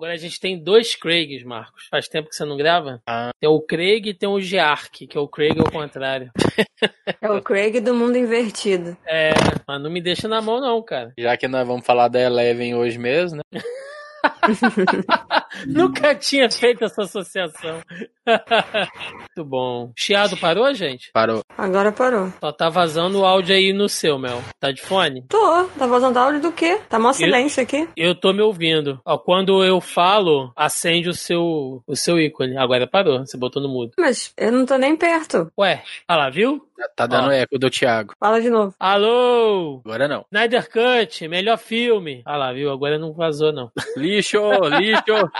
Agora a gente tem dois Craigs, Marcos. Faz tempo que você não grava? Ah. Tem o Craig e tem o Geark, que é o Craig ao contrário. É o Craig do mundo invertido. É, mas não me deixa na mão não, cara. Já que nós vamos falar da Eleven hoje mesmo, né? Nunca tinha feito essa associação. Muito bom. Chiado parou, gente? Parou. Agora parou. Só tá vazando o áudio aí no seu, Mel. Tá de fone? Tô, tá vazando áudio do quê? Tá mó silêncio aqui. Eu tô me ouvindo. Ó, quando eu falo, acende o seu, o seu ícone. Agora parou. Você botou no mudo. Mas eu não tô nem perto. Ué, ah lá, viu? Tá dando Ó. eco do Thiago. Fala de novo. Alô? Agora não. Snyder Cut, melhor filme. Ah lá, viu? Agora não vazou, não. Lixo, lixo.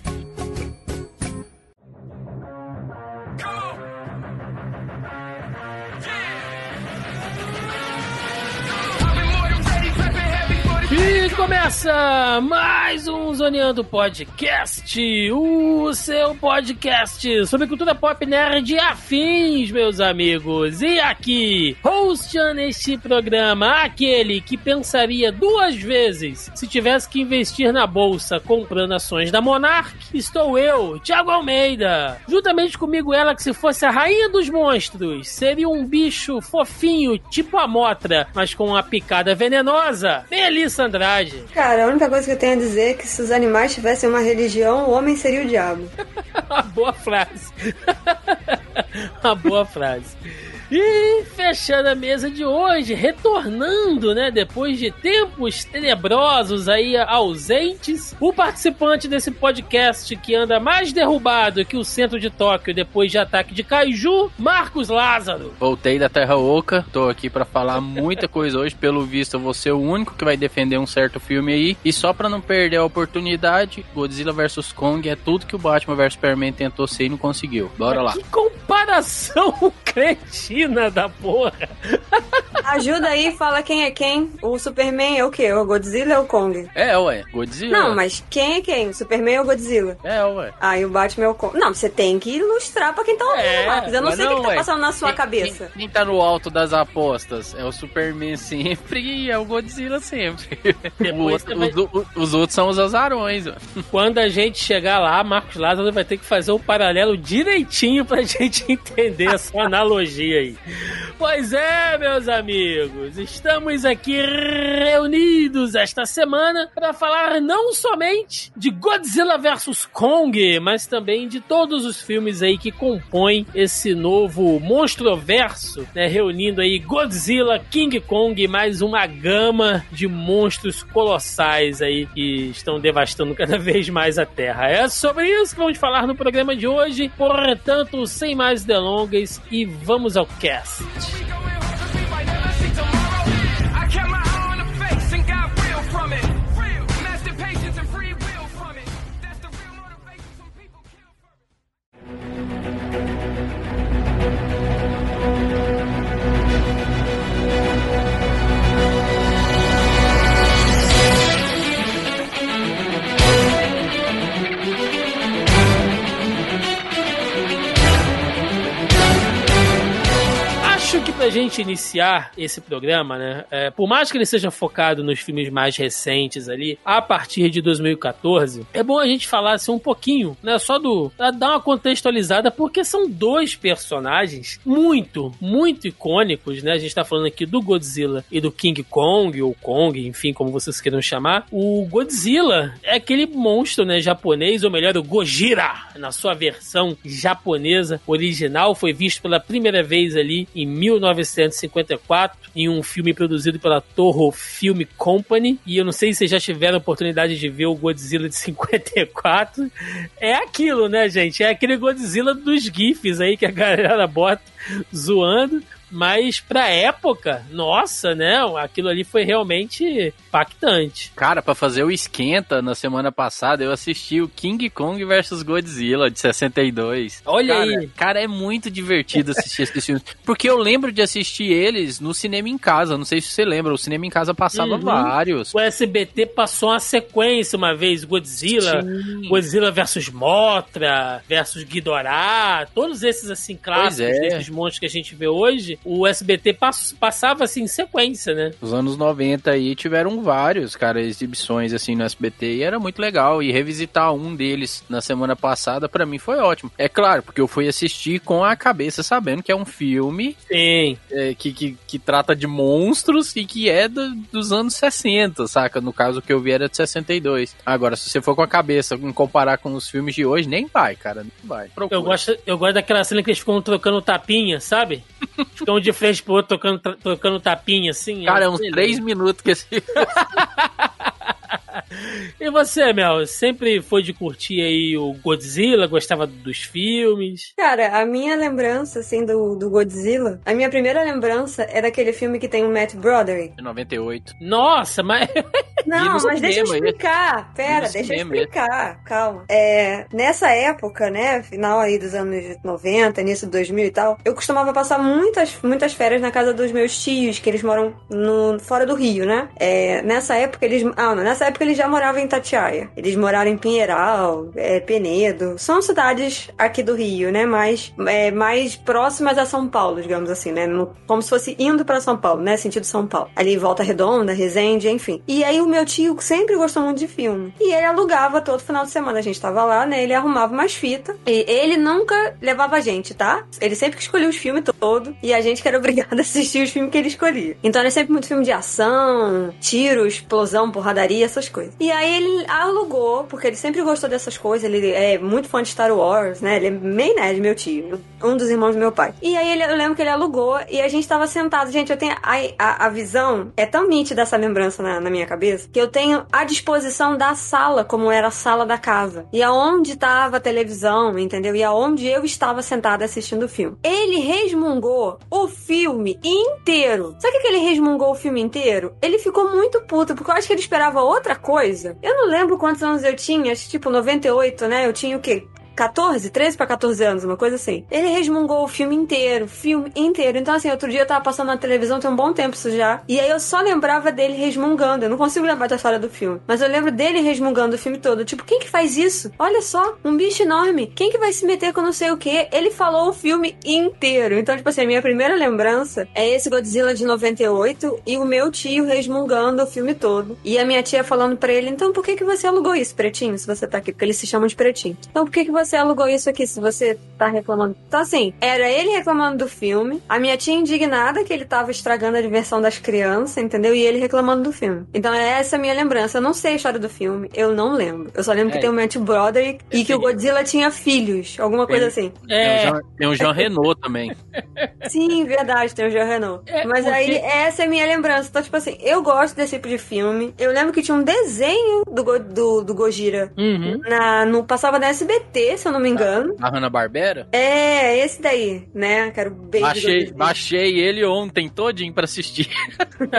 E começa mais um Zoneando Podcast, o seu podcast sobre cultura pop nerd e afins, meus amigos. E aqui, hosteando este programa, aquele que pensaria duas vezes se tivesse que investir na bolsa comprando ações da Monarch, estou eu, Thiago Almeida. Juntamente comigo ela que se fosse a rainha dos monstros, seria um bicho fofinho, tipo a Motra, mas com uma picada venenosa, Melissa Andrade. Cara, a única coisa que eu tenho a dizer é que se os animais tivessem uma religião, o homem seria o diabo. Uma boa frase. Uma boa frase. E fechando a mesa de hoje, retornando, né, depois de tempos tenebrosos aí ausentes, o participante desse podcast que anda mais derrubado que o centro de Tóquio depois de ataque de Kaiju, Marcos Lázaro. Voltei da Terra Oca, tô aqui pra falar muita coisa hoje. Pelo visto, eu vou ser o único que vai defender um certo filme aí. E só pra não perder a oportunidade, Godzilla vs Kong é tudo que o Batman vs Superman tentou ser e não conseguiu. Bora lá. Que comparação cretina da porra. Ajuda aí fala quem é quem. O Superman é o quê? O Godzilla ou o Kong? É, ué, Godzilla. Não, mas quem é quem? O Superman ou o Godzilla? É, ué. Ah, e o Batman é o Kong. Não, você tem que ilustrar pra quem tá ouvindo, É, Marcos. Eu não sei o que, que tá ué. passando na sua Quem- cabeça. Quem, quem tá no alto das apostas é o Superman sempre e é o Godzilla sempre. O outro- vai- os, o- os outros são os azarões. ó. Quando a gente chegar lá, Marcos Lázaro vai ter que fazer um paralelo direitinho pra gente entender essa analogia aí. Pois é, meus amigos, estamos aqui reunidos esta semana para falar não somente de Godzilla vs Kong, mas também de todos os filmes aí que compõem esse novo monstroverso, né, reunindo aí Godzilla, King Kong e mais uma gama de monstros colossais aí que estão devastando cada vez mais a Terra. É sobre isso que vamos falar no programa de hoje. Portanto, sem mais delongas e vamos ao cast. Pra gente iniciar esse programa, né, é, por mais que ele seja focado nos filmes mais recentes ali, a partir de 2014, é bom a gente falar assim, um pouquinho, né, só do, dar uma contextualizada, porque são dois personagens muito, muito icônicos, né, a gente tá falando aqui do Godzilla e do King Kong, ou Kong, enfim, como vocês queiram chamar. O Godzilla é aquele monstro, né, japonês, ou melhor, o Gojira, na sua versão japonesa original, foi visto pela primeira vez ali em 1954 em um filme produzido pela Toho Film Company. E eu não sei se vocês já tiveram a oportunidade de ver o Godzilla de 54. É aquilo, né, gente? É aquele Godzilla dos GIFs aí que a galera bota zoando. Mas pra época, nossa, né? Aquilo ali foi realmente impactante. Cara, pra fazer o esquenta na semana passada, eu assisti o King Kong vs Godzilla de 62. Olha cara, aí. Cara, é muito divertido assistir esses filmes. Porque eu lembro de assistir eles no cinema em casa. Não sei se você lembra, o cinema em casa passava Uhum. vários. O SBT passou uma sequência uma vez, Godzilla, Sim. Godzilla versus Mothra, versus Ghidorah, todos esses assim clássicos é. desses monstros que a gente vê hoje, o SBT pass- passava assim em sequência, né? Os anos 90 aí tiveram vários, cara, exibições assim no SBT e era muito legal. E revisitar um deles na semana passada, pra mim foi ótimo. É claro, porque eu fui assistir com a cabeça sabendo que é um filme Sim. é, que, que, que trata de monstros e que é do- dos anos 60, saca? No caso que eu vi era de 62. Agora, se você for com a cabeça em comparar com os filmes de hoje, nem vai, cara, nem vai. Procura. Eu gosto, eu gosto daquela cena que eles ficam trocando tapinha, sabe? ficam de frente pro outro trocando, tra- trocando tapinha, assim. Cara, é Eu- uns três minutos que esse E você, Mel, sempre foi de curtir aí o Godzilla, gostava dos filmes? Cara, a minha lembrança, assim, do, do Godzilla, a minha primeira lembrança é daquele filme que tem o Matt Broderick. de 98. Nossa, mas Não, mas deixa eu cinema, explicar. Pera, deixa eu cinema, explicar. Calma. É, nessa época, né, final aí dos anos 90, início de 2000 e tal, eu costumava passar muitas, muitas férias na casa dos meus tios, que eles moram no, fora do Rio, né? É, nessa época eles, ah, não, nessa época eles já moravam em Tatiaia. Eles moraram em Pinheiral, é, Penedo. São cidades aqui do Rio, né, mais, é, mais próximas a São Paulo, digamos assim, né? No- como se fosse indo pra São Paulo, né? Sentido São Paulo. Ali em Volta Redonda, Resende, enfim. E aí o meu tio sempre gostou muito de filme. E ele alugava todo final de semana. A gente tava lá, né? Ele arrumava umas fitas. E ele nunca levava a gente, tá? Ele sempre que escolhia os filmes todos. E a gente que era obrigado a assistir os filmes que ele escolhia. Então era sempre muito filme de ação, tiro, explosão, porradaria, essas coisas. E aí ele alugou, porque ele sempre gostou dessas coisas. Ele é muito fã de Star Wars, né? Ele é meio nerd, meu tio. Um dos irmãos do meu pai. E aí ele, eu lembro que ele alugou e a gente tava sentado. Gente, eu tenho. A, a, a visão é tão nítida essa lembrança na, na minha cabeça que eu tenho a disposição da sala, como era a sala da casa. E aonde tava a televisão, entendeu? E aonde eu estava sentada assistindo o filme. Ele resmungou o filme inteiro. Sabe o que ele resmungou o filme inteiro? Ele ficou muito puto, porque eu acho que ele esperava outra coisa. Eu não lembro quantos anos eu tinha, acho tipo 98, né? Eu tinha o quê? 14, 13 pra 14 anos, uma coisa assim. Ele resmungou o filme inteiro, filme inteiro. Então, assim, outro dia eu tava passando na televisão, tem um bom tempo isso já. E aí eu só lembrava dele resmungando. Eu não consigo lembrar da história do filme. Mas eu lembro dele resmungando o filme todo. Tipo, quem que faz isso? Olha só, um bicho enorme. Quem que vai se meter com não sei o que? Ele falou o filme inteiro. Então, tipo assim, a minha primeira lembrança é esse Godzilla de 98 e o meu tio resmungando o filme todo. E a minha tia falando pra ele, então por que que você alugou isso, pretinho, se você tá aqui? Porque eles se chamam de pretinho. Então por que que você alugou isso aqui se você tá reclamando? Então assim, era ele reclamando do filme, a minha tia indignada que ele tava estragando a diversão das crianças, entendeu? E ele reclamando do filme. Então essa é a minha lembrança. Eu não sei a história do filme, eu não lembro. Eu só lembro É. que tem o Matt Broderick e que o Godzilla tinha filhos, alguma coisa assim. Tem, É, o Jean, tem o Jean Renault também. Sim, verdade, tem o Jean Renault. É, Mas porque- aí, essa é a minha lembrança. Então, tipo assim, eu gosto desse tipo de filme. Eu lembro que tinha um desenho do, do, do Gojira. uhum. Na, no, passava na SBT, se eu não me engano. A Hanna-Barbera. É, esse daí, né? Quero beijo. Baixei, baixei ele ontem todinho pra assistir.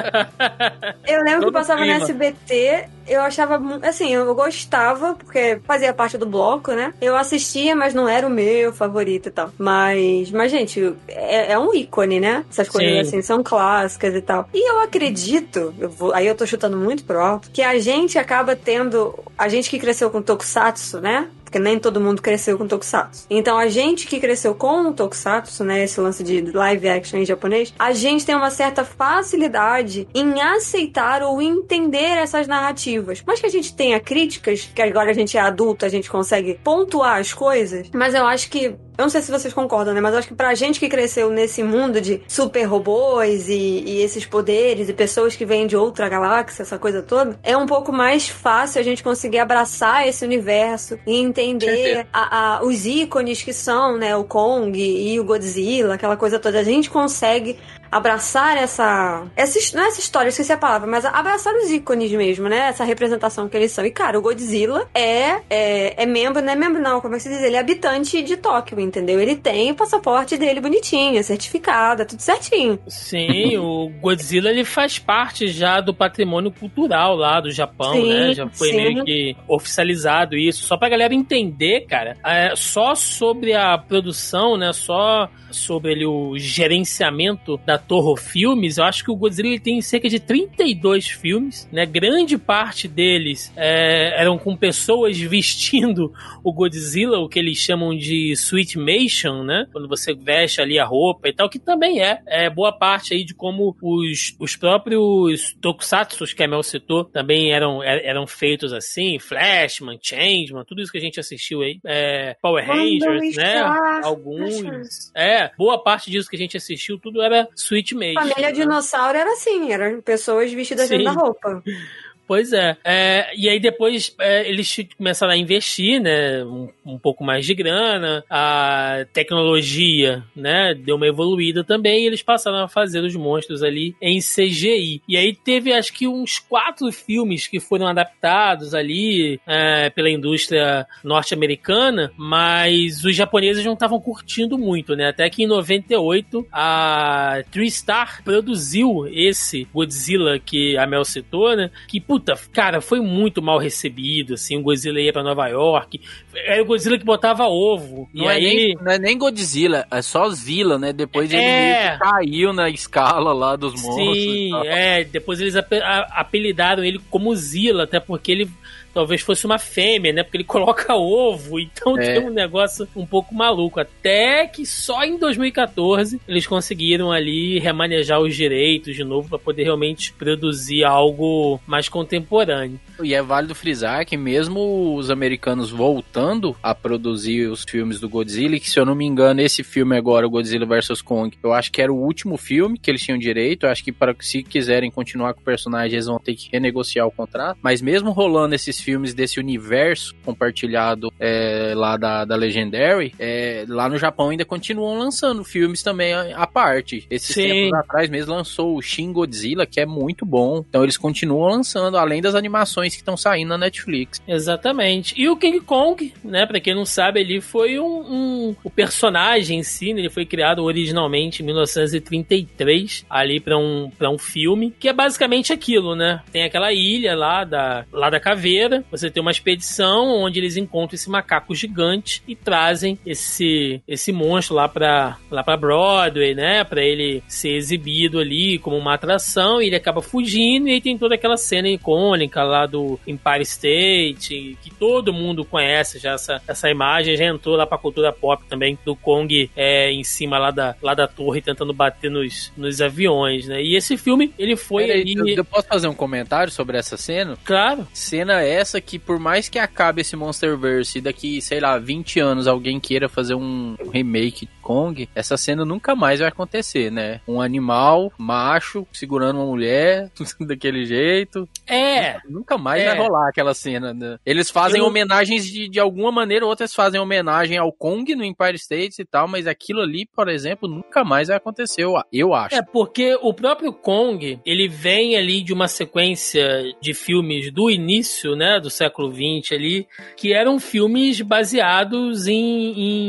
Eu lembro Todo que passava clima. na SBT, eu achava, assim, eu gostava, porque fazia parte do bloco, né? Eu assistia, mas não era o meu favorito e tal. Mas, mas gente, é, é um ícone, né? Essas coisas Sim. assim são clássicas e tal. E eu acredito, eu vou- aí eu tô chutando muito pro alto, que a gente acaba tendo, a gente que cresceu com Tokusatsu, né? Porque nem todo mundo cresceu com Tokusatsu. Então a gente que cresceu com o Tokusatsu, né? Esse lance de live action em japonês, a gente tem uma certa facilidade em aceitar ou entender essas narrativas. Mas que a gente tenha críticas, que agora a gente é adulto, a gente consegue pontuar as coisas. Mas eu acho que. Eu não sei se vocês concordam, né? Mas eu acho que pra gente que cresceu nesse mundo de super robôs e, e esses poderes e pessoas que vêm de outra galáxia, essa coisa toda, é um pouco mais fácil a gente conseguir abraçar esse universo e entender a- a- os ícones que são, né? O Kong e o Godzilla, aquela coisa toda. A gente consegue abraçar essa, essa. Não é essa história, esqueci a palavra, mas abraçar os ícones mesmo, né? Essa representação que eles são. E, cara, o Godzilla é, é, é membro, não é membro, não, como é que se diz? Ele é habitante de Tóquio, entendeu? Ele tem o passaporte dele bonitinho, é certificado, é tudo certinho. Sim, o Godzilla ele faz parte já do patrimônio cultural lá do Japão, Sim, né? Já foi sim. meio que oficializado isso. Só pra galera entender, cara, é, só sobre a produção, né? Só sobre ali, o gerenciamento da Toho Filmes, eu acho que o Godzilla ele tem cerca de 32 filmes, né? Grande parte deles é, eram com pessoas vestindo o Godzilla, o que eles chamam de Sweetmation, né? Quando você veste ali a roupa e tal, que também é, é boa parte aí de como os, os próprios tokusatsus que a Mel citou também eram, er- eram feitos assim, Flashman, Changeman, tudo isso que a gente assistiu aí, é, Power Rangers, né? Alguns. É, boa parte disso que a gente assistiu, tudo era Sweetmation. Família né? dinossauro era assim, eram pessoas vestidas Sim. dentro da roupa. Pois é. É, e aí depois é, eles começaram a investir, né? Um, um pouco mais de grana. A tecnologia, né? Deu uma evoluída também. E eles passaram a fazer os monstros ali em CGI. E aí teve acho que uns quatro filmes que foram adaptados ali é, pela indústria norte-americana, mas os japoneses não estavam curtindo muito, né? Até que em 98 a TriStar produziu esse Godzilla que a Mel citou, né? Que, puta, cara, foi muito mal recebido, assim, o Godzilla ia pra Nova York, era o Godzilla que botava ovo, Não, e é aí... nem, não é nem Godzilla, é só Zilla, né? Depois ele É. caiu na escala lá dos monstros. Sim, é, depois eles apelidaram ele como Zilla, até porque ele talvez fosse uma fêmea, né? Porque ele coloca ovo, então É. tem um negócio um pouco maluco. Até que só em 2014 eles conseguiram ali remanejar os direitos de novo para poder realmente produzir algo mais contemporâneo. E é válido frisar que mesmo os americanos voltando a produzir os filmes do Godzilla, que se eu não me engano, esse filme agora, o Godzilla vs Kong, eu acho que era o último filme que eles tinham direito. Eu acho que para se quiserem continuar com o personagem, eles vão ter que renegociar o contrato. Mas mesmo rolando esses filmes desse universo compartilhado é, lá da, da Legendary, é, lá no Japão ainda continuam lançando filmes também à parte. Esses Sim. tempos atrás mesmo lançou o Shin Godzilla, que é muito bom. Então eles continuam lançando, além das animações que estão saindo na Netflix. Exatamente. E o King Kong, né, pra quem não sabe, ele foi um, um- o personagem em si, né, ele foi criado originalmente em 1933, ali pra um, pra um filme, que é basicamente aquilo, né? Tem aquela ilha lá da, lá da caveira, você tem uma expedição onde eles encontram esse macaco gigante e trazem esse, esse monstro lá pra, lá pra Broadway, né, pra ele ser exibido ali como uma atração, e ele acaba fugindo, e aí tem toda aquela cena icônica lá do Empire State, que todo mundo conhece já essa, essa imagem, já entrou lá pra cultura pop também, do Kong é, em cima lá da, lá da torre tentando bater nos, nos aviões, né? E esse filme, ele foi ali... eu, eu posso fazer um comentário sobre essa cena? Claro, Cena essa que, por mais que acabe esse Monsterverse e daqui, sei lá, 20 anos alguém queira fazer um remake Kong, essa cena nunca mais vai acontecer, né? Um animal macho segurando uma mulher daquele jeito. é... Nunca mais É. vai rolar aquela cena, né? Eles fazem Eu- homenagens de, de alguma maneira, outras fazem homenagem ao Kong no Empire State e tal, mas aquilo ali, por exemplo, nunca mais vai acontecer, eu, eu acho. É, porque o próprio Kong, ele vem ali de uma sequência de filmes do início, né, do século XX ali, que eram filmes baseados em,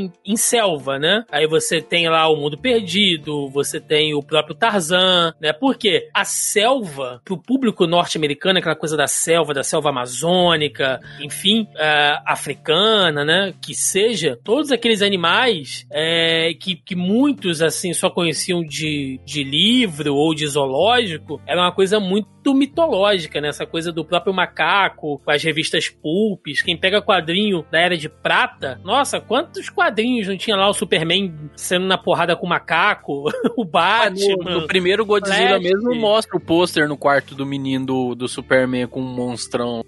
em, em selva, né? Aí você tem lá o Mundo Perdido, você tem o próprio Tarzan, né? Porque a selva, pro público norte-americano, aquela coisa da selva, da selva amazônica, enfim, é, africana, né? Que seja, todos aqueles animais é, que, que muitos, assim, só conheciam de, de livro ou de zoológico, era uma coisa muito mitológica, né? Essa coisa do próprio macaco, com as revistas pulpes. Quem pega quadrinho da Era de Prata, nossa, quantos quadrinhos não tinha lá o Superman sendo na porrada com o macaco, o Ah, Batman. no, no primeiro Godzilla Flash. mesmo mostra o pôster no quarto do menino do, do Superman com um monstrão.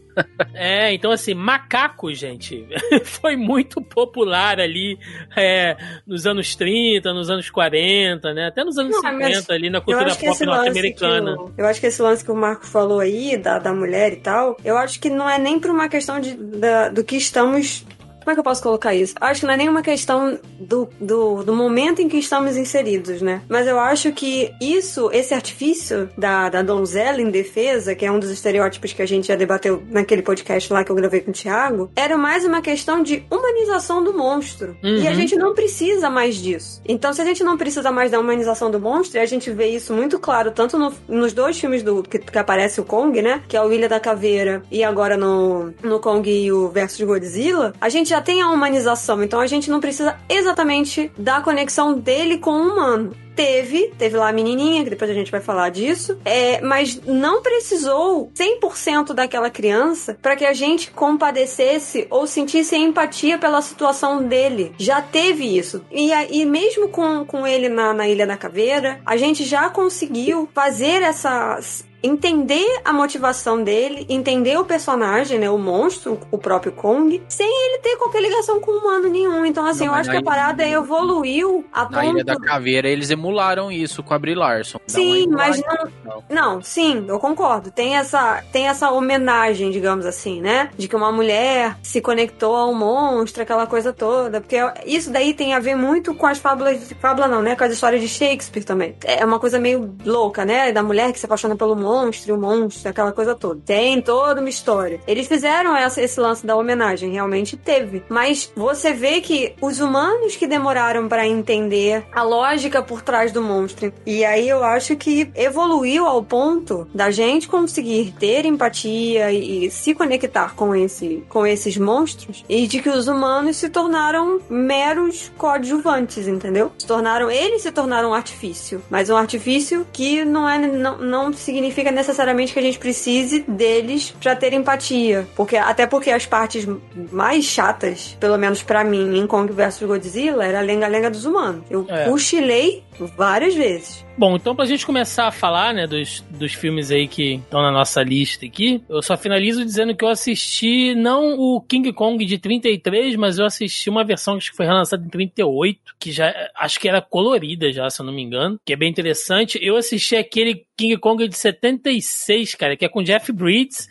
É, então assim, macaco, gente, foi muito popular ali é, nos anos 30, nos anos 40, né? Até nos anos Não, mas 50 ali na cultura pop norte-americana. eu acho que esse lance que o Marco falou aí, da, da mulher e tal, eu acho que não é nem por uma questão de, da- do que estamos Como é que eu posso colocar isso? Acho que não é nenhuma questão do, do, do momento em que estamos inseridos, né? Mas eu acho que isso, esse artifício da, da donzela em defesa, que é um dos estereótipos que a gente já debateu naquele podcast lá que eu gravei com o Thiago, era mais uma questão de humanização do monstro. Uhum. E a gente não precisa mais disso. Então, se a gente não precisa mais da humanização do monstro, e a gente vê isso muito claro, tanto no- nos dois filmes do que, que aparece o Kong, né? Que é o Ilha da Caveira, e agora no, no Kong e o versus Godzilla, a gente já tem a humanização. Então, a gente não precisa exatamente da conexão dele com o humano. Teve, teve lá a menininha, que depois a gente vai falar disso, é, mas não precisou 100% daquela criança para que a gente compadecesse ou sentisse empatia pela situação dele. Já teve isso. E, e mesmo com, com ele na, na Ilha da Caveira, a gente já conseguiu fazer essas entender a motivação dele, entender o personagem, né, o monstro, o próprio Kong, sem ele ter qualquer ligação com humano nenhum. Então, assim, Não, eu acho que a parada evoluiu a Na Ilha ponto da Caveira, eles emularam isso com a Brie Larson. Sim, mas não, não, sim, eu concordo. Tem essa, tem essa homenagem, digamos assim, né? De que uma mulher se conectou a um monstro, aquela coisa toda. Porque isso daí tem a ver muito com as fábulas, fábula não, né? Com as histórias de Shakespeare também. É uma coisa meio louca, né? Da mulher que se apaixona pelo monstro, o monstro, aquela coisa toda. Tem toda uma história. Eles fizeram essa- esse lance da homenagem, realmente teve. Mas você vê que os humanos que demoraram pra entender a lógica por trás do monstro. E aí eu acho que evoluiu ao ponto da gente conseguir ter empatia e, e se conectar com, esse, com esses monstros e de que os humanos se tornaram meros coadjuvantes, entendeu? Se tornaram, eles se tornaram um artifício, mas um artifício que não é não, não significa necessariamente que a gente precise deles pra ter empatia, porque até porque as partes mais chatas, pelo menos pra mim, em Kong vs Godzilla, era a lenga-lenga dos humanos. Eu É. cochilei várias vezes. Bom, então pra gente começar a falar, né, dos, dos filmes aí que estão na nossa lista aqui, eu só finalizo dizendo que eu assisti não o King Kong de 33, mas eu assisti uma versão que foi relançada em 38, que já acho que era colorida já, se eu não me engano, que é bem interessante. Eu assisti aquele King Kong de 76, cara, que é com Jeff Bridges.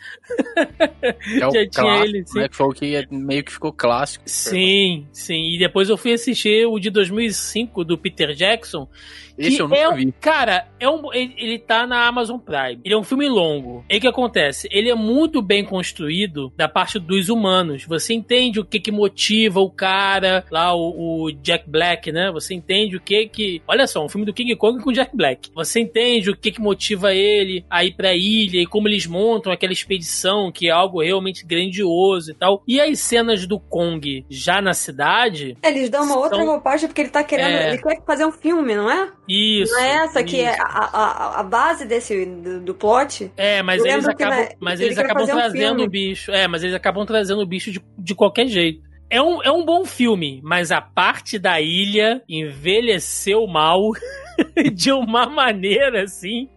É o Já tinha clássico, ele, sim. né? Que foi o que é- meio que ficou clássico. Sim, sim. E depois eu fui assistir o de 2005 do Peter Jackson, Esse que eu nunca é vi. Cara, é um, ele, ele tá na Amazon Prime. Ele é um filme longo. E o que acontece? Ele é muito bem construído da parte dos humanos. Você entende o que que motiva o cara, lá o, o Jack Black, né? Você entende o que que... Olha só, um filme do King Kong com Jack Black. Você entende o que que motiva ele a ir pra ilha e como eles montam aquela expedição, que é algo realmente grandioso e tal. E as cenas do Kong já na cidade... Eles dão uma outra São- roupagem porque ele tá querendo. É. Ele quer fazer um filme, não é? Isso. não é essa que é a, a, a base desse do, do plot? É, mas Eu eles acabam, na- mas ele eles acabam um trazendo filme. o bicho. É, mas eles acabam trazendo o bicho de, de qualquer jeito. É um, é um bom filme, mas a parte da ilha envelheceu mal de uma maneira assim.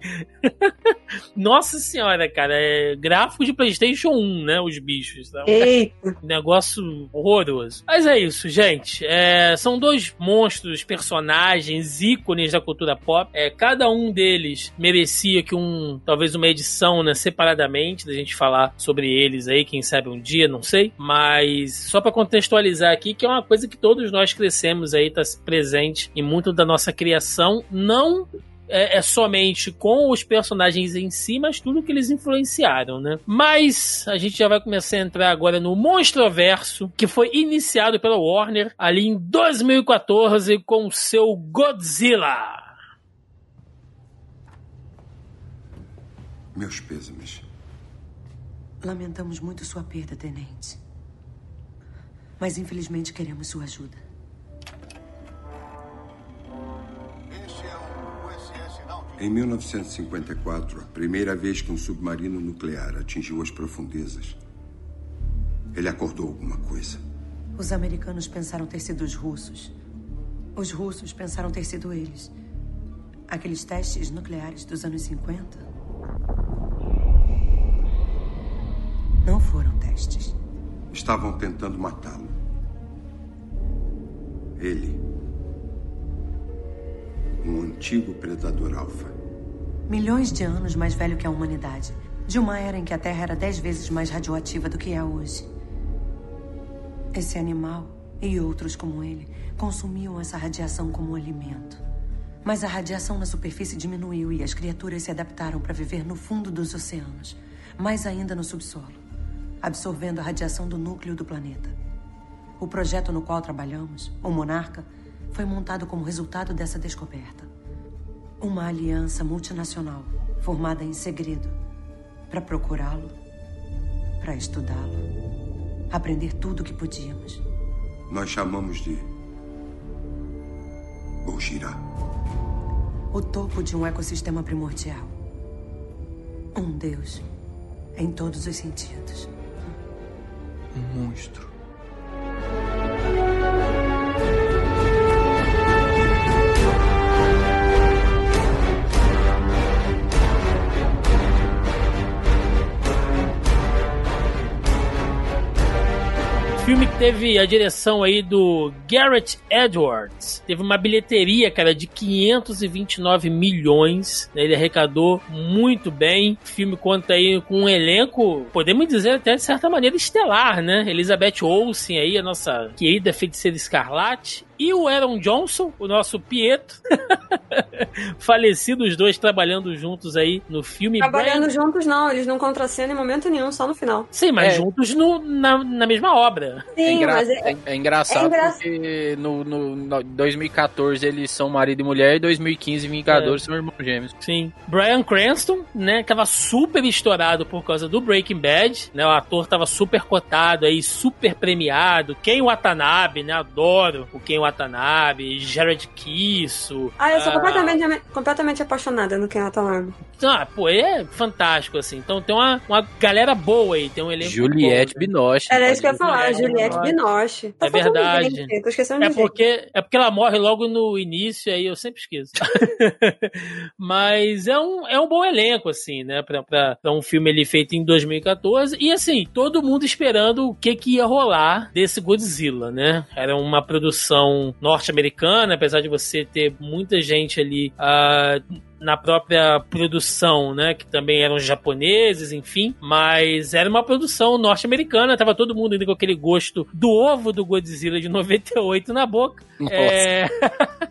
Nossa senhora, cara, é gráfico de PlayStation 1, né? Os bichos. Tá? Eita. Negócio horroroso. Mas é isso, gente. É, são dois monstros, personagens, ícones da cultura pop. É, cada um deles merecia que um, talvez uma edição, né, separadamente, da gente falar sobre eles aí, quem sabe um dia, não sei. Mas só pra contextualizar aqui, que é uma coisa que todos nós crescemos aí, tá presente em muito da nossa criação, não é, é somente com os personagens em si, mas tudo que eles influenciaram, né? Mas a gente já vai começar a entrar agora no Monstroverso, que foi iniciado pela Warner ali em 2014 com o seu Godzilla. Meus pêsames. Lamentamos muito sua perda, tenente. Mas infelizmente queremos sua ajuda. Em 1954, a primeira vez que um submarino nuclear atingiu as profundezas, ele acordou alguma coisa. Os americanos pensaram ter sido os russos. Os russos pensaram ter sido eles. Aqueles testes nucleares dos anos 50 não foram testes. Estavam tentando matá-lo. Ele. Um antigo predador alfa. Milhões de anos mais velho que a humanidade. De uma era em que a Terra era dez vezes mais radioativa do que é hoje. Esse animal e outros como ele consumiam essa radiação como alimento. Mas a radiação na superfície diminuiu e as criaturas se adaptaram para viver no fundo dos oceanos, mais ainda no subsolo, absorvendo a radiação do núcleo do planeta. O projeto no qual trabalhamos, o Monarca, foi montado como resultado dessa descoberta. Uma aliança multinacional formada em segredo para procurá-lo, para estudá-lo, aprender tudo o que podíamos. Nós chamamos de. Ojira. O topo de um ecossistema primordial. Um deus em todos os sentidos. Um monstro. Filme que teve a direção aí do Garrett Edwards. Teve uma bilheteria, cara, de 529 milhões. né? Ele arrecadou muito bem. O filme conta aí com um elenco, podemos dizer até de certa maneira estelar, né? Elizabeth Olsen aí, a nossa querida feiticeira escarlate. E o Aaron Johnson, o nosso Pietro. Falecido, os dois trabalhando juntos aí no filme. Trabalhando Brian- juntos, não. Eles não contracenam em momento nenhum, só no final. Sim, mas É. juntos no- na, na mesma obra. É, Sim, engra- mas é, é- é engraçado é engra- porque no, no, no 2014 eles são marido e mulher e 2015 Vingadores são irmãos gêmeos. Sim. Brian Cranston, né, que tava super estourado por causa do Breaking Bad, né, o ator tava super cotado aí, super premiado. Ken Watanabe, né, adoro o Ken Watanabe, Jared Kisso. Ah, eu sou ah, completamente, completamente apaixonada no Ken Watanabe. Ah, pô, é fantástico, assim. Então tem uma, uma galera boa aí, tem um elenco Juliette bom, né? Binoche. Era isso que eu ia falar, Juliette Binoche. Binoche. Tá É verdade. gente, Tô esquecendo É porque, é porque ela morre logo no início, aí eu sempre esqueço. Mas é um, é um bom elenco, assim, né? Pra, pra, pra um filme ali feito em 2014. E assim, todo mundo esperando o que, que ia rolar desse Godzilla, né? Era uma produção norte-americana, apesar de você ter muita gente ali. ah, na própria produção, né? Que também eram japoneses, enfim. Mas era uma produção norte-americana. Tava todo mundo ainda com aquele gosto do ovo do Godzilla de 98 na boca. Nossa. É...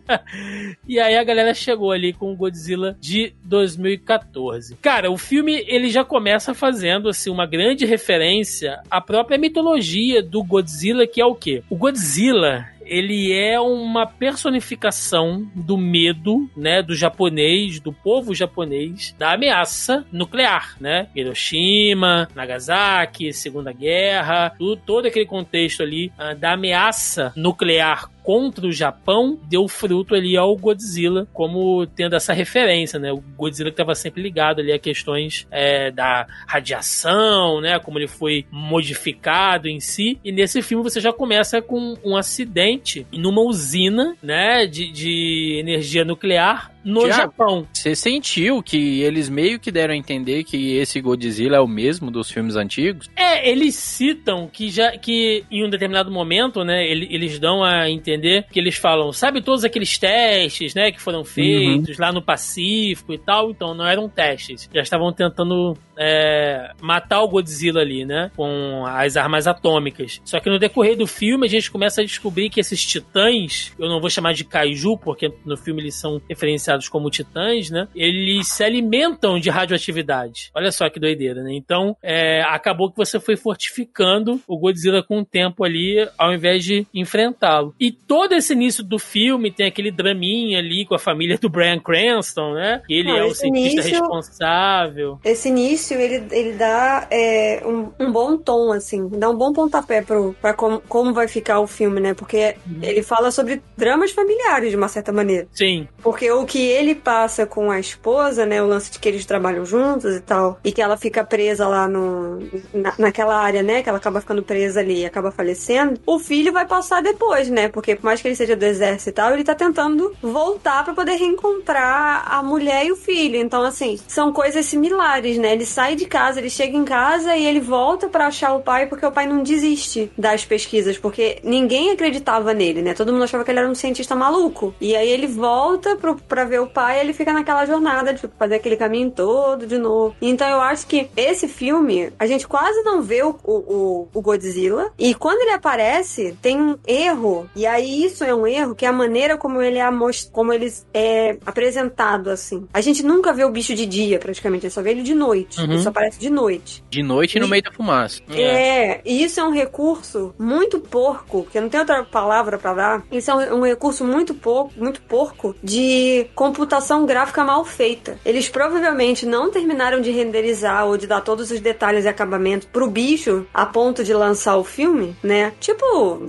e aí a galera chegou ali com o Godzilla de 2014. Cara, o filme ele já começa fazendo assim uma grande referência à própria mitologia do Godzilla, que é o quê? O Godzilla ele é uma personificação do medo, né, do japonês, do povo japonês, da ameaça nuclear, né? Hiroshima, Nagasaki, Segunda Guerra, tudo, todo aquele contexto ali ah, da ameaça nuclear contra o Japão deu fruto ali ao Godzilla, como tendo essa referência, né? O Godzilla que estava sempre ligado ali a questões é, da radiação, né? Como ele foi modificado em si. E nesse filme você já começa com um acidente numa usina, né? De, de energia nuclear no Tiago, Japão. Você sentiu que eles meio que deram a entender que esse Godzilla é o mesmo dos filmes antigos? É, eles citam que já que em um determinado momento, né, ele- eles dão a entender que eles falam, sabe todos aqueles testes, né, que foram feitos lá no Pacífico e tal, então não eram testes, já estavam tentando é, matar o Godzilla ali, né, com as armas atômicas. Só que no decorrer do filme a gente começa a descobrir que esses titãs, eu não vou chamar de kaiju porque no filme eles são referenciados como titãs, né, eles se alimentam de radioatividade. Olha só que doideira, né? Então é, acabou que você foi fortificando o Godzilla com o tempo ali, ao invés de enfrentá-lo. E todo esse início do filme tem aquele draminha ali com a família do Brian Cranston, né? Ele Não, é o cientista início- responsável. Esse início, ele, ele dá é, um, um bom tom, assim, dá um bom pontapé pro, pra como, como vai ficar o filme, né? Porque Uhum. ele fala sobre dramas familiares, de uma certa maneira. Sim, Porque o que ele passa com a esposa, né? O lance de que eles trabalham juntos e tal, e que ela fica presa lá no, na, naquela área, né? Que ela acaba ficando presa ali e acaba falecendo. O filho vai passar depois, né? Porque por mais que ele seja do exército e tal, ele tá tentando voltar pra poder reencontrar a mulher e o filho. Então, assim, são coisas similares, né? Eles sai de casa, ele chega em casa e ele volta pra achar o pai porque o pai não desiste das pesquisas, porque ninguém acreditava nele, né? Todo mundo achava que ele era um cientista maluco. E aí ele volta pro, pra ver o pai e ele fica naquela jornada de fazer aquele caminho todo de novo. Então eu acho que esse filme, a gente quase não vê o, o, o Godzilla. E quando ele aparece, tem um erro. E aí isso é um erro, que é a maneira como ele é, como ele é apresentado, assim. A gente nunca vê o bicho de dia, praticamente. A gente só vê ele de noite. Ele só aparece de noite. De noite e no meio da fumaça. É, e isso é um recurso muito porco, porque não tem outra palavra pra dar. Isso é um, um recurso muito pouco, muito porco de computação gráfica mal feita. Eles provavelmente não terminaram de renderizar ou de dar todos os detalhes e acabamento pro bicho a ponto de lançar o filme, né? Tipo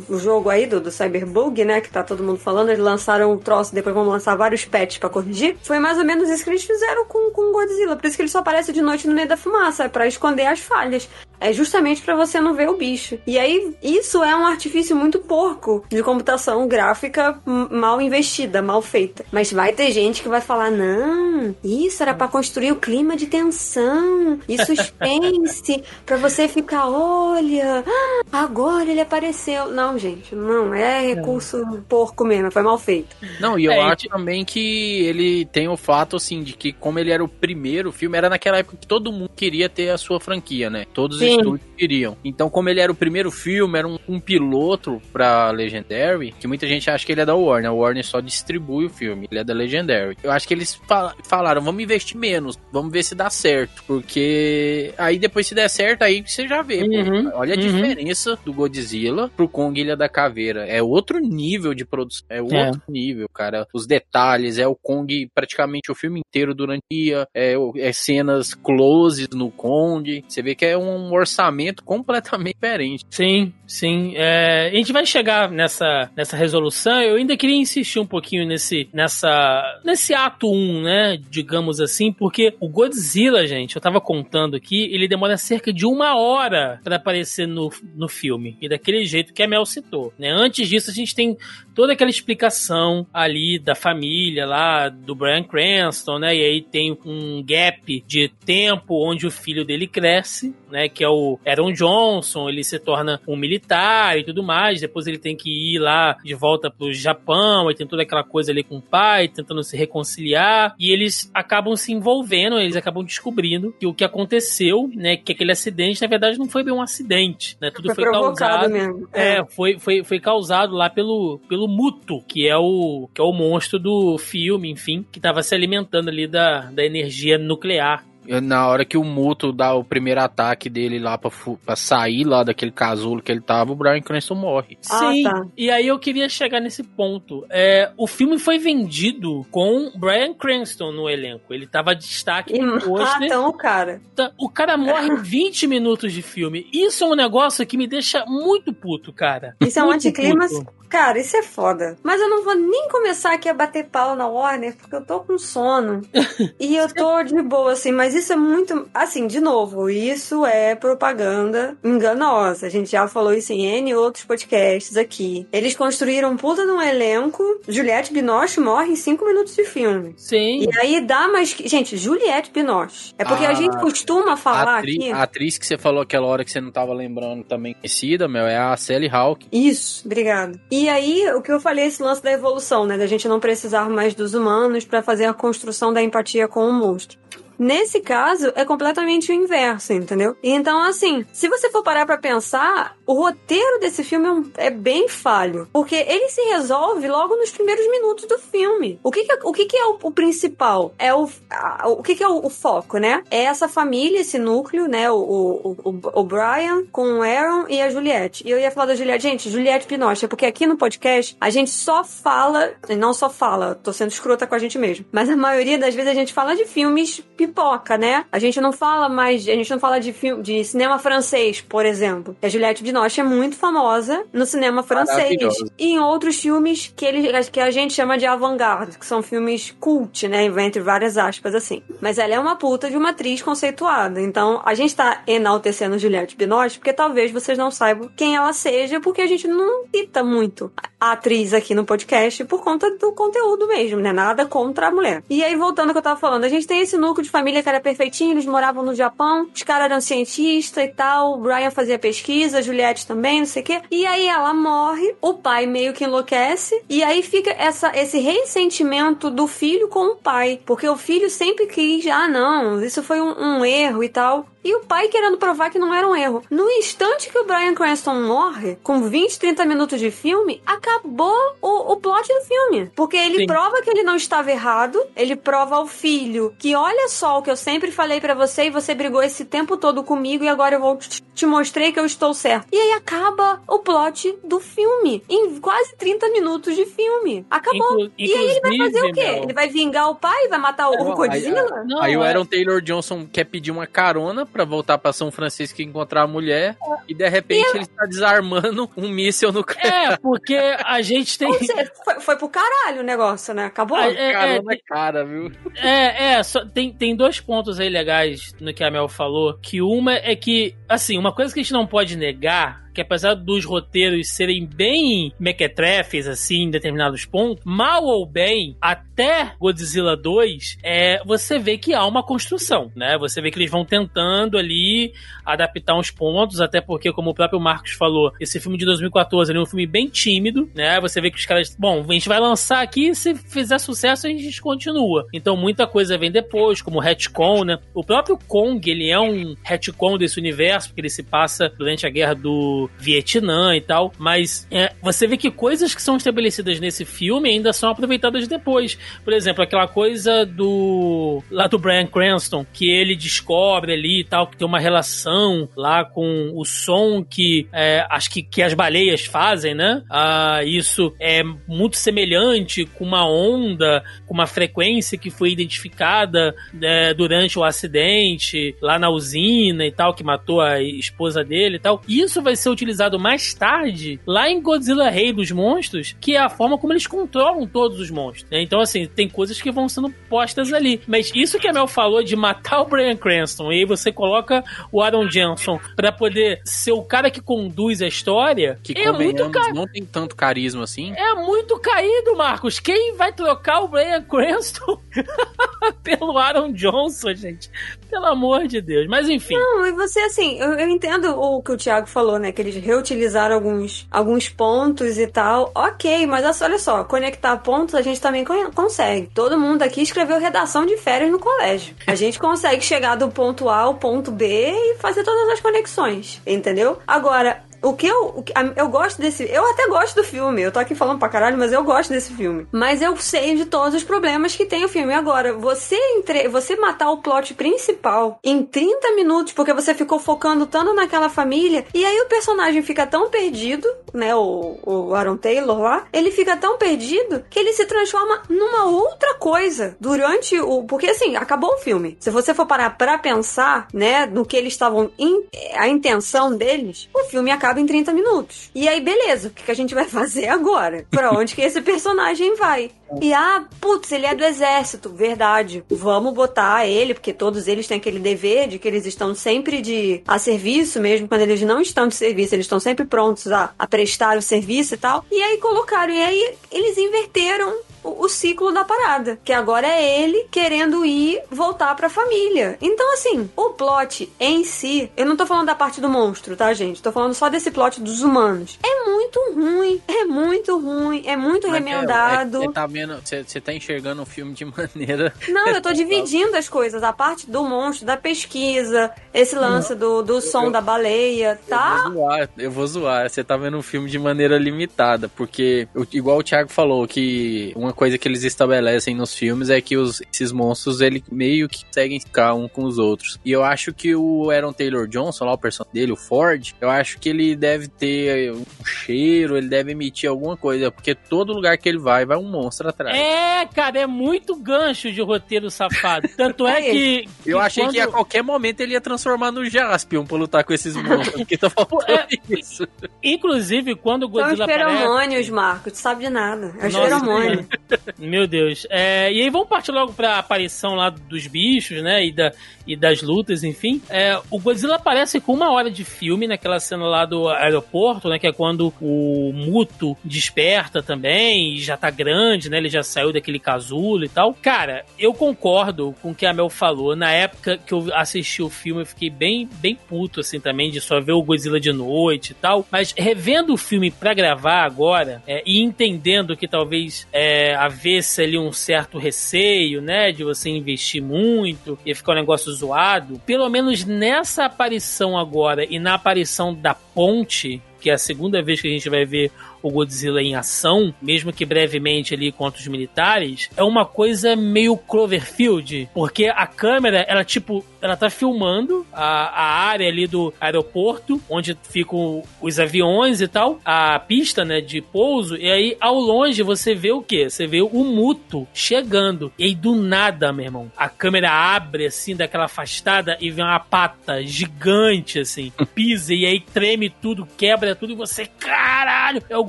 o jogo aí do, do Cyberbug, né? Que tá todo mundo falando, eles lançaram o troço, depois vão lançar vários patches pra corrigir. Foi mais ou menos isso que eles fizeram com, com o Godzilla. Por isso que ele só aparece de noite no da fumaça, é pra esconder as falhas. É justamente pra você não ver o bicho. E aí, isso é um artifício muito porco de computação gráfica mal investida, mal feita. Mas vai ter gente que vai falar: não, isso era pra construir o clima de tensão e suspense, pra você ficar, olha, ah, agora ele apareceu. Não, gente, não, é recurso porco mesmo, foi mal feito. Não, e eu É, acho também que ele tem o fato, assim, de que como ele era o primeiro filme, era naquela época que todo mundo queria ter a sua franquia, né? Todos os Sim. estúdios queriam. Então, como ele era o primeiro filme, era um, um piloto pra Legendary, que muita gente acha que ele é da Warner. A Warner só distribui o filme, ele é da Legendary. Eu acho que eles fala- falaram, vamos investir menos, vamos ver se dá certo. Porque aí depois se der certo, aí você já vê. Uhum, Olha a uhum. diferença do Godzilla pro Kong Ilha da Caveira. É outro nível de produção. É outro nível, cara. Os detalhes, é o Kong praticamente o filme inteiro durante o dia. É, é cenas closes no Kong. Você vê que é um orçamento completamente diferente. Sim, sim. É, a gente vai chegar nessa, nessa resolução. Eu ainda queria insistir um pouquinho nesse, nessa, nesse ato 1, né? Digamos assim, porque o Godzilla, gente, eu tava contando aqui, ele demora cerca de uma hora pra aparecer no, no filme. E daquele jeito que a Mel citou. Né? Antes disso, a gente tem toda aquela explicação ali da família lá, do Brian Cranston, né? E aí tem um gap de tempo onde o filho dele cresce, né? Que é o Aaron Johnson, ele se torna um militar e tudo mais. Depois ele tem que ir lá de volta pro Japão, e tem toda aquela coisa ali com o pai, tentando se reconciliar. E eles acabam se envolvendo, eles acabam descobrindo que o que aconteceu, né? Que aquele acidente, na verdade, não foi bem um acidente, né? Tudo Foi, foi, causado. mesmo. É, foi, foi, foi causado lá pelo, pelo Muto, que é o que é o monstro do filme, enfim, que tava se alimentando ali da, da energia nuclear. Na hora que o Muto dá o primeiro ataque dele lá pra, pra sair lá daquele casulo que ele tava, o Brian Cranston morre. Ah, Sim, tá. e aí eu queria chegar nesse ponto. É, o filme foi vendido com Brian Cranston no elenco. Ele tava de destaque E no matam pôster. o cara. Tá, O cara morre em 20 minutos de filme. Isso é um negócio que me deixa muito puto, cara. Isso é um Muito anticlimax. Cara, isso é foda. Mas eu não vou nem começar aqui a bater pau na Warner, porque eu tô com sono. e eu tô de boa, assim. Mas isso é muito. Assim, de novo, isso é propaganda enganosa. A gente já falou isso em N outros podcasts aqui. Eles construíram puta num elenco. Juliette Binoche morre em 5 minutos de filme. Sim. E aí dá mais. Gente, Juliette Binoche. É porque Ah, a gente costuma A, falar atri- aqui. a atriz que você falou aquela hora que você não tava lembrando também conhecida, meu, é a Sally Hawk. Isso, obrigado. E aí, o que eu falei, esse lance da evolução, né? Da gente não precisar mais dos humanos pra fazer a construção da empatia com o monstro. Nesse caso, é completamente o inverso, entendeu? Então, assim, se você for parar pra pensar, o roteiro desse filme é, um- é bem falho. Porque ele se resolve logo nos primeiros minutos do filme. O que, que o, que que é o, o principal? É o, a- o que, que é o, o foco, né? É essa família, esse núcleo, né? O, o, Brian com o Aaron e a Juliette. E eu ia falar da Juliette, gente, Juliette Binoche, é porque aqui no podcast a gente só fala, não só fala, tô sendo escrota com a gente mesmo, mas a maioria das vezes a gente fala de filmes pipoca, né? A gente não fala mais, a gente não fala de filme, de cinema francês, por exemplo. É Juliette Binoche. Binoche é muito famosa no cinema francês e em outros filmes que, ele, que a gente chama de avant-garde, que são filmes cult, né? Entre várias aspas, assim. Mas ela é uma puta de uma atriz conceituada. Então, a gente tá enaltecendo Juliette Binoche porque talvez vocês não saibam quem ela seja, porque a gente não cita muito a atriz aqui no podcast por conta do conteúdo mesmo, né? Nada contra a mulher. E aí, voltando ao que eu tava falando, a gente tem esse núcleo de família que era perfeitinho, eles moravam no Japão, os caras eram cientistas e tal, o Brian fazia pesquisa, a Juliette também, não sei o quê. E aí ela morre, o pai meio que enlouquece, e aí fica essa, esse ressentimento do filho com o pai, porque o filho sempre quis, ah, não, isso foi um, um erro e tal. E o pai querendo provar que não era um erro. No instante que o Brian Cranston morre, com 20, 30 minutos de filme, acabou o, o plot do filme. Porque ele Sim. prova que ele não estava errado, ele prova ao filho que olha só o que eu sempre falei pra você e você brigou esse tempo todo comigo e agora eu vou te, te mostrei que eu estou certo. E aí acaba o plot do filme. Em quase 30 minutos de filme. Acabou. Inclu- e aí ele vai fazer o quê? Mel, Ele vai vingar o pai? Vai matar o, Não, o Godzilla? Não, Aí o é- Aaron Taylor Johnson quer pedir uma carona pra voltar pra São Francisco e encontrar a mulher. E de repente ele está desarmando um míssil no É, porque a gente tem. Ou seja, foi, foi pro caralho o negócio, né? Acabou? Ah, é, carona cara, viu? É, é, só, tem, tem dois pontos aí legais no que a Mel falou. Que uma é que, assim, uma coisa que a gente não pode negar. Que apesar dos roteiros serem bem mequetrefes, assim, em determinados pontos, mal ou bem, até Godzilla 2, é, você vê que há uma construção, né? Você vê que eles vão tentando ali adaptar uns pontos, até porque, como o próprio Marcos falou, esse filme de 2014 ele é um filme bem tímido, né? Você vê que os caras, bom, a gente vai lançar aqui, se fizer sucesso a gente continua. Então muita coisa vem depois, como o retcon, né? O próprio Kong, ele é um retcon desse universo, porque ele se passa durante a guerra do Vietnã e tal, mas é, você vê que coisas que são estabelecidas nesse filme ainda são aproveitadas depois. Por exemplo, aquela coisa do lá do Brian Cranston, que ele descobre ali e tal, que tem uma relação lá com o som que é, acho que, que as baleias fazem, né? Ah, isso é muito semelhante com uma onda, com uma frequência que foi identificada né, durante o acidente lá na usina e tal, que matou a esposa dele e tal. Isso vai ser utilizado mais tarde lá em Godzilla Rei dos Monstros, que é a forma como eles controlam todos os monstros. né? Então, assim, tem coisas que vão sendo postas ali. Mas isso que a Mel falou de matar o Brian Cranston e aí você coloca o Aaron Johnson pra poder ser o cara que conduz a história, Que é muito convenhamos, ca... não tem tanto carisma assim. É muito caído, Marcos. Quem vai trocar o Brian Cranston pelo Aaron Johnson, gente? Pelo amor de Deus. Mas enfim. Não, e você, assim, eu, eu entendo o que o Thiago falou, né? Que eles reutilizaram alguns, alguns pontos e tal. Ok, mas olha só, conectar pontos a gente também con- consegue. Todo mundo aqui escreveu redação de férias no colégio. A gente consegue chegar do ponto A ao ponto B e fazer todas as conexões, entendeu? Agora, o que eu. Eu gosto desse. Eu até gosto do filme. Eu tô aqui falando pra caralho, mas eu gosto desse filme. Mas eu sei de todos os problemas que tem o filme. Agora, você entre, você matar o plot principal em 30 minutos, porque você ficou focando tanto naquela família, e aí o personagem fica tão perdido, né? O, o Aaron Taylor lá, ele fica tão perdido que ele se transforma numa outra coisa durante o. Porque assim, acabou o filme. Se você for parar pra pensar, né, no que eles estavam. in- a intenção deles, o filme acaba em 30 minutos. E aí, beleza, o que, que a gente vai fazer agora? Pra onde que esse personagem vai? E ah, putz, ele é do exército, verdade. Vamos botar ele, porque todos eles têm aquele dever de que eles estão sempre de a serviço, mesmo quando eles não estão de serviço, eles estão sempre prontos a, a prestar o serviço e tal. E aí colocaram, e aí eles inverteram o, o ciclo da parada. Que agora é ele querendo ir voltar pra família. Então, assim, o plot em si, eu não tô falando da parte do monstro, tá, gente? Tô falando só desse plot dos humanos. É muito ruim, é muito ruim, é muito Mas, remendado. é, Você tá vendo, você você tá enxergando o filme de maneira. Não, eu tô dividindo as coisas. A parte do monstro, da pesquisa, esse lance do, do som da baleia, Eu tá? vou zoar, eu vou zoar. Você tá vendo um filme de maneira limitada, porque, igual o Thiago falou, que uma coisa que eles estabelecem nos filmes é que os, esses monstros, ele meio que seguem ficar um com os outros. E eu acho que o Aaron Taylor Johnson, lá o personagem dele, o Ford, eu acho que ele deve ter um cheiro, ele deve emitir alguma coisa, porque todo lugar que ele vai, vai um monstro atrás. É, cara, é muito gancho de roteiro safado. Tanto é que. Eu que achei que a quando- qualquer momento ele ia transformar no Jaspion pra lutar com esses monstros, porque tá faltando É, isso. Inclusive, quando o São os Godzilla aparece. feromônios, Marco. Tu sabe de nada. É os feromônios. Meu Deus. É, e aí vamos partir logo pra aparição lá dos bichos, né? E, da, e das lutas, enfim. É, o Godzilla aparece com uma hora de filme naquela cena lá do aeroporto, né? Que é quando o Muto desperta também e já tá grande, né? Ele já saiu daquele casulo e tal. Cara, eu concordo com o que a Mel falou. Na época que eu assisti o filme, eu fiquei bem, bem puto, assim, também, de só ver o Godzilla de noite e tal. Mas revendo o filme pra gravar agora é, e entendendo que talvez é, havesse ali um certo receio, né, de você investir muito e ficar um negócio zoado, pelo menos nessa aparição agora e na aparição da ponte, que é a segunda vez que a gente vai ver o Godzilla em ação, mesmo que brevemente ali contra os militares, é uma coisa meio Cloverfield, porque a câmera, ela tipo, ela tá filmando a, a área ali do aeroporto, onde ficam os aviões e tal, a pista, né, de pouso, e aí ao longe você vê o quê? Você vê o Muto chegando, e aí do nada, meu irmão, a câmera abre assim, daquela afastada e vê uma pata gigante assim, pisa e aí treme tudo, quebra tudo e você, caralho, é o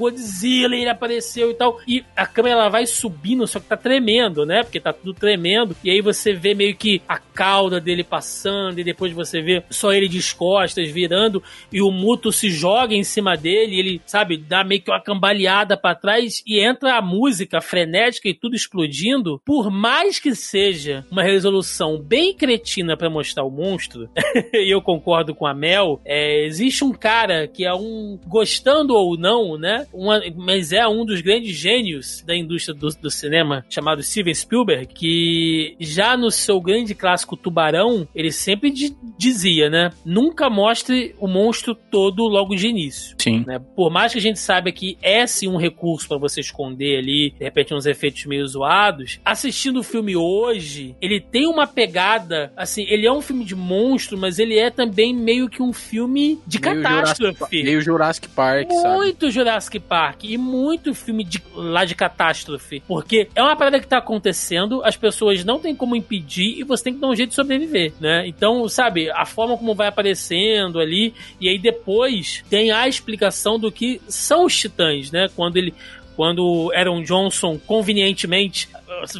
Godzilla, ele apareceu e tal. E a câmera ela vai subindo, só que tá tremendo, né? Porque tá tudo tremendo. E aí você vê meio que a cauda dele passando, e depois você vê só ele de costas virando, e o Muto se joga em cima dele, ele, sabe, dá meio que uma cambaleada pra trás e entra a música frenética e tudo explodindo. Por mais que seja uma resolução bem cretina pra mostrar o monstro, e eu concordo com a Mel, é, existe um cara que é um, gostando ou não, né? Uma- mas é um dos grandes gênios da indústria do, do cinema, chamado Steven Spielberg, que já no seu grande clássico Tubarão, ele sempre di- dizia, né? Nunca mostre o monstro todo logo de início Sim. né? Por mais que a gente saiba que é sim um recurso pra você esconder ali, de repente uns efeitos meio zoados, assistindo o filme hoje, ele tem uma pegada, assim, ele é um filme de monstro, mas ele é também meio que um filme de Meio catástrofe. Jurassic, meio Jurassic Park, sabe? Muito Jurassic Park e muito filme de, lá de catástrofe. Porque é uma parada que tá acontecendo, as pessoas não têm como impedir e você tem que dar um jeito de sobreviver, né? Então, sabe, a forma como vai aparecendo ali, e aí depois tem a explicação do que são os titãs, né? Quando ele. Quando o Aaron Johnson convenientemente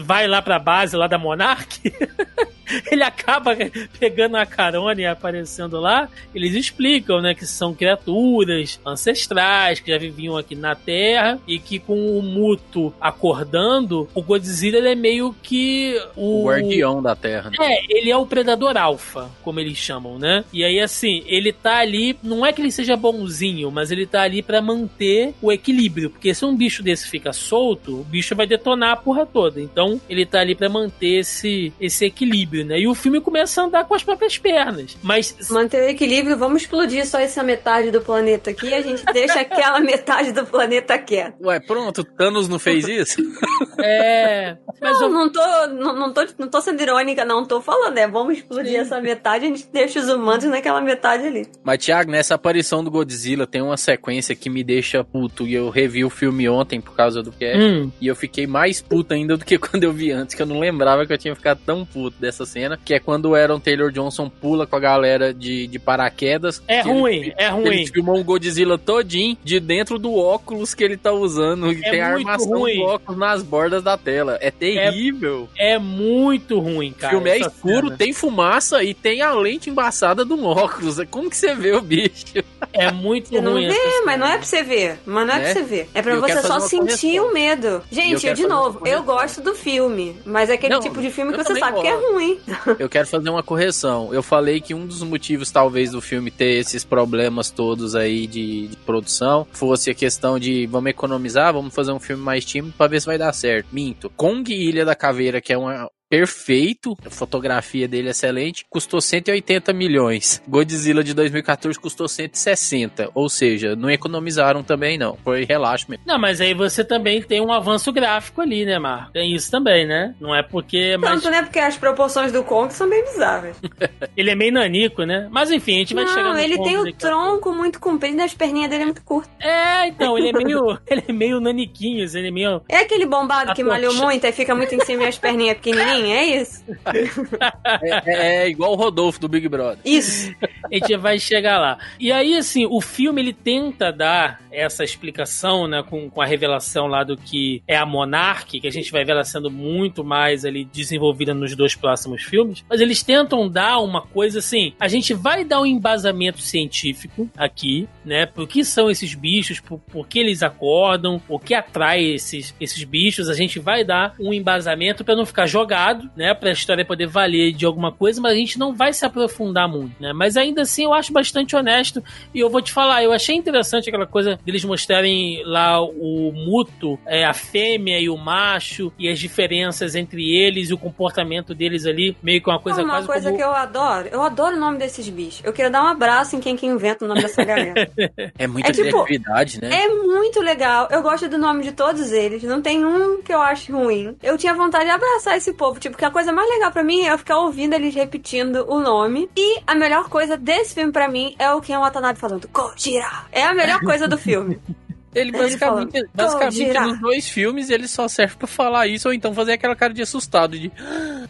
vai lá pra base lá da Monarch, ele acaba pegando a carona e aparecendo lá. Eles explicam, né, que são criaturas ancestrais que já viviam aqui na Terra e que com o Muto acordando, o Godzilla ele é meio que o, O guardião da Terra. né? é, ele é o predador alfa, como eles chamam, né? E aí, assim, ele tá ali, não é que ele seja bonzinho, mas ele tá ali pra manter o equilíbrio. Porque se um bicho desse fica solto, o bicho vai detonar a porra toda. Então, ele tá ali pra manter esse, esse equilíbrio, né? E o filme começa a andar com as próprias pernas. Mas Manter o equilíbrio, vamos explodir só essa metade do planeta aqui e a gente deixa aquela metade do planeta quieta. Ué, pronto, Thanos não fez isso? é. Mas Não, eu- não tô, não, não, tô, não tô sendo irônica, não. Tô falando, é vamos explodir essa metade e a gente deixa os humanos naquela metade ali. Mas, Thiago, nessa aparição do Godzilla tem uma sequência que me deixa puto. E eu revi o filme ontem por causa do cast. Hum, E eu fiquei mais puto ainda do que quando eu vi antes, que eu não lembrava que eu tinha ficado tão puto dessa cena. Que é quando o Aaron Taylor Johnson pula com a galera de, de paraquedas. é que ele- ruim, é ruim. Ele filmou um Godzilla todinho de dentro do óculos que ele tá usando. E É tem a armação ruim. do óculos nas bordas da tela. É terrível. É muito ruim, O cara. filme é escuro, cena. tem fumaça e tem a lente embaçada do óculos. Como que você vê o bicho? É muito Você não ruim. vê, essa mas não é pra você ver. Mas não é, Né? pra você ver. É pra Eu você só sentir correção. o medo. eu Gente, quero de fazer uma novo, eu gosto do filme. Mas é aquele Não, tipo de filme que eu você sabe que é ruim. Eu quero fazer uma correção. Eu falei que um dos motivos, talvez, do filme ter esses problemas todos aí de, de produção fosse a questão de vamos economizar, vamos fazer um filme mais tímido pra ver se vai dar certo. Minto. Kong e Ilha da Caveira, que é uma, perfeito, a fotografia dele é excelente, custou 180 milhões. Godzilla de 2014 custou 160, ou seja, não economizaram também não, foi relaxo mesmo. Não, mas aí você também tem um avanço gráfico ali, né, Mar? Tem isso também, né? Não é porque. Mas Tanto, né? Porque as proporções do Kong são bem bizarras. ele é meio nanico, né? Mas enfim, a gente vai chegar Não, no ele tem o tronco muito comprido e as perninhas dele é muito curtas. É, então, ele é meio. ele é meio naniquinhos, ele é meio. É aquele bombado que A malhou tocha. muito e fica muito em cima e as perninhas pequenininhas, é isso? É, é- é igual o Rodolfo do Big Brother. Isso. A gente vai chegar lá. E aí, assim, o filme ele tenta dar essa explicação, né, com, com a revelação lá do que é a Monarch, que a gente vai ver ela sendo muito mais ali desenvolvida nos dois próximos filmes. Mas eles tentam dar uma coisa assim: a gente vai dar um embasamento científico aqui, né, por que são esses bichos, por, por que eles acordam, o que atrai esses, esses bichos. A gente vai dar um embasamento para não ficar jogado, né, pra história poder valer de alguma coisa, mas a gente não vai se aprofundar muito, né. Mas ainda assim eu acho bastante honesto e eu vou te falar, eu achei interessante aquela coisa deles mostrarem lá o muto, é, a fêmea e o macho e as diferenças entre eles e o comportamento deles ali, meio que uma coisa uma quase coisa como... que eu adoro, eu adoro o nome desses bichos. Eu queria dar um abraço em quem que inventa o nome dessa galera. É muita É tipo- criatividade, né? É muito legal. Eu gosto do nome de todos eles. Não tem um que eu ache ruim. Eu tinha vontade de abraçar esse povo. Tipo, que a coisa mais legal pra mim é ficar ouvindo eles repetindo o nome. E a melhor coisa desse filme pra mim é o Ken Watanabe falando Gojira. É a melhor coisa do filme. Ele basicamente, falando, basicamente nos dois filmes ele só serve pra falar isso ou então fazer aquela cara de assustado de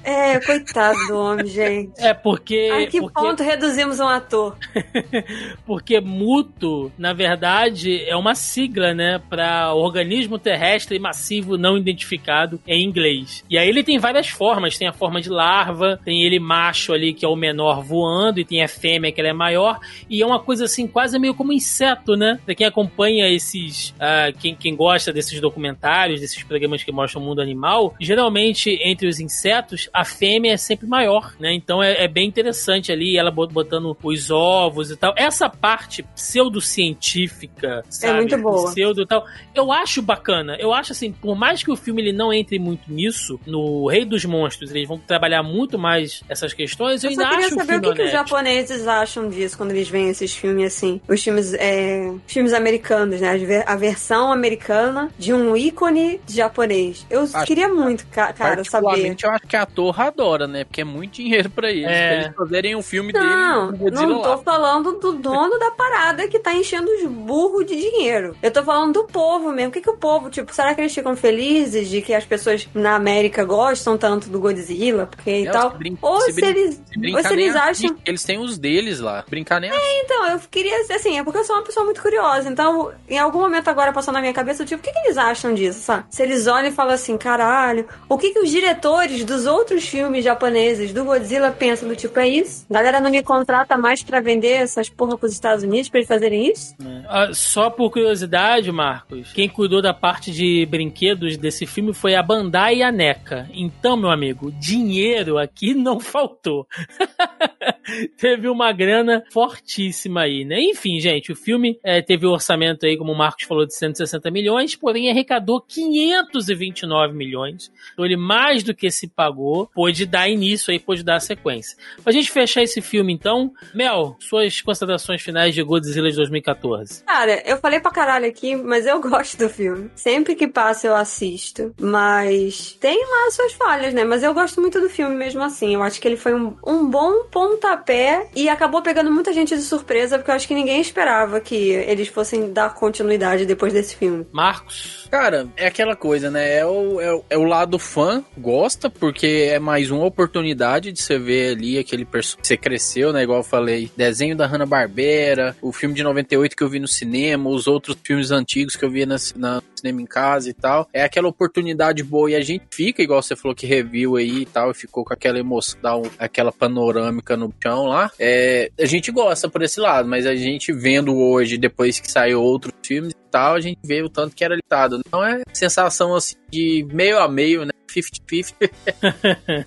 É, coitado do homem, gente. É porque... A que porque... ponto reduzimos um ator? Porque muto, na verdade, é uma sigla, né, para organismo terrestre massivo não identificado em inglês. E aí ele tem várias formas, tem a forma de larva, tem ele macho ali que é o menor voando e tem a fêmea que ela é maior e é uma coisa assim quase meio como inseto, né? Pra quem acompanha esses, ah, quem, quem gosta desses documentários, desses programas que mostram o mundo animal, geralmente entre os insetos a fêmea é sempre maior, né? Então é, é bem interessante ali ela bot- botando os ovos e tal. Essa parte pseudocientífica, sabe? muito boa. Pseudo tal. Eu acho bacana. Eu acho assim, por mais que o filme ele não entre muito nisso, no Rei dos Monstros, eles vão trabalhar muito mais essas questões. Eu, Eu só ainda queria acho o saber o filme que, que os japoneses acham disso quando eles veem esses filmes assim. Os filmes, é, filmes americanos, né? As ver- A versão americana de um ícone japonês. Eu Acho- queria muito, ca- cara, saber. eu acho que a torre adora, né? Porque é muito dinheiro pra eles. É. Pra eles fazerem um filme Não, dele com o Godzilla não tô lá. falando do dono da parada que tá enchendo os burros de dinheiro. Eu tô falando do povo mesmo. O que, que o povo, tipo, será que eles ficam felizes de que as pessoas na América gostam tanto do Godzilla? Porque e Não, tal. Ou se eles, Se ou se eles acham. Eles têm os deles lá. Brincar nem assiste. Então, eu queria, assim, é porque eu sou uma pessoa muito curiosa. Então, em algum momento agora passou na minha cabeça, tipo, o que, que eles acham disso, sabe? Se eles olham e falam assim, caralho, o que, que os diretores dos outros filmes japoneses do Godzilla pensam do tipo, é isso? A galera não me contrata mais pra vender essas porra pros Estados Unidos pra eles fazerem isso? Ah, só por curiosidade, Marcos, quem cuidou da parte de brinquedos desse filme foi a Bandai e a NECA. Então, meu amigo, dinheiro aqui não faltou. teve uma grana fortíssima aí, né? Enfim, gente, o filme eh, teve um orçamento aí, como o Marcos falou, de 160 milhões, porém arrecadou 529 milhões. Então ele mais do que se pagou, pôde dar início aí, pôde dar sequência. Pra gente fechar esse filme, então, Mel, suas considerações finais de Godzilla de 2014. Cara, eu falei pra caralho aqui, mas eu gosto do filme. Sempre que passa eu assisto. Mas tem lá suas falhas, né? Mas eu gosto muito do filme mesmo assim. Eu acho que ele foi um, um bom pontapé e acabou pegando muita gente de surpresa, porque eu acho que ninguém esperava que eles fossem dar continuidade depois desse filme. Marcos? Cara, é aquela coisa, né? É o, é, o- é o lado fã, gosta, porque é mais uma oportunidade de você ver ali aquele personagem que você cresceu, né? Igual eu falei, desenho da Hanna-Barbera, o filme de 98 que eu vi no cinema, os outros filmes antigos que eu via na, na- no cinema em casa e tal. É aquela oportunidade boa e a gente fica, igual você falou que reviu aí e tal, e ficou com aquela emoção, aquela panorâmica no chão lá. É, a gente gosta por esse lado, mas a gente vendo hoje, depois que saiu outros filmes tal, a gente vê o tanto que era litado. Não é sensação assim de meio a meio, né? 50-50.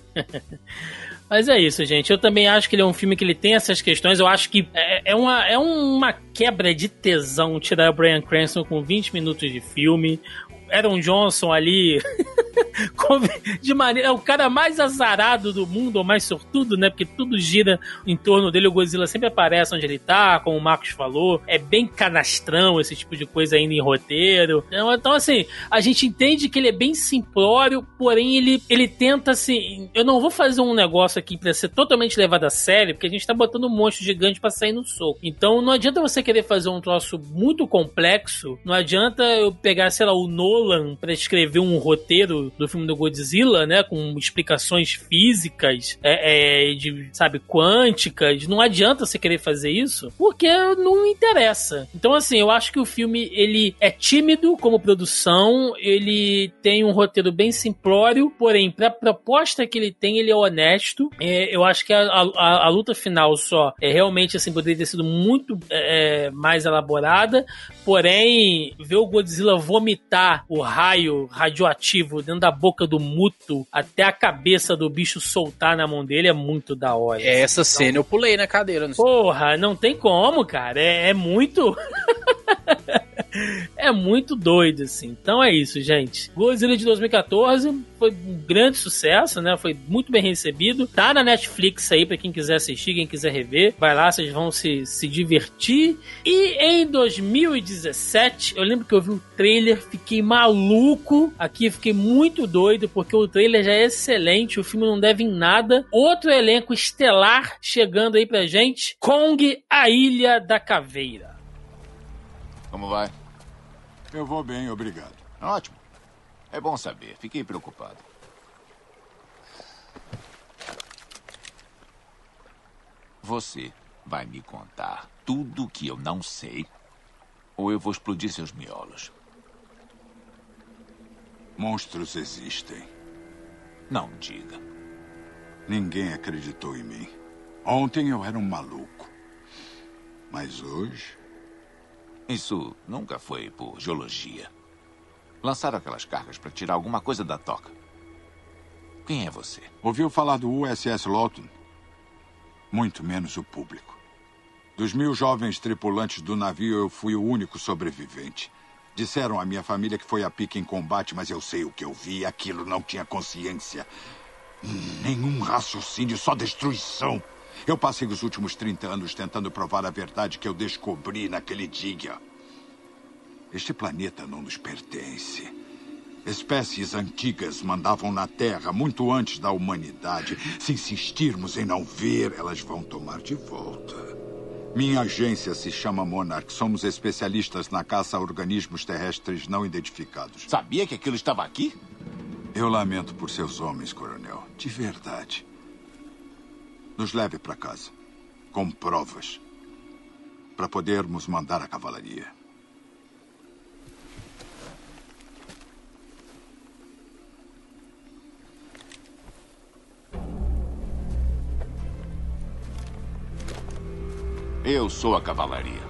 Mas é isso, gente. Eu também acho que ele é um filme que ele tem essas questões. Eu acho que é, é uma, é uma quebra de tesão tirar o Brian Cranston com 20 minutos de filme. Aaron Johnson ali de maneira. É o cara mais azarado do mundo, ou mais sortudo, né? Porque tudo gira em torno dele. O Godzilla sempre aparece onde ele tá, como o Marcos falou. É bem canastrão esse tipo de coisa ainda em roteiro. Então, então, assim, a gente entende que ele é bem simplório, porém ele, ele tenta, assim. Eu não vou fazer um negócio aqui pra ser totalmente levado a sério, porque a gente tá botando um monstro gigante pra sair no soco. Então não adianta você querer fazer um troço muito complexo. Não adianta eu pegar, sei lá, o Nolan pra escrever um roteiro do filme do Godzilla, né? Com explicações físicas, é, é, de, sabe, quânticas. Não adianta você querer fazer isso, porque não interessa. Então, assim, eu acho que o filme, ele é tímido como produção, ele tem um roteiro bem simplório, porém, pra proposta que ele tem, ele é honesto. É, eu acho que a, a, a luta final só é realmente, assim, poderia ter sido muito é, mais elaborada, porém, ver o Godzilla vomitar o raio radioativo dentro da boca do Muto até a cabeça do bicho soltar na mão dele é muito da hora. É essa cena eu pulei na cadeira. Não. Porra, não tem como, cara. É, é muito. é muito doido, assim. Então é isso, gente. Godzilla de 2014 foi um grande sucesso, né? Foi muito bem recebido. Tá na Netflix aí pra quem quiser assistir, quem quiser rever. Vai lá, vocês vão se, se divertir. E em 2017, eu lembro que eu vi o trailer, fiquei maluco. Aqui fiquei muito doido, porque o trailer já é excelente. O filme não deve em nada. Outro elenco estelar chegando aí pra gente: Kong, a Ilha da Caveira. Como vai? Eu vou bem, obrigado. Ótimo. É bom saber. Fiquei preocupado. Você vai me contar tudo o que eu não sei? Ou eu vou explodir seus miolos? Monstros existem. Não diga. Ninguém acreditou em mim. Ontem eu era um maluco. Mas hoje. Isso nunca foi por geologia. Lançaram aquelas cargas para tirar alguma coisa da toca. Quem é você? Ouviu falar do USS Lawton? Muito menos o público. Dos mil jovens tripulantes do navio, eu fui o único sobrevivente. Disseram à minha família que foi a pique em combate, mas eu sei o que eu vi. Aquilo não tinha consciência. Nenhum raciocínio, só destruição. Eu passei os últimos 30 anos tentando provar a verdade que eu descobri naquele dia. Este planeta não nos pertence. Espécies antigas mandavam na Terra muito antes da humanidade. Se insistirmos em não ver, elas vão tomar de volta. Minha agência se chama Monarch. Somos especialistas na caça a organismos terrestres não identificados. Sabia que aquilo estava aqui? Eu lamento por seus homens, coronel. De verdade. Nos leve para casa. Com provas. Para podermos mandar a cavalaria. Eu sou a cavalaria.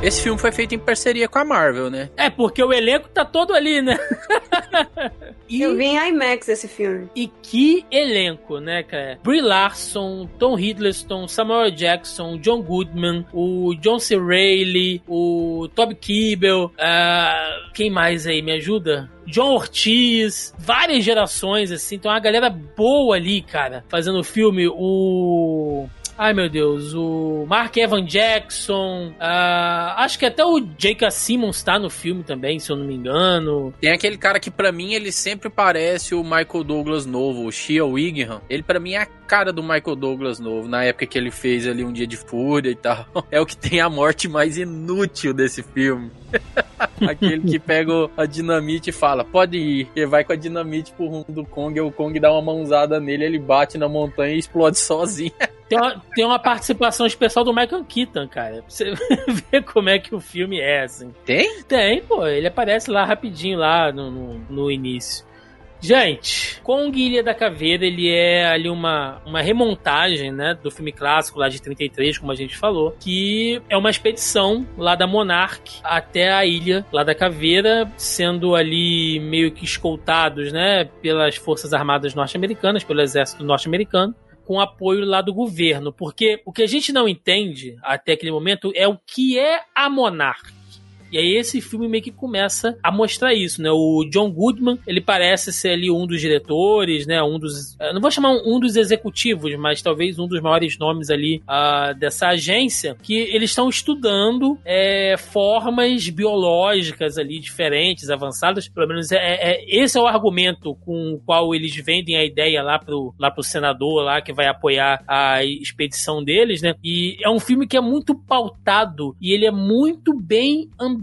Esse filme foi feito em parceria com a Marvel, né? É, porque o elenco tá todo ali, né? e, Eu vi em IMAX esse filme. e que elenco, né, cara? Brie Larson, Tom Hiddleston, Samuel Jackson, John Goodman, o John C. Reilly, o Toby Kebbell, ah, quem mais aí? Me ajuda? John Ortiz, várias gerações, assim, então uma galera boa ali, cara, fazendo o filme. O. Ai meu Deus, o Mark Evan Jackson, ah, acho que até o J.K. Simmons tá no filme também, se eu não me engano. Tem aquele cara que pra mim ele sempre parece o Michael Douglas novo, o Shia Wigham. Ele pra mim é a cara do Michael Douglas novo, na época que ele fez ali um dia de fúria e tal. É o que tem a morte mais inútil desse filme. Aquele que pega a dinamite e fala, pode ir. Ele vai com a dinamite pro rumo do Kong, e o Kong dá uma mãozada nele, ele bate na montanha e explode sozinho. Tem uma, tem uma participação especial do Michael Keaton, cara. Pra você ver como é que o filme é, assim. Tem? Tem, pô. Ele aparece lá rapidinho, lá no, no, no início. Gente, Kong Ilha da Caveira, ele é ali uma, uma remontagem, né, do filme clássico lá de 33, como a gente falou, que é uma expedição lá da Monarch até a ilha lá da Caveira, sendo ali meio que escoltados, né, pelas forças armadas norte-americanas, pelo exército norte-americano com apoio lá do governo, porque o que a gente não entende até aquele momento é o que é a Monarch. E aí esse filme meio que começa a mostrar isso, né? O John Goodman, ele parece ser ali um dos diretores, né? Um dos... Não vou chamar um dos executivos, mas talvez um dos maiores nomes ali ah, dessa agência, que eles estão estudando é, formas biológicas ali diferentes, avançadas. Pelo menos é, é- esse é o argumento com o qual eles vendem a ideia lá pro, lá pro senador lá que vai apoiar a expedição deles, né? E é um filme que é muito pautado e ele é muito bem ambientado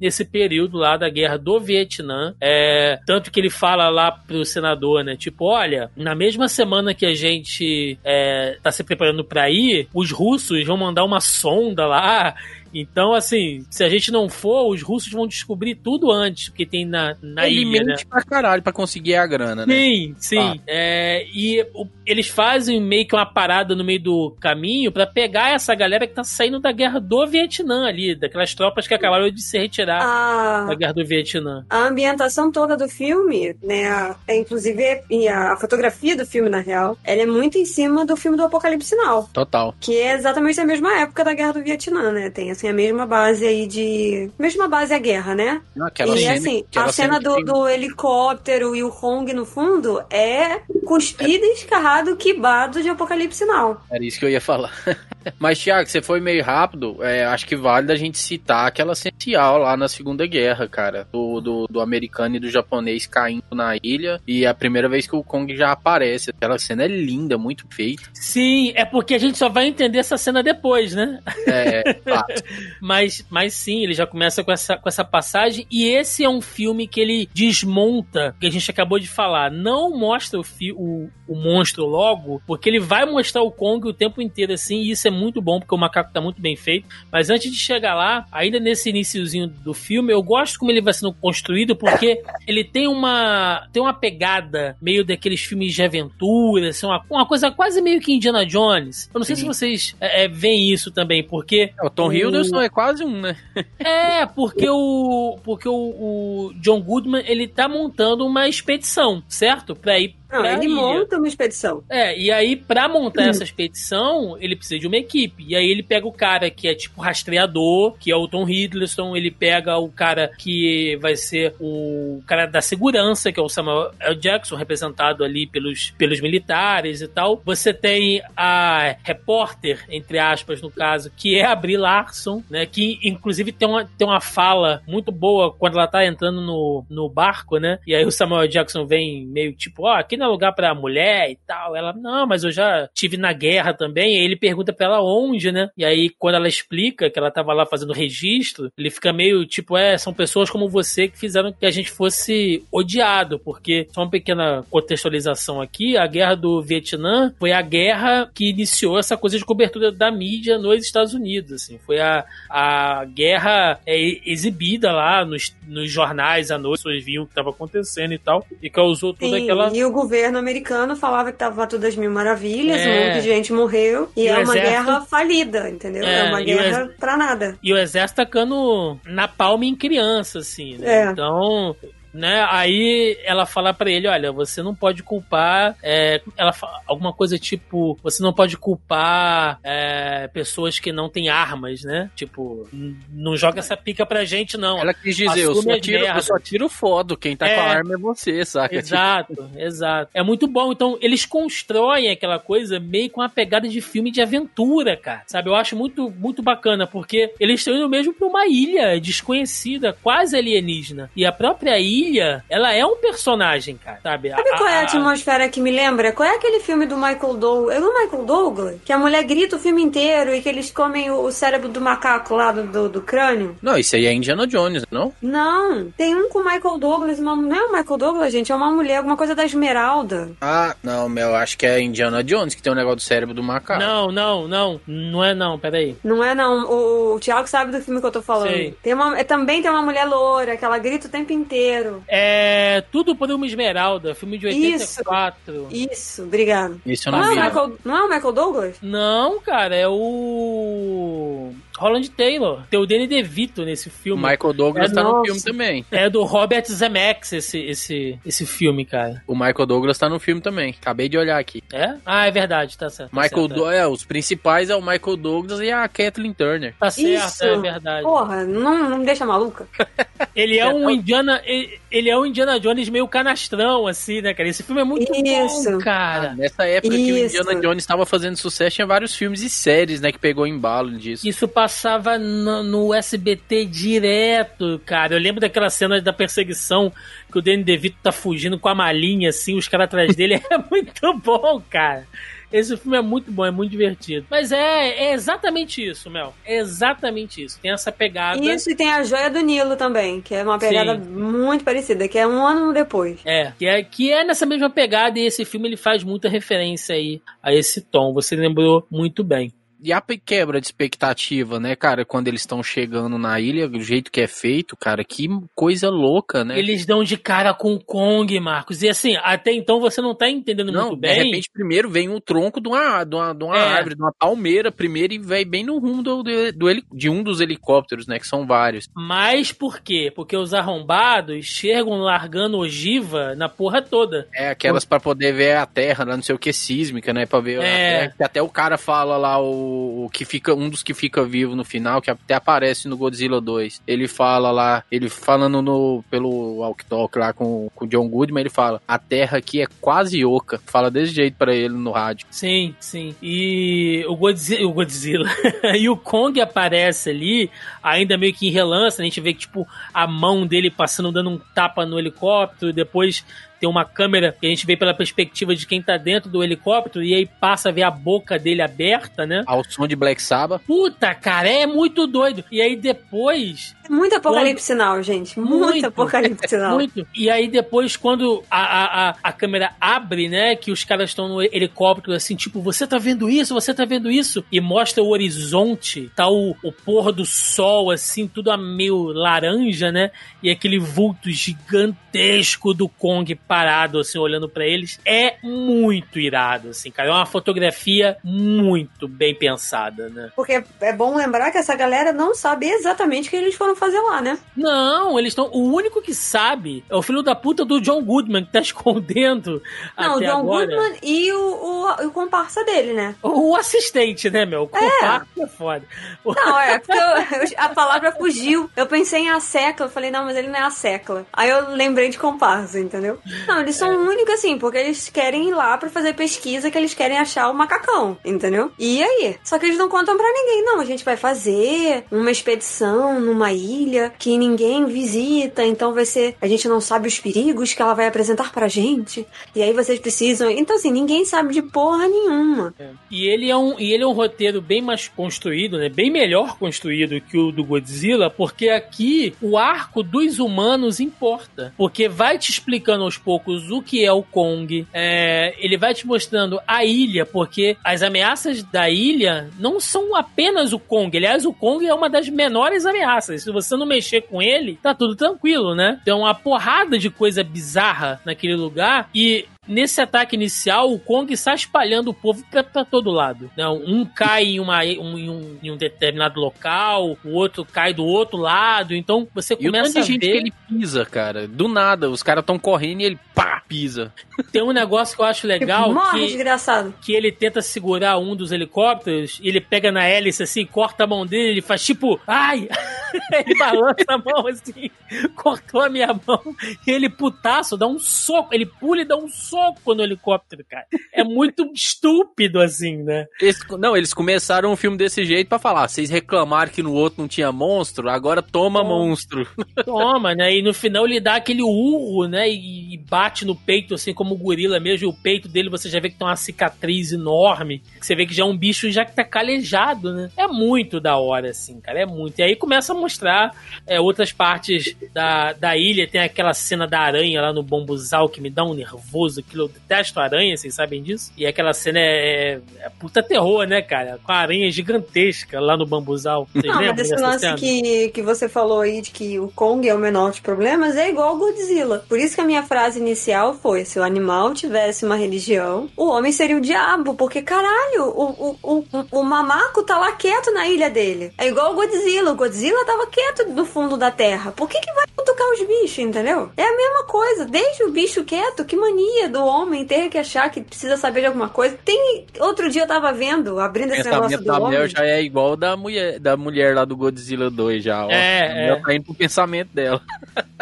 nesse período lá da guerra do Vietnã. É, tanto que ele fala lá pro senador, né? Tipo, olha, na mesma semana que a gente é, tá se preparando pra ir, os russos vão mandar uma sonda lá. Então, assim, se a gente não for, os russos vão descobrir tudo antes que tem na, na Ele ilha, né? mente pra caralho pra conseguir a grana, né? Sim, sim. Ah. É, e o- eles fazem meio que uma parada no meio do caminho pra pegar essa galera que tá saindo da guerra do Vietnã ali, daquelas tropas que acabaram de se retirar A, da guerra do Vietnã. a ambientação toda do filme, né? é, inclusive, e a fotografia do filme, na real, ela é muito em cima do filme do Apocalipse Now. Total. Que é exatamente a mesma época da Guerra do Vietnã, né? Tem, assim, a mesma base aí de... Mesma base à guerra, né? Aquela e, cena, assim, aquela a cena que do, tem- do helicóptero e o Hong no fundo é cuspido, escarrado, quibado de Apocalipse Now. Era isso que eu ia falar. Mas, Thiago, você foi meio rápido. é, acho que vale a gente citar aquela essencial lá na Segunda Guerra, cara. Do, do, do americano e do japonês caindo na ilha. E é a primeira vez que o Kong já aparece. Aquela cena é linda, muito feita. Sim, é porque a gente só vai entender essa cena depois, né? É, fato. Mas, mas sim, ele já começa com essa, com essa passagem. E esse é um filme que ele desmonta, que a gente acabou de falar. Não mostra o, fi, o, o monstro logo, porque ele vai mostrar o Kong o tempo inteiro assim. E isso é muito bom, porque o macaco tá muito bem feito. Mas antes de chegar lá, ainda nesse iniciozinho do filme, eu gosto como ele vai sendo construído, porque ele tem uma, tem uma pegada meio daqueles filmes de aventura, assim, uma, uma coisa quase meio que Indiana Jones. Eu não sei se vocês é, é, veem isso também, porque O Tom O- Hiddleston é quase um, né? é, porque o. Porque o, o John Goodman ele tá montando uma expedição, certo? Pra ir Não, ele ilha. monta uma expedição. É, e aí, pra montar essa expedição, ele precisa de uma equipe. E aí ele pega o cara que é tipo rastreador, que é o Tom Hiddleston, ele pega o cara que vai ser o cara da segurança, que é o Samuel L. Jackson, representado ali pelos, pelos militares e tal. Você tem a repórter, entre aspas, no caso, que é a Brie Larson, né? Que inclusive tem uma, tem uma fala muito boa quando ela tá entrando no, no barco, né? E aí o Samuel. Jackson vem meio tipo, ó, aqui não é lugar pra mulher e tal. Ela, não, mas eu já tive na guerra também. E aí ele pergunta pra ela onde, né? E aí quando ela explica que ela tava lá fazendo registro, ele fica meio tipo, é, são pessoas como você que fizeram que a gente fosse odiado, porque só uma pequena contextualização aqui, a guerra do Vietnã foi a guerra que iniciou essa coisa de cobertura da mídia nos Estados Unidos, assim, foi a, a guerra é, exibida lá nos, nos jornais à noite, as pessoas viam o que estava acontecendo e tal, e causou toda Sim, aquela E o governo americano falava que tava tudo às mil maravilhas, É. um monte de gente morreu. E, E é uma exército- guerra falida, entendeu? É, É, uma guerra pra nada. E o exército tacando na palma em criança, assim, né? É. Então, né? Aí ela fala pra ele, olha, você não pode culpar, é, ela fala alguma coisa tipo, você não pode culpar é, pessoas que não têm armas, né? Tipo, não joga essa pica pra gente, não. Ela quis dizer, eu só, tiro, eu só tiro foto. Quem tá É. com a arma é você, saca? Exato, exato. É muito bom. Então, eles constroem aquela coisa meio com uma pegada de filme de aventura, cara. Sabe? Eu acho muito, muito bacana, porque eles estão indo mesmo pra uma ilha desconhecida, quase alienígena. E a própria ilha, ela é um personagem, cara. Sabe? Sabe qual é a a- atmosfera que me lembra? Qual é aquele filme do Michael Douglas? É do Michael Douglas? Que a mulher grita o filme inteiro e que eles comem o, o cérebro do macaco lá do, do, do crânio? Não, isso aí é Indiana Jones, não? Não, tem um com o Michael Douglas, uma, não é o Michael Douglas, gente, é uma mulher, alguma coisa da Esmeralda. Ah, não, meu, acho que é Indiana Jones que tem o negócio do cérebro do macaco. Não, não, não. Não é não, peraí. Não é não, o, o Thiago sabe do filme que eu tô falando. Sei. Tem uma, é, também tem uma mulher loura, que ela grita o tempo inteiro. Claro. É Tudo por uma Esmeralda, filme de Isso. 84. Isso, obrigado. Isso eu Não não é, o. Michael, não é o Michael Douglas? Não, cara, é o. Roland Taylor. Tem o Danny DeVito nesse O filme. Michael Douglas É, tá no nossa. filme também. É do Robert Zemeckis esse, esse, esse filme, cara. O Michael Douglas tá no filme também. Acabei de olhar aqui. É? Ah, é verdade, tá certo. tá Michael certo, Do- é, os principais é o Michael Douglas e a Kathleen Turner. Tá certo, Isso. é verdade. Porra, não, não me deixa maluca. Ele é um É, Indiana. Ele, ele é um Indiana Jones meio canastrão, assim, né, cara? Esse filme é muito Isso. bom, cara. Nessa época que o Isso. Indiana Jones estava fazendo sucesso, tinha vários filmes e séries, né, que pegou embalo disso. Isso passava no, no SBT direto, cara. Eu lembro daquela cena da perseguição que o Danny DeVito tá fugindo com a malinha, assim, os caras atrás dele. É muito bom, cara. Esse filme é muito bom, é muito divertido. Mas é, é exatamente isso, Mel. É exatamente isso. Tem essa pegada. Isso, e tem a Joia do Nilo também, que é uma pegada Sim. muito parecida, que é um ano depois. É, que é, que é nessa mesma pegada e esse filme ele faz muita referência aí a esse tom. Você lembrou muito bem. E a quebra de expectativa, né, cara, quando eles estão chegando na ilha, do jeito que é feito, cara, que coisa louca, né? Eles dão de cara com o Kong, Marcos. E assim, até então você não tá entendendo Não, muito de bem. repente primeiro vem o tronco de uma, de uma, de uma É. árvore, de uma palmeira primeiro e vai bem no rumo do, do, do de um dos helicópteros, né, que são vários. Mas por quê? Porque os arrombados chegam largando ogiva na porra toda. É, aquelas pra poder ver a terra, não sei o que, sísmica, né, pra ver a É. terra, que até o cara fala lá, o, o que fica, um dos que fica vivo no final, que até aparece no Godzilla 2, ele fala lá, ele falando no, pelo walk talk lá com, com o John Goodman, ele fala, a terra aqui é quase oca, fala desse jeito pra ele no rádio. Sim, sim. E o Godzilla, o Godzilla e o Kong aparece ali, ainda meio que em relance. A gente vê que, tipo, a mão dele passando, dando um tapa no helicóptero. Depois tem uma câmera que a gente vê pela perspectiva de quem tá dentro do helicóptero. E aí passa a ver a boca dele aberta, né? Ao som de Black Sabbath, Puta, cara, é muito doido. E aí depois É muito apocalipse sinal, gente. Muito, Muito. apocalipse sinal. Muito. E aí depois, quando a, a, a, a câmera abre, né? Que os caras estão no helicóptero, assim, tipo, você tá vendo isso? Você tá vendo isso? E mostra o horizonte, tá o, o pôr do sol, assim, tudo a meio laranja, né? E aquele vulto gigantesco do Kong parado, assim, olhando pra eles. É muito irado, assim, cara. É uma fotografia muito bem pensada, né? Porque é bom lembrar que essa galera não sabe exatamente o que eles foram fazer lá, né? Não, eles estão. O único que sabe é o filho da puta do John Goodman, que tá escondendo Não, o até John agora. Goodman e o, o, o comparsa dele, né? O assistente, né, meu? O comparsa é foda. O- Não, é, porque eu- eu- a palavra fugiu. Eu pensei em a secla, eu falei, não, mas ele não é a secla. Aí eu lembrei de comparsa, entendeu? Não, eles são únicos assim, porque eles querem ir lá pra fazer pesquisa, que eles querem achar o macacão, entendeu? E aí? Só que eles não contam pra ninguém, não. A gente vai fazer uma expedição numa ilha que ninguém visita, então vai ser. A gente não sabe os perigos que ela vai apresentar pra gente. E aí vocês precisam. Então, assim, ninguém sabe de porra nenhuma. E ele é um, e ele é um roteiro bem mais construído, né? Bem melhor construído que o do Godzilla, porque aqui o arco dos humanos importa. Porque vai te explicando aos poucos o que é o Kong. é, ele vai te mostrando a ilha, porque as ameaças da ilha não são apenas o Kong. Aliás, o Kong é uma das menores ameaças. Se você não mexer com ele, tá tudo tranquilo, né? Então, uma porrada de coisa bizarra naquele lugar. E Nesse ataque inicial, o Kong está espalhando o povo pra, pra todo lado. Não, um cai em, uma, um- em, um, em um determinado local, o outro cai do outro lado. Então você E o tanto começa de a gente ver. que ele pisa, cara. Do nada, os caras tão correndo e ele pá, pisa. Tem um negócio que eu acho legal Morre, que, desgraçado. que ele tenta segurar um dos helicópteros, e ele pega na hélice assim, corta a mão dele, ele faz tipo, ai! ele balança a mão assim, cortou a minha mão, e ele putaço, dá um soco, ele pula e dá um soco no helicóptero, cara. É muito estúpido assim, né? Eles- não, eles começaram um filme desse jeito pra falar. Vocês reclamaram que no outro não tinha monstro, agora toma Toma. monstro. Toma, né? E no final ele dá aquele urro, né? E, e bate no peito, assim como o gorila mesmo, e o peito dele você já vê que tem uma cicatriz enorme, que você vê que já é um bicho já que tá calejado, né? É muito da hora, assim, cara, é muito. E aí começa a mostrar é, outras partes da, da ilha, tem aquela cena da aranha lá no bombuzal que me dá um nervoso, aquilo, eu detesto aranha, vocês sabem disso? E aquela cena é, é puta terror, né, cara? Com a aranha gigantesca lá no bambuzal. Vocês Não, mas lembram esse dessa lance cena? que, que você falou aí de que o Kong é o menor dos problemas é igual ao Godzilla. Por isso que a minha frase inicial foi: se o animal tivesse uma religião, o homem seria o diabo. Porque, caralho, o, o, o, o mamaco tá lá quieto na ilha dele. É igual o Godzilla. O Godzilla tava quieto no fundo da terra. Por que, que vai cutucar os bichos, entendeu? É a mesma coisa. Deixa o bicho quieto. Que mania do homem ter que achar que precisa saber de alguma coisa. Tem. Outro dia eu tava vendo, abrindo O esse negócio do da homem. já é igual da mulher, da mulher lá do Godzilla 2 já, ó. É, é. tá indo pro pensamento dela.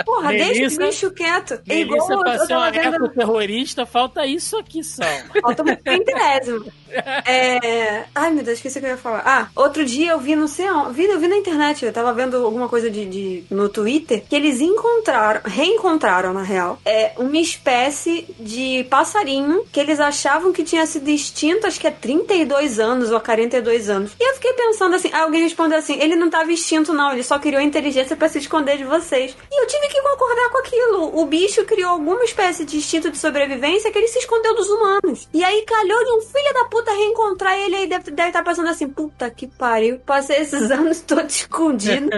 Porra, deixa o bicho quieto. É igual eu, eu uma tava vendo. ecoterrorista, falta isso aqui só. Falta um centésimo. É... Ai, meu Deus, esqueci o que eu ia falar. Ah, outro dia eu vi, não sei onde, vi, eu vi na internet, eu tava vendo alguma coisa de, de- no Twitter, que eles encontraram, reencontraram, na real, é uma espécie de passarinho que eles achavam que tinha sido extinto, acho que há 32 anos ou há 42 anos. E eu fiquei pensando assim, alguém respondeu assim, ele não tava extinto não, ele só criou inteligência pra se esconder de vocês. E eu tive que concordar com aquilo. O bicho criou alguma espécie de instinto de sobrevivência que ele se escondeu dos humanos. E aí calhou de um filho da puta reencontrar ele aí deve estar pensando assim, puta que pariu, passei esses anos todos escondido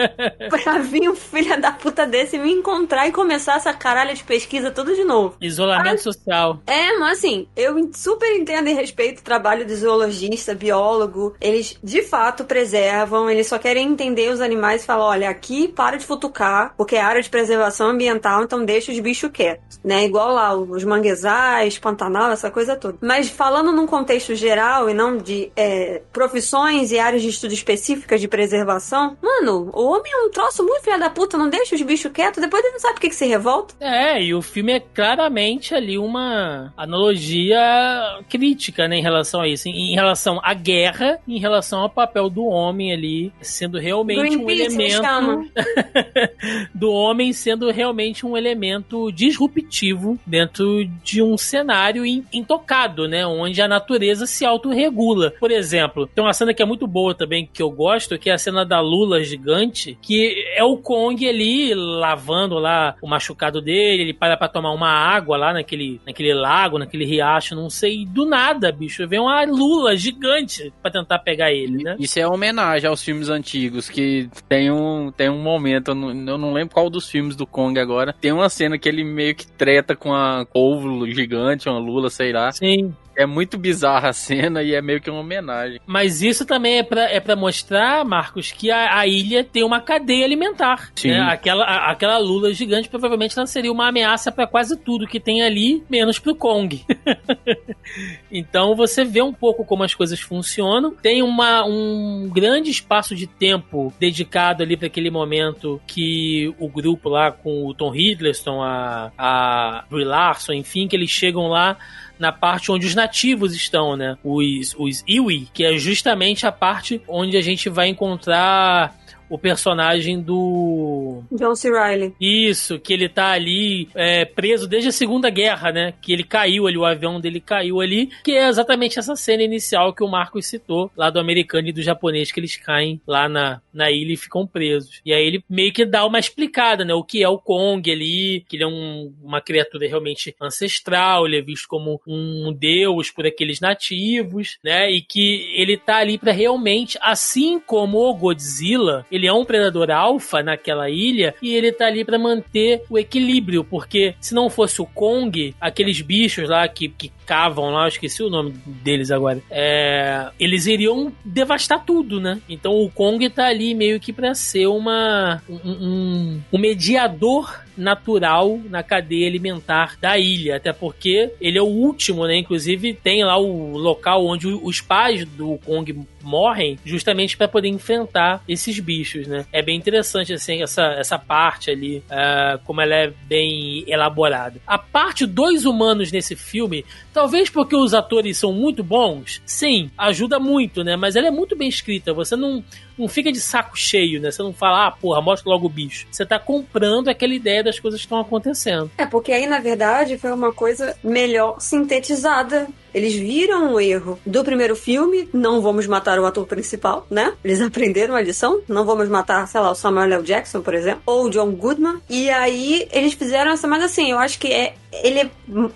pra vir um filho da puta desse me encontrar e começar essa caralho de pesquisa tudo de novo. Isolamento social. É, mas assim, eu super entendo e respeito o trabalho do zoologista, biólogo. Eles de fato preservam, eles só querem entender os animais e falar: olha, aqui para de futucar, porque é área de preservação ambiental, então deixa os bichos quietos. Né? Igual lá os manguezais, Pantanal, essa coisa toda. Mas falando num contexto geral e não de é, profissões e áreas de estudo específicas de preservação, mano, o homem é um troço muito filha da puta, não deixa os bichos quietos, depois ele não sabe por que, que se revolta. É, e o filme é claramente ali uma analogia crítica, né, em relação a isso, em, em relação à guerra, em relação ao papel do homem ali sendo realmente um elemento do homem sendo realmente um elemento disruptivo dentro de um cenário in- intocado, né, onde a natureza se autorregula. Por exemplo, tem uma cena que é muito boa também que eu gosto, que é a cena da Lula gigante, que é o Kong ali lavando lá o machucado dele, ele para pra tomar uma água lá naquele, naquele lago, naquele riacho, não sei, e do nada, bicho, vem uma Lula gigante pra tentar pegar ele, né? Isso é homenagem aos filmes antigos, que tem um, tem um momento, eu não, eu não lembro qual dos filmes do Kong agora, tem uma cena que ele meio que treta com a ovo gigante, uma lula, sei lá. Sim. É muito bizarra a cena e é meio que uma homenagem. Mas isso também é pra, é pra mostrar, Marcos, que a, a ilha tem uma cadeia alimentar. Sim. né? Aquela, a- aquela lula gigante provavelmente ela seria uma ameaça pra quase tudo que tem ali, menos pro Kong. então você vê um pouco como as coisas funcionam. Tem uma, um grande espaço de tempo dedicado ali para aquele momento que o grupo lá com o Tom Hiddleston, a, a Brie Larson, enfim, que eles chegam lá na parte onde os nativos estão, né? Os, os Iwi, que é justamente a parte onde a gente vai encontrar o personagem do. John C. Reilly. Isso, que ele tá ali é, preso desde a Segunda Guerra, né? Que ele caiu ali, o avião dele caiu ali, que é exatamente essa cena inicial que o Marcos citou, lá do americano e do japonês, que eles caem lá na, na ilha e ficam presos. E aí ele meio que dá uma explicada, né? O que é o Kong ali, que ele é um- uma criatura realmente ancestral, ele é visto como um deus por aqueles nativos, né? E que ele tá ali pra realmente, assim como o Godzilla, ele é um predador alfa naquela ilha e ele tá ali pra manter o equilíbrio, porque se não fosse o Kong, aqueles bichos lá que, que cavam lá, eu esqueci o nome deles agora, é, eles iriam devastar tudo, né? Então o Kong tá ali meio que pra ser uma um, um- um mediador natural na cadeia alimentar da ilha, até porque ele é o último, né? Inclusive tem lá o local onde os pais do Kong morrem, justamente para poder enfrentar esses bichos, né? É bem interessante assim essa, essa parte ali, ah, como ela é bem elaborada. A parte dos humanos nesse filme, talvez porque os atores são muito bons, sim, ajuda muito, né? Mas ela é muito bem escrita. Você não não fica de saco cheio, né? Você não fala, ah, porra, mostra logo o bicho. Você tá comprando aquela ideia das coisas que estão acontecendo. É, porque aí, na verdade, foi uma coisa melhor sintetizada. Eles viram o erro do primeiro filme, não vamos matar o ator principal, né? Eles aprenderam a lição, não vamos matar, sei lá, o Samuel L. Jackson, por exemplo, ou o John Goodman. E aí eles fizeram essa, mas assim, eu acho que é ele é.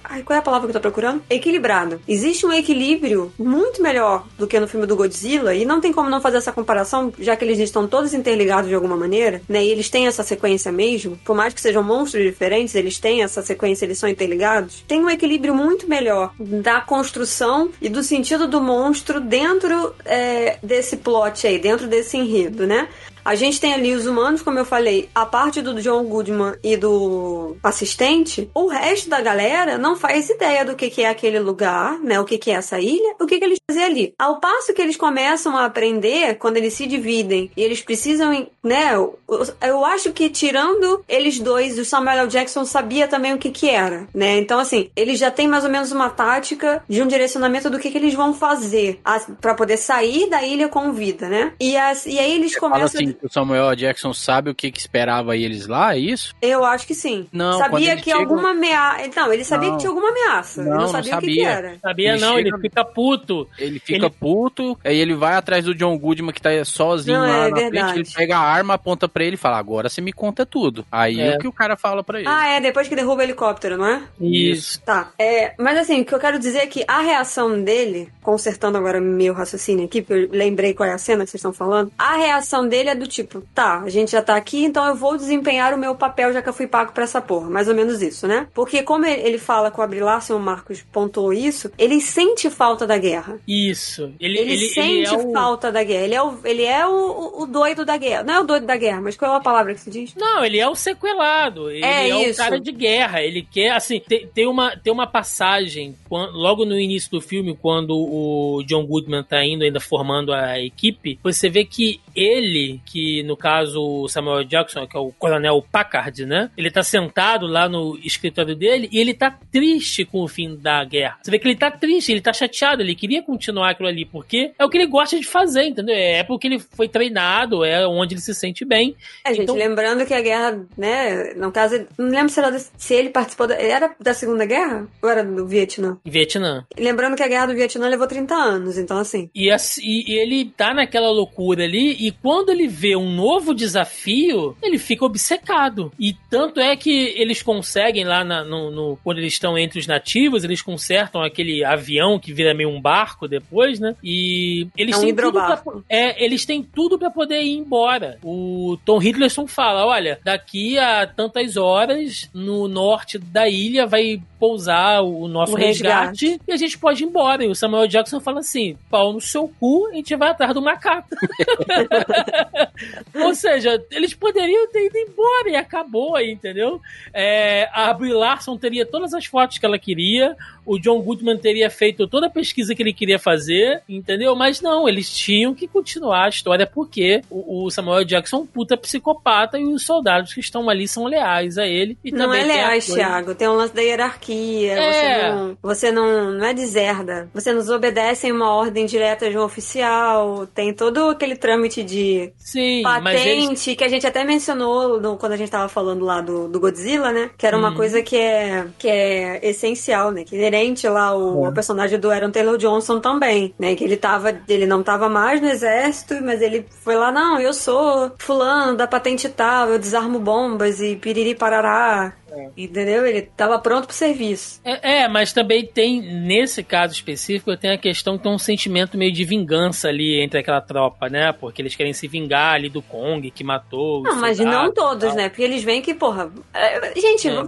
Ai, qual é a palavra que eu tô procurando? Equilibrado. Existe um equilíbrio muito melhor do que no filme do Godzilla, e não tem como não fazer essa comparação, já que eles estão todos interligados de alguma maneira, né? E eles têm essa sequência mesmo, por mais que sejam monstros diferentes, eles têm essa sequência, eles são interligados. Tem um equilíbrio muito melhor da construção e do sentido do monstro dentro é, desse plot aí, dentro desse enredo, né? A gente tem ali os humanos, como eu falei, a parte do John Goodman e do assistente, o resto da galera não faz ideia do que, que é aquele lugar, né? O que, que é essa ilha, o que, que eles fazem ali. Ao passo que eles começam a aprender, quando eles se dividem e eles precisam, né? Eu, eu acho que tirando eles dois, o Samuel L. Jackson sabia também o que, que era, né? Então, assim, eles já têm mais ou menos uma tática de um direcionamento do que, que eles vão fazer para poder sair da ilha com vida, né? E, as, e aí eles Fala começam. assim, que o Samuel Jackson sabe o que, que esperava eles lá, é isso? Eu acho que sim. Não, sabia que chega- alguma ameaça. Não, ele sabia Não. que tinha alguma ameaça. ele Não, não não sabia, o que, que sabia. era. Sabia Ele não, chega- ele fica puto. Ele fica Ele- puto, aí ele vai atrás do John Goodman que tá sozinho Não, lá é na verdade. frente, ele pega a arma, aponta pra ele e fala, agora você me conta tudo. Aí É. é o que o cara fala pra ele. Ah, é, depois que derruba o helicóptero, não é? Isso. Tá. É, mas assim, o que eu quero dizer é que a reação dele, consertando agora meu raciocínio aqui, porque eu lembrei qual é a cena que vocês estão falando, a reação dele é do tipo, tá, a gente já tá aqui, então eu vou desempenhar o meu papel já que eu fui pago pra essa porra. Mais ou menos isso, né? Porque como ele fala com a Brie Larson, o Marcos pontuou isso, ele sente falta da guerra. Isso. Ele, Ele, ele, sente ele é o... falta da guerra. Ele é, o, ele é o, o- o doido da guerra. Não é o doido da guerra, mas qual é a palavra que se diz? Não, ele é o sequelado. Ele É é, o cara de guerra. Ele quer, assim, tem, tem uma, tem uma passagem, logo no início do filme, quando o John Goodman tá indo, ainda formando a equipe, você vê que ele, que no caso o Samuel Jackson, que é o coronel Packard, né? Ele tá sentado lá no escritório dele e ele tá triste com o fim da guerra. Você vê que ele tá triste, ele tá chateado, ele queria continuar aquilo ali, porque é o que ele gosta de fazer, entendeu? É porque ele foi treinado, é onde ele se sente bem. É, gente, Então- lembrando que a guerra, né, no caso, não lembro se, era, se ele participou da, era da Segunda Guerra ou era do Vietnã? Vietnã. Lembrando que a guerra do Vietnã levou 30 anos, então assim. E, assim, e ele tá naquela loucura ali, e quando ele vê um novo desafio, ele fica obcecado. E tanto é que eles conseguem lá na- no, no- quando eles estão entre os nativos, eles consertam aquele avião que vira meio um barco depois, né? E eles É um têm tudo pra, é, eles têm tudo para poder ir embora. O Tom Hiddleston fala, olha, daqui a tantas horas no norte da ilha vai pousar o nosso O resgate. resgate e a gente pode ir embora. E o Samuel Jackson fala assim: pau no seu cu, a gente vai atrás do macaco. Ou seja, eles poderiam ter ido embora e acabou aí, entendeu? É, a Brie Larson teria todas as fotos que ela queria, o John Goodman teria feito toda a pesquisa que ele queria fazer, entendeu? Mas não, eles tinham que continuar a história porque o, o Samuel Jackson é um puta psicopata e os soldados que estão ali são leais a ele. E Não é leais, coisa- Thiago. Tem um lance da hierarquia. É. Você, não, você não, não é deserda. Você nos obedece em uma ordem direta de um oficial. Tem todo aquele trâmite de Sim, mas eles patente que a gente até mencionou no- quando a gente tava falando lá do, do Godzilla, né? Que era uma Uhum. coisa que é, que é essencial, né? Que é inerente lá o, É. ao personagem do Aaron Taylor Johnson também, né? Que ele tava, ele não tava mais no exército, mas ele foi lá, não, eu sou fulano da patente tal, eu desarmo bombas e piriri parará. Entendeu? Ele tava pronto pro serviço. É, é, mas também tem, nesse caso específico, tem a questão que tem um sentimento meio de vingança ali entre aquela tropa, né? Porque eles querem se vingar ali do Kong que matou. Não, mas não todos, né? Porque eles veem que, porra. é, Gente, É.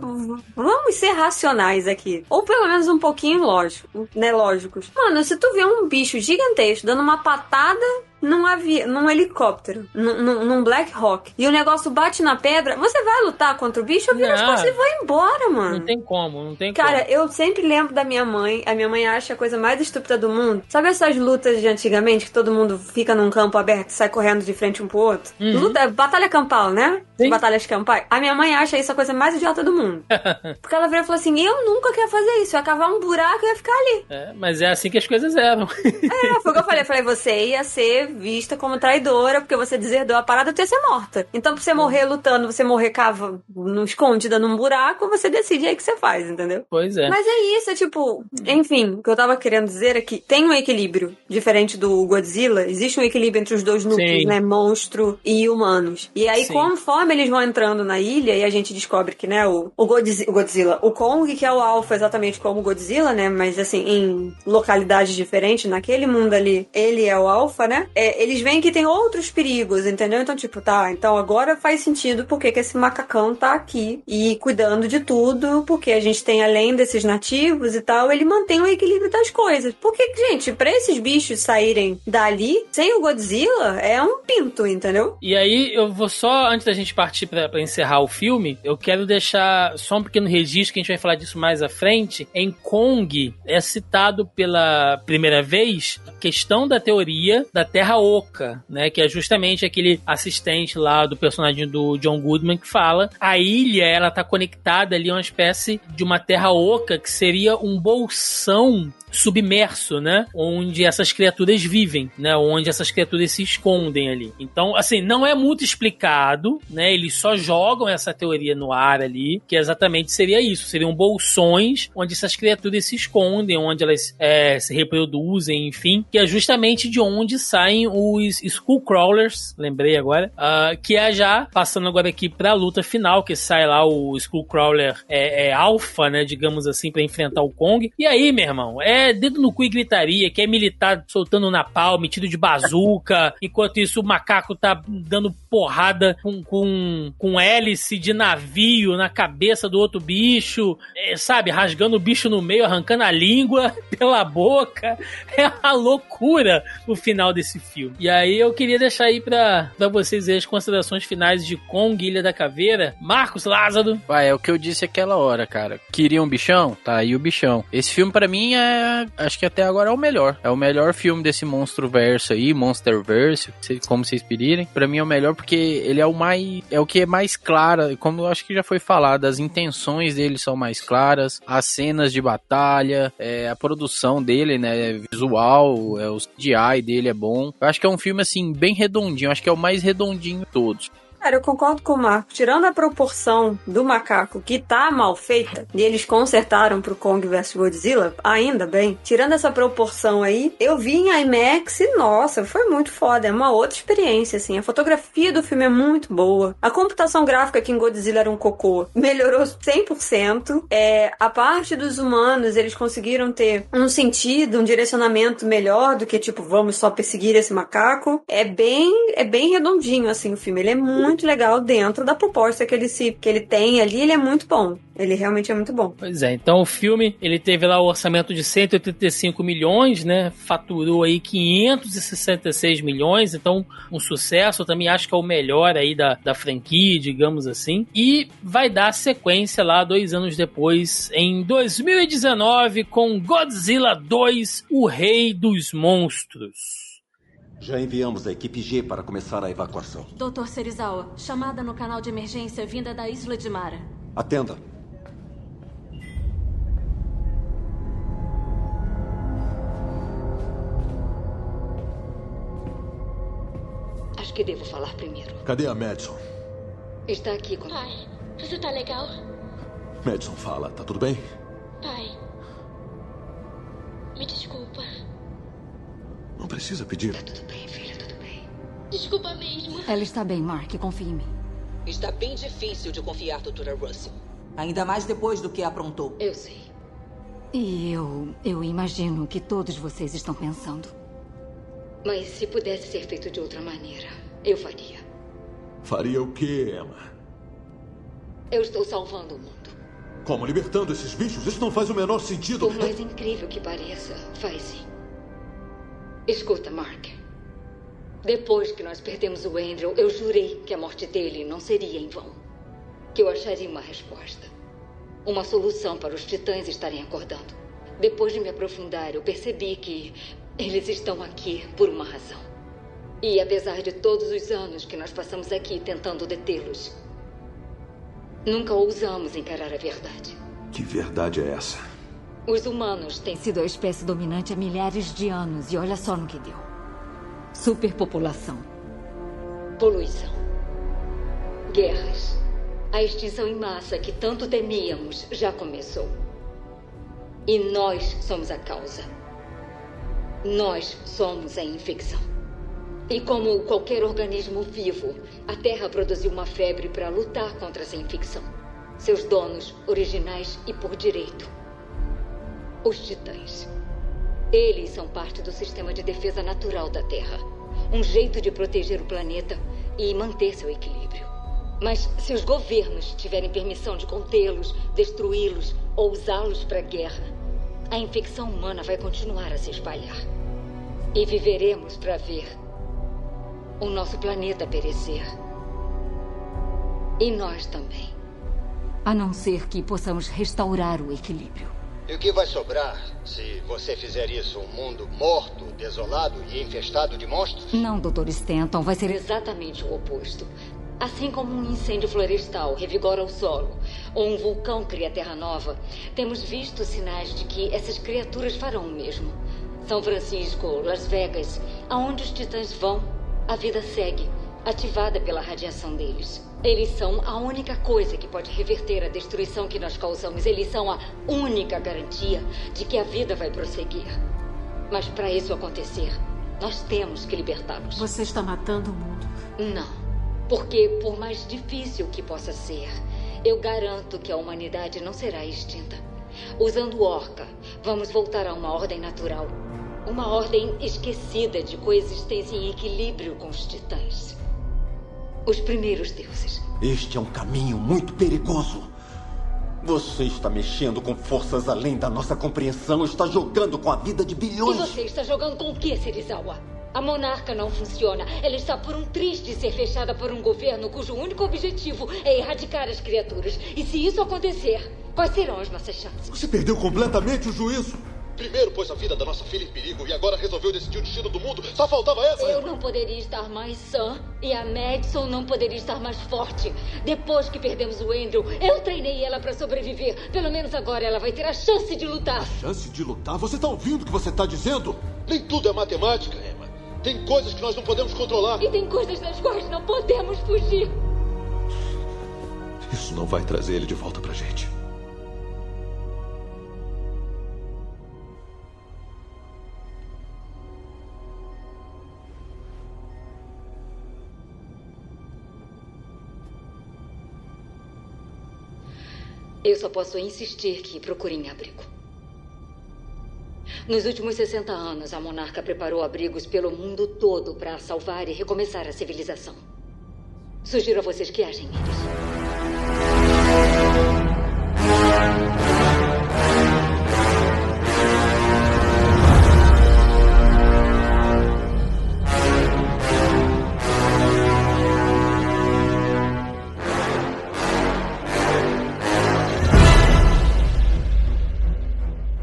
vamos ser racionais aqui. Ou pelo menos um pouquinho lógico, né? Lógicos. Mano, se tu vê um bicho gigantesco dando uma patada num, avi... num helicóptero, num, num- Black Hawk, e o negócio bate na pedra, você vai lutar contra o bicho? Eu viro as Não. costas e vou embora, mano. Não tem como, não tem Cara, como. eu sempre lembro da minha mãe. A minha mãe acha a coisa mais estúpida do mundo. Sabe essas lutas de antigamente que todo mundo fica num campo aberto e sai correndo de frente um pro outro? Uhum. Luta, batalha campal, né? Sim. Batalhas campais. A minha mãe acha isso a coisa mais idiota do mundo. Porque ela virou e falou assim: Eu nunca quero fazer isso. Eu ia cavar um buraco e ia ficar ali. É, mas é assim que as coisas eram. É, foi o que eu falei. Eu falei, você ia ser vista como traidora, porque você deserdou a parada, tu ia ser morta. Então, pra você morrer lutando, você morrer cava no escondida num buraco, você decide aí o que você faz, entendeu? Pois é. Mas é isso, é tipo, enfim, o que eu tava querendo dizer é que tem um equilíbrio diferente do Godzilla. Existe um equilíbrio entre os dois núcleos, Sim. né? Monstro e humanos. E aí, Sim. conforme eles vão entrando na ilha, e a gente descobre que, né, o, o, Godzi- o Godzilla, o Kong, que é o Alpha exatamente como o Godzilla, né? Mas assim, em localidades diferentes, naquele mundo ali, ele é o Alpha, né? É, eles veem que tem outros perigos, entendeu? Então, tipo, tá, então agora faz sentido porque que esse macacão tá aqui e cuidando de tudo, porque a gente tem, além desses nativos e tal, ele mantém o equilíbrio das coisas. Porque, gente, pra esses bichos saírem dali, sem o Godzilla, é um pinto, entendeu? E aí, eu vou só, antes da gente partir pra encerrar o filme, eu quero deixar só um pequeno registro, que a gente vai falar disso mais à frente. Em Kong, é citado pela primeira vez a questão da teoria da Terra Oca, né? Que é justamente aquele assistente lá do personagem do John Goodman que fala a ilha, ela tá conectada ali a uma espécie de uma Terra Oca que seria um bolsão submerso, né? Onde essas criaturas vivem, né? Onde essas criaturas se escondem ali. Então, assim, não é muito explicado, né? Eles só jogam essa teoria no ar ali, que exatamente seria isso. Seriam bolsões onde essas criaturas se escondem, onde elas é, se reproduzem, enfim. Que é justamente de onde saem os Skullcrawlers, lembrei agora, ah, que é já, passando agora aqui pra luta final, que sai lá o Skullcrawler é, é alfa, né? Digamos assim, pra enfrentar o Kong. E aí, meu irmão, é dedo no cu e gritaria, que é militar soltando napalm, tiro de bazuca, enquanto isso o macaco tá dando porrada com, com, com hélice de navio na cabeça do outro bicho, é, sabe, rasgando o bicho no meio, arrancando a língua pela boca. É uma loucura o final desse filme. E aí eu queria deixar aí pra, pra vocês as considerações finais de Kong, Ilha da Caveira. Marcos Lázaro. Vai, é o que eu disse aquela hora, cara. Queria um bichão? Tá aí o bichão. Esse filme pra mim é, acho que até agora é o melhor. É o melhor filme desse monstro verso aí, Monsterverse, se- como vocês pedirem. Pra mim é o melhor porque ele é o mais, é o que é mais clara, como eu acho que já foi falado, as intenções dele são mais claras, as cenas de batalha, é, a produção dele, né, visual, é, o CGI dele é bom. Eu acho que é um filme assim bem redondinho, acho que é o mais redondinho de todos. Cara, eu concordo com o Marco. Tirando a proporção do macaco que tá mal feita, e eles consertaram pro Kong vs Godzilla, ainda bem. Tirando essa proporção aí, eu vi em IMAX e, nossa, foi muito foda. É uma outra experiência, assim. A fotografia do filme é muito boa. A computação gráfica que em Godzilla era um cocô melhorou 100%. É, a parte dos humanos, eles conseguiram ter um sentido, um direcionamento melhor do que, tipo, vamos só perseguir esse macaco. É bem, é bem redondinho, assim, o filme. Ele é muito legal dentro da proposta que ele, se, que ele tem ali. Ele é muito bom. Ele realmente é muito bom. Pois é, então o filme, ele teve lá o orçamento de 185 milhões, né? Faturou aí 566 milhões, então um sucesso. Eu também acho que é o melhor aí da, da franquia, digamos assim. E vai dar sequência lá dois anos depois, em 2019, com Godzilla 2, o Rei dos Monstros. Já enviamos a equipe G para começar a evacuação. Doutor Serizawa, chamada no canal de emergência vinda da Isla de Mara. Atenda. Acho que devo falar primeiro. Cadê a Madison? Está aqui comigo. Pai, você tá legal? Madison, fala. Tá tudo bem? Pai. Me desculpa. Não precisa pedir. Tudo bem, filha, tudo bem. Desculpa mesmo. Ela está bem, Mark, confie em mim. Está bem difícil de confiar, doutora Russell. Ainda mais depois do que aprontou. Eu sei. E eu. eu imagino o que todos vocês estão pensando. Mas se pudesse ser feito de outra maneira, eu faria. Faria o quê, Emma? Eu estou salvando o mundo. Como? Libertando esses bichos? Isso não faz o menor sentido. Por mais incrível que pareça, faz sim. Escuta, Mark. Depois que nós perdemos o Andrew, eu jurei que a morte dele não seria em vão. Que eu acharia uma resposta. Uma solução para os titãs estarem acordando. Depois de me aprofundar, eu percebi que eles estão aqui por uma razão. E apesar de todos os anos que nós passamos aqui tentando detê-los, nunca ousamos encarar a verdade. Que verdade é essa? Os humanos têm Sido a espécie dominante há milhares de anos e olha só no que deu. Superpopulação. Poluição. Guerras. A extinção em massa que tanto temíamos já começou. E nós somos a causa. Nós somos a infecção. E como qualquer organismo vivo, a Terra produziu uma febre para lutar contra essa infecção. Seus donos, originais e por direito. Os titãs. Eles são parte do sistema de defesa natural da Terra. Um jeito de proteger o planeta e manter seu equilíbrio. Mas se os governos tiverem permissão de contê-los, destruí-los ou usá-los para guerra, a infecção humana vai continuar a se espalhar. E viveremos para ver o nosso planeta perecer. E nós também. A não ser que possamos restaurar o equilíbrio. E o que vai sobrar se você fizer isso? Um mundo morto, desolado e infestado de monstros? Não, Dr. Stanton, vai ser exatamente o oposto. Assim como um incêndio florestal revigora o solo, ou um vulcão cria terra nova, temos visto sinais de que essas criaturas farão o mesmo. São Francisco, Las Vegas, aonde os titãs vão, a vida segue, ativada pela radiação deles. Eles são a única coisa que pode reverter a destruição que nós causamos. Eles são a única garantia de que a vida vai prosseguir. Mas para isso acontecer, nós temos que libertá-los. Você está matando o mundo. Não. Porque, por mais difícil que possa ser, eu garanto que a humanidade não será extinta. Usando Orca, vamos voltar a uma ordem natural. Uma ordem esquecida de coexistência em equilíbrio com os titãs. Os primeiros deuses. Este é um caminho muito perigoso. Você está mexendo com forças além da nossa compreensão, está jogando com a vida de bilhões. E você está jogando com o que, Serizawa? A monarca não funciona. Ela está por um triste ser fechada por um governo cujo único objetivo é erradicar as criaturas. E se isso acontecer, quais serão as nossas chances? Você perdeu completamente o juízo. Primeiro pôs a vida da nossa filha em perigo e agora resolveu decidir o destino do mundo. Só faltava essa. Eu não poderia estar mais sã e a Madison não poderia estar mais forte. Depois que perdemos o Andrew, eu treinei ela para sobreviver. Pelo menos agora ela vai ter a chance de lutar. Chance de lutar? Você tá ouvindo o que você tá dizendo? Nem tudo é matemática, Emma. Tem coisas que nós não podemos controlar. E tem coisas das quais não podemos fugir. Isso não vai trazer ele de volta pra gente. Eu só posso insistir que procurem abrigo. Nos últimos 60 anos, a monarca preparou abrigos pelo mundo todo para salvar e recomeçar a civilização. Sugiro a vocês que agem neles.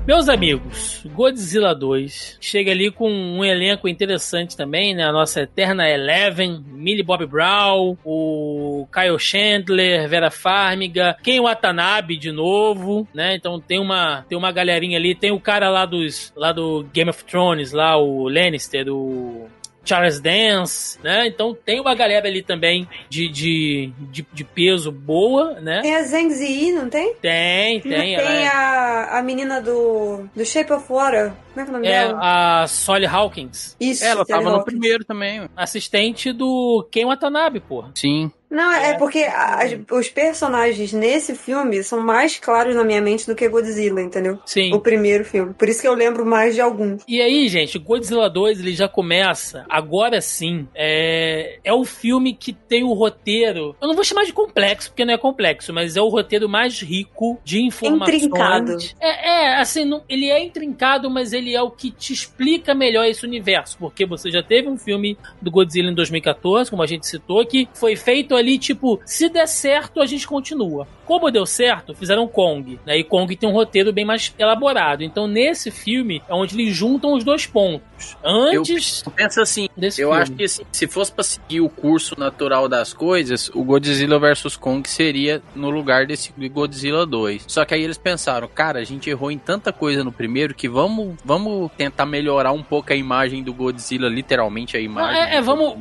Meus amigos, Godzilla 2 chega ali com um elenco interessante também, né? A nossa eterna Eleven, Millie Bob Brown, o Kyle Chandler, Vera Farmiga, Ken Watanabe de novo, né? Então tem uma, tem uma galerinha ali, tem o cara lá dos lá do Game of Thrones, lá o Lannister, o Charles Dance, né? Então tem uma galera ali também de, de, de, de peso boa, né? Tem a Zhang Ziyi, não tem? Tem, tem. Tem ela é- a, a menina do, do Shape of Water. Como é que é o nome É dela? a Solly Hawkins. Isso, Ela Sally tava no Hawkins. primeiro também. Assistente do Ken Watanabe, porra. Sim. Não, é porque a- as- os personagens nesse filme são mais claros na minha mente do que Godzilla, entendeu? Sim. O primeiro filme. Por isso que eu lembro mais de alguns. E aí, gente, Godzilla 2 ele já começa, agora sim, é, é o filme que tem o roteiro, eu não vou chamar de complexo, porque não é complexo, mas é o roteiro mais rico de informações. Intrincado. É, é, assim, não- ele é intrincado, mas ele é o que te explica melhor esse universo, porque você já teve um filme do Godzilla em 2014, como a gente citou, que foi feito ali, tipo, se der certo, a gente continua. Como deu certo, fizeram Kong, né? E Kong tem um roteiro bem mais elaborado. Então, nesse filme, é onde eles juntam os dois pontos. Antes. Eu penso assim, eu filme. acho que assim, se fosse pra seguir o curso natural das coisas, o Godzilla vs Kong seria no lugar desse Godzilla 2. Só que aí eles pensaram, cara, a gente errou em tanta coisa no primeiro que vamos, vamos tentar melhorar um pouco a imagem do Godzilla, literalmente a imagem. é, é, do vamos,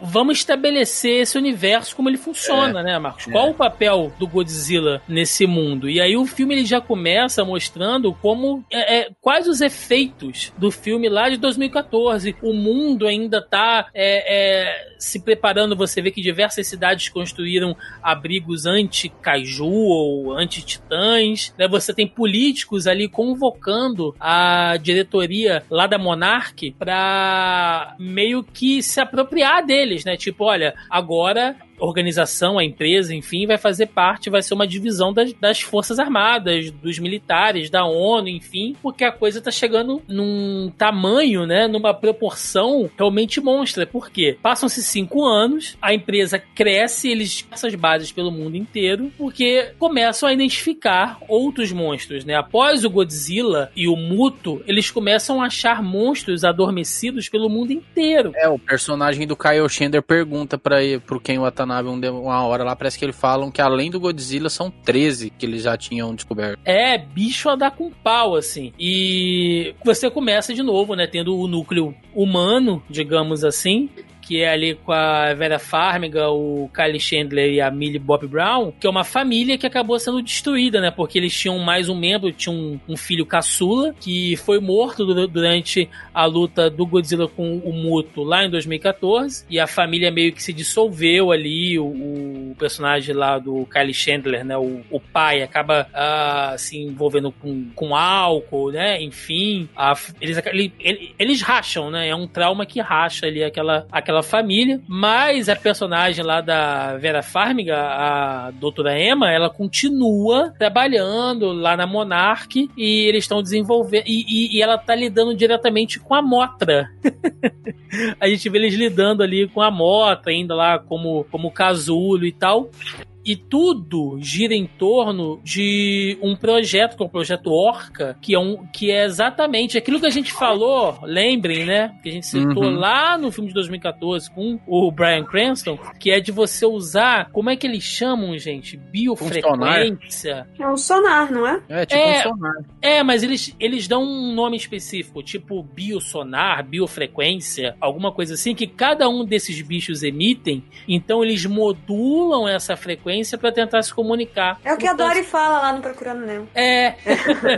vamos estabelecer esse universo como ele funciona, É, né, Marcos? é. Qual o papel do Godzilla nesse mundo? E aí o filme ele já começa mostrando como é, é, quais os efeitos do filme lá de 2014. O mundo ainda tá é, é, se preparando. Você vê que diversas cidades construíram abrigos anti-kaiju ou anti-titãs. Né? Você tem políticos ali convocando a diretoria lá da Monarch pra meio que se apropriar deles, né? Tipo, olha, agora organização, a empresa, enfim, vai fazer parte, vai ser uma divisão das, das Forças Armadas, dos militares, da ONU, enfim, porque a coisa tá chegando num tamanho, né, numa proporção realmente monstra. Por quê? Passam-se cinco anos, a empresa cresce, eles essas bases pelo mundo inteiro, porque começam a identificar outros monstros, né? Após o Godzilla e o Muto, eles começam a achar monstros adormecidos pelo mundo inteiro. É, o personagem do Kyle Shender pergunta ele- pro Ken Watanabe um de- uma hora lá, parece que eles falam que além do Godzilla são 13 que eles já tinham descoberto. É, bicho a dar com pau, assim. E você começa de novo, né? Tendo o núcleo humano, digamos assim. Que é ali com a Vera Farmiga, o Kylie Chandler e a Millie Bob Brown, que é uma família que acabou sendo destruída, né? Porque eles tinham mais um membro, tinham um, um filho caçula, que foi morto du- durante a luta do Godzilla com o Muto lá em 2014. E a família meio que se dissolveu ali. O, o personagem lá do Kylie Chandler, né? O, o pai acaba ah, se envolvendo com, com álcool, né? Enfim, a- eles, ele- eles racham, né? É um trauma que racha ali aquela, aquela família. Mas a personagem lá da Vera Farmiga, a doutora Emma, ela continua trabalhando lá na Monarch e eles estão desenvolvendo. E, e- e ela tá lidando diretamente com a Motra. a gente vê eles lidando ali com a Motra, ainda lá como, como casulo e tal. E tudo gira em torno de um projeto, que é o projeto Orca, que é, um, que é exatamente aquilo que a gente falou, lembrem, né? Que a gente citou Uhum. lá no filme de 2014 com o Brian Cranston, que é de você usar, como é que eles chamam, gente? Biofrequência. É um sonar, não é? É, tipo É. um sonar. É, mas eles, eles dão um nome específico, tipo biosonar, biofrequência, alguma coisa assim, que cada um desses bichos emitem, então eles modulam essa frequência para tentar se comunicar. É o que a Então, Dory fala lá no Procurando Nemo. É.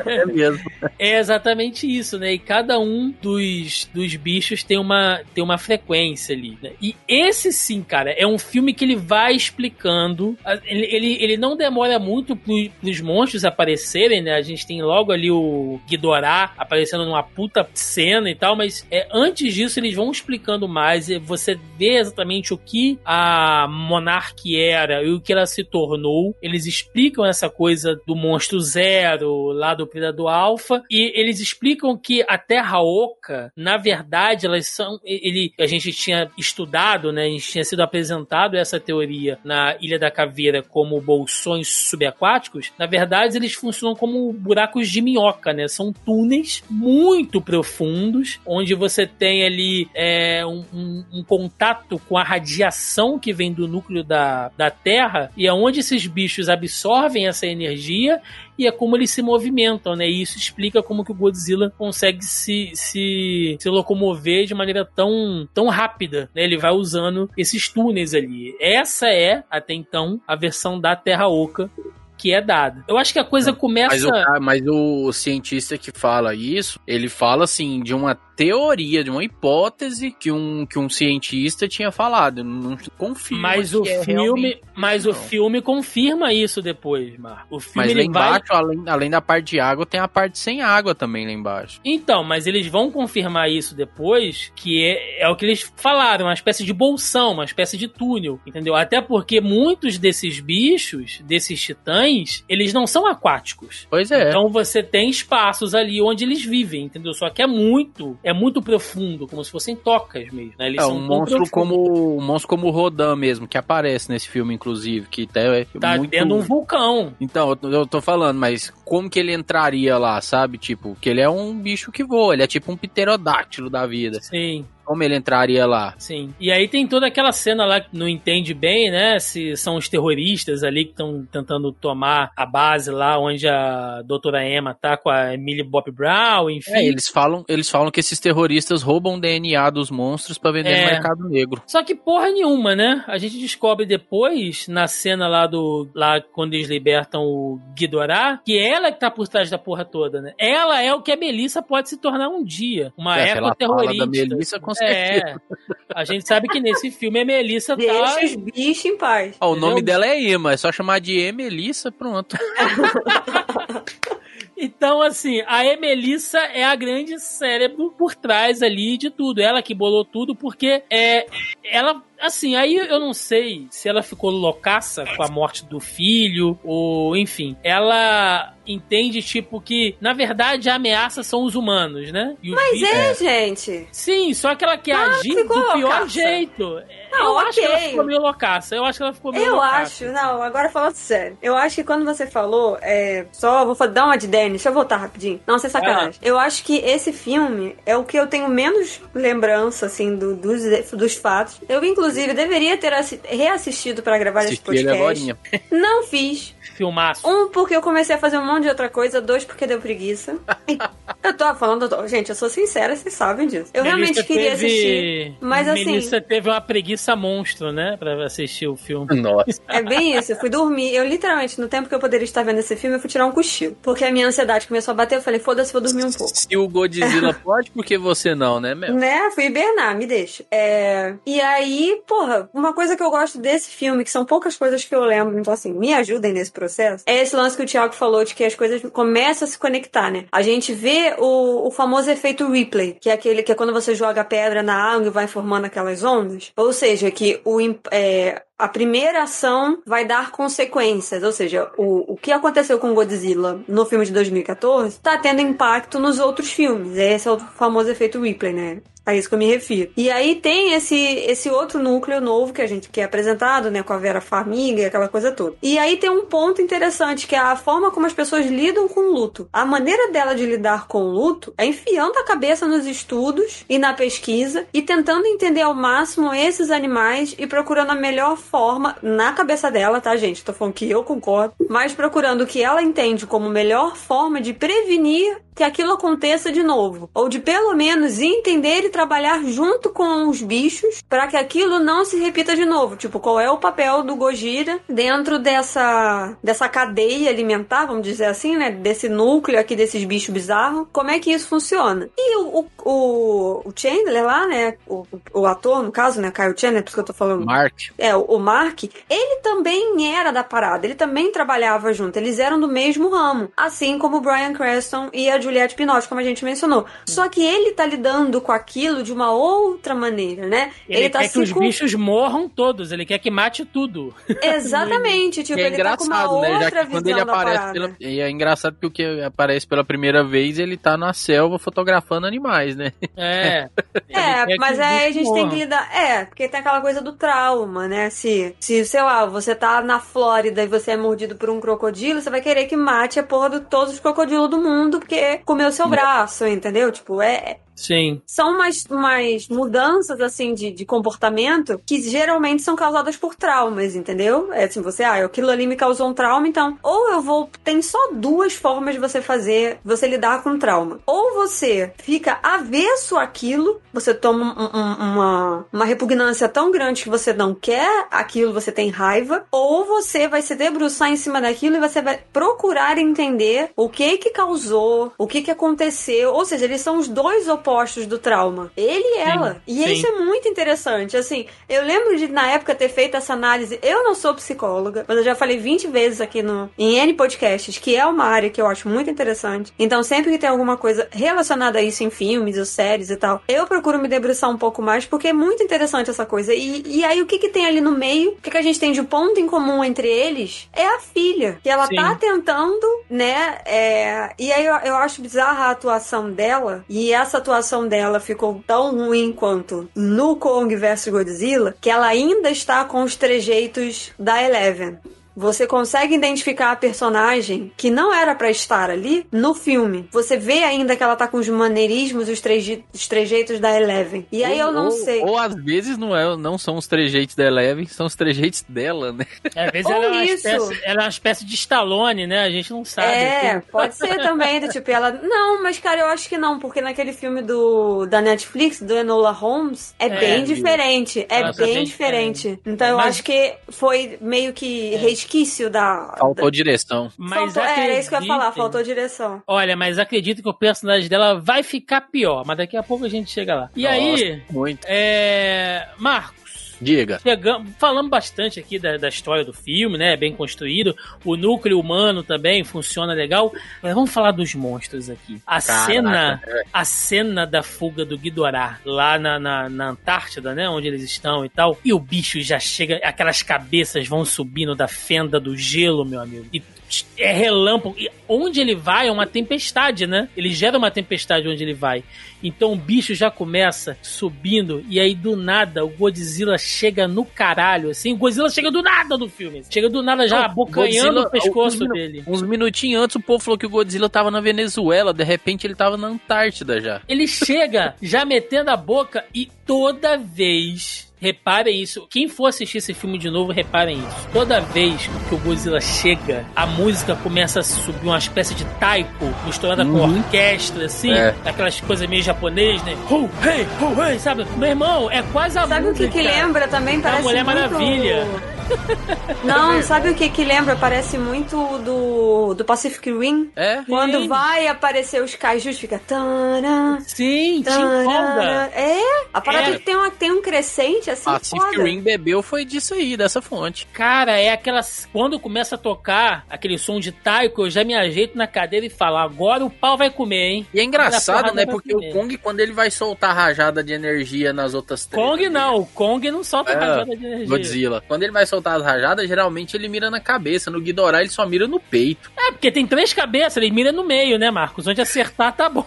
É mesmo. É exatamente isso, né? E cada um dos, dos bichos tem uma, tem uma frequência ali. Né? E esse sim, cara, é um filme que ele vai explicando. a- Ele, ele, ele não demora muito pro, pros monstros aparecerem, né? A gente tem logo ali o Ghidorah aparecendo numa puta cena e tal, mas é, antes disso eles vão explicando mais. e Você vê exatamente o que a Monarch era e o que ela se tornou. Eles explicam essa coisa do monstro zero, lá do Predador Alpha, e eles explicam que a Terra Oca, na verdade, elas são. Ele, a gente tinha estudado, né? A gente tinha sido apresentado essa teoria na Ilha da Caveira como bolsões subaquáticos. Na verdade, eles funcionam como buracos de minhoca, né? São túneis muito profundos, onde você tem ali é, um, um- um contato com a radiação que vem do núcleo da, da Terra, e é onde esses bichos absorvem essa energia e é como eles se movimentam, né? E isso explica como que o Godzilla consegue se, se, se locomover de maneira tão, tão rápida, né? Ele vai usando esses túneis ali. Essa é, até então, a versão da Terra Oca que é dada. Eu acho que a coisa começa... Mas o, mas o cientista que fala isso, ele fala assim de uma teoria, de uma hipótese que um, que um cientista tinha falado. Não confirma. Mas o é filme, mas o filme confirma isso depois, Marco. O filme Mas lá ele vai embaixo, além, além da parte de água, tem a parte sem água também lá embaixo. Então, mas eles vão confirmar isso depois, que é, é o que eles falaram, uma espécie de bolsão, uma espécie de túnel, entendeu? Até porque muitos desses bichos, desses titãs, eles não são aquáticos. Pois é. Então você tem espaços ali onde eles vivem, entendeu? Só que é muito, é muito profundo, como se fossem tocas mesmo, né? Eles É são um monstro como um monstro como o Rodan mesmo, que aparece nesse filme, inclusive, que até é Tá muito... dentro de um vulcão. Então, eu, eu tô falando, mas como que ele entraria lá, sabe? Tipo, que ele é um bicho que voa, ele é tipo um pterodáctilo da vida. Sim. Como ele entraria lá? Sim. E aí tem toda aquela cena lá que não entende bem, né? Se são os terroristas ali que estão tentando tomar a base lá onde a doutora Emma tá com a Emily Bob Brown, enfim. É, eles falam, eles falam que esses terroristas roubam DNA dos monstros pra vender É. no mercado negro. Só que porra nenhuma, né? A gente descobre depois, na cena lá do. lá quando eles libertam o Ghidorah, que ela que tá por trás da porra toda, né? Ela é o que a Melissa pode se tornar um dia. Uma É, ela fala da Melissa, com É. A gente sabe que nesse filme a Melissa tá. Deixa os bichos em paz. Ó, o nome dela é Emma, é só chamar de Emelissa, pronto. Então, assim, a Emelissa é a grande cérebro por trás ali de tudo. Ela que bolou tudo, porque é, ela, assim, aí eu não sei se ela ficou loucaça com a morte do filho, ou enfim. Ela entende, tipo, que na verdade a ameaça são os humanos, né? E Mas bichos- é, gente. Sim, só que ela quer Ah, agir do ficou pior loucaça. jeito. Não, eu acho que ela ficou meio loucaça. Eu acho que ela ficou meio Eu loucaça. acho, não, agora falando sério. Eu acho que quando você falou, é, só vou dar uma de Danny, deixa eu voltar rapidinho. Não, sem sacanagem. Eu acho que esse filme é o que eu tenho menos lembrança, assim, do- dos, dos fatos. Eu, inclusive, deveria ter assi- reassistido pra gravar esse Assisti ele podcast. agorinha. Não fiz. Filmaço. Um, porque eu comecei a fazer um monte de outra coisa. Dois, porque deu preguiça. Eu tô falando, eu tô- gente, eu sou sincera, vocês sabem disso. Eu realmente Melissa queria teve- assistir. Mas assim. Melissa teve uma preguiça monstro, né? Pra assistir o filme. Nossa. É bem isso, eu fui dormir. Eu literalmente, no tempo que eu poderia estar vendo esse filme, eu fui tirar um cochilo. Porque a minha ansiedade começou a bater, eu falei, foda-se, vou dormir um pouco. Se o Godzilla pode, por que você não, né, Mel? Né? Fui hibernar, me deixa. É... E aí, porra, uma coisa que eu gosto desse filme, que são poucas coisas que eu lembro, então assim, me ajudem nesse processo, é esse lance que o Thiago falou de que as coisas começam a se conectar, né? A gente vê o, o famoso efeito replay, que é aquele que é quando você joga pedra na água e vai formando aquelas ondas. Ou seja, que o, é, a primeira ação vai dar consequências. Ou seja, o, o que aconteceu com Godzilla no filme de 2014 tá tendo impacto nos outros filmes. Esse é o famoso efeito replay, né? A isso que eu me refiro. E aí tem esse, esse outro núcleo novo que a gente que é apresentado, né, com a Vera Farmiga e aquela coisa toda. E aí tem um ponto interessante que é a forma como as pessoas lidam com o luto. A maneira dela de lidar com o luto é enfiando a cabeça nos estudos e na pesquisa e tentando entender ao máximo esses animais e procurando a melhor forma na cabeça dela, tá, gente? Tô falando que eu concordo, mas procurando o que ela entende como melhor forma de prevenir que aquilo aconteça de novo, ou de pelo menos entender e trabalhar junto com os bichos para que aquilo não se repita de novo. Tipo, qual é o papel do Gojira dentro dessa dessa cadeia alimentar, vamos dizer assim, né? Desse núcleo aqui desses bichos bizarros. Como é que isso funciona? E o, o, o, Chandler lá, né? O, o ator, no caso, né? Kyle Chandler, por isso que eu tô falando. Mark. É, o Mark, ele também era da parada, ele também trabalhava junto, eles eram do mesmo ramo, assim como o Brian Cranston e a Juliette Binoche, como a gente mencionou. Só que ele tá lidando com aquilo de uma outra maneira, né? Ele, tá quer que os com- bichos morram todos, ele quer que mate tudo. Exatamente, tipo, é ele tá com uma engraçado, né? Já outra que quando visão ele da aparece pela... E é engraçado que o que aparece pela primeira vez, ele tá na selva fotografando animais, né? É. É, mas aí a gente tem morram. que lidar. É, porque tem aquela coisa do trauma, né? Se, se, sei lá, você tá na Flórida e você é mordido por um crocodilo, você vai querer que mate a porra de todos os crocodilos do mundo, porque comeu seu braço, entendeu? Tipo, é. Sim. São umas, umas mudanças, assim, de, de comportamento que geralmente são causadas por traumas, entendeu? É assim, você, ah, aquilo ali me causou um trauma, então, ou eu vou. Tem só duas formas de você fazer, você lidar com trauma. Ou você fica avesso àquilo, você toma um- um- uma, uma repugnância tão grande que você não quer aquilo, você tem raiva, ou você vai se debruçar em cima daquilo e você vai procurar entender o que que causou, o que que aconteceu, ou seja, eles são os dois opostos do trauma. Ele e Sim, ela. E sim. isso é muito interessante. Assim, eu lembro de na época ter feito essa análise. Eu não sou psicóloga, mas eu já falei 20 vezes aqui no em N podcasts que é uma área que eu acho muito interessante. Então, sempre que tem alguma coisa relacionada a isso em filmes ou séries e tal. Eu procuro me debruçar um pouco mais porque é muito interessante essa coisa. E, e aí o que que tem ali no meio? O que, que a gente tem de ponto em comum entre eles? É a filha. Que ela Sim. tá tentando, né? é, E aí eu, eu acho bizarra a atuação dela. E essa atuação dela ficou tão ruim quanto no Kong vs Godzilla que ela ainda está com os trejeitos da Eleven. Você consegue identificar a personagem que não era pra estar ali no filme. Você vê ainda que ela tá com os maneirismos, os, treje- os trejeitos da Eleven. E aí eu não ou, sei. Ou às vezes não, é, não são os trejeitos da Eleven, são os trejeitos dela, né? Às vezes Ou ela é, espécie, ela é uma espécie de Stallone, né? A gente não sabe. É, pode ser também, do tipo, ela. Não, mas cara, eu acho que não, porque naquele filme do da Netflix, do Enola Holmes, é, É, bem diferente. É bem diferente. Então eu Mas- acho que foi meio que resquício da. Faltou direção. Mas Faltou, é, era isso que eu ia falar, faltou direção. Olha, mas acredito que o personagem dela vai ficar pior, mas daqui a pouco a gente chega lá. E aí, Muito. é. Marcos. Diga. Chegamos, falamos bastante aqui da, da história do filme, né? Bem construído. O núcleo humano também funciona legal. Mas vamos falar dos monstros aqui. A Caraca, cena, é. a cena da fuga do Ghidorah lá na, na, na Antártida, né? Onde eles estão e tal. E o bicho já chega, aquelas cabeças vão subindo da fenda do gelo, meu amigo. E é relâmpago. E onde ele vai é uma tempestade, né? Ele gera uma tempestade onde ele vai. Então o bicho já começa subindo e aí do nada o Godzilla chega no caralho, assim. O Godzilla chega do nada do filme. Chega do nada já Não, abocanhando Godzilla, o pescoço uns dele. Uns minutinhos antes o povo falou que o Godzilla tava na Venezuela, de repente ele tava na Antártida já. Ele chega já metendo a boca e toda vez. Reparem isso. Quem for assistir esse filme de novo, reparem isso. Toda vez que o Godzilla chega, a música começa a subir uma espécie de taiko misturada com Uhum. orquestra, assim. É. Aquelas coisas meio japonês, né? Ho, hey, ho, hey, sabe? Meu irmão, é quase a Sabe o que, música que lembra também? da Parece Mulher muito... Maravilha. Não, sabe o que que lembra? Parece muito do, do Pacific Rim. É? Quando Sim. vai aparecer os kaijus, fica... Tana, Sim, te tana, empolga. É, a parada É. tem, uma, tem um crescente assim Pacific foda. Rim bebeu foi disso aí, dessa fonte. Cara, é aquelas. Quando começa a tocar aquele som de taiko, eu já me ajeito na cadeira e falo: agora o pau vai comer, hein? E é engraçado, a né? Porque vai o comer. Kong, quando ele vai soltar rajada de energia nas outras três. Kong não, o Kong não solta É, rajada de energia. Godzilla. Quando ele vai soltar as rajadas, geralmente ele mira na cabeça. No Ghidorah ele só mira no peito. É, porque tem três cabeças, ele mira no meio, né, Marcos? Onde acertar tá bom.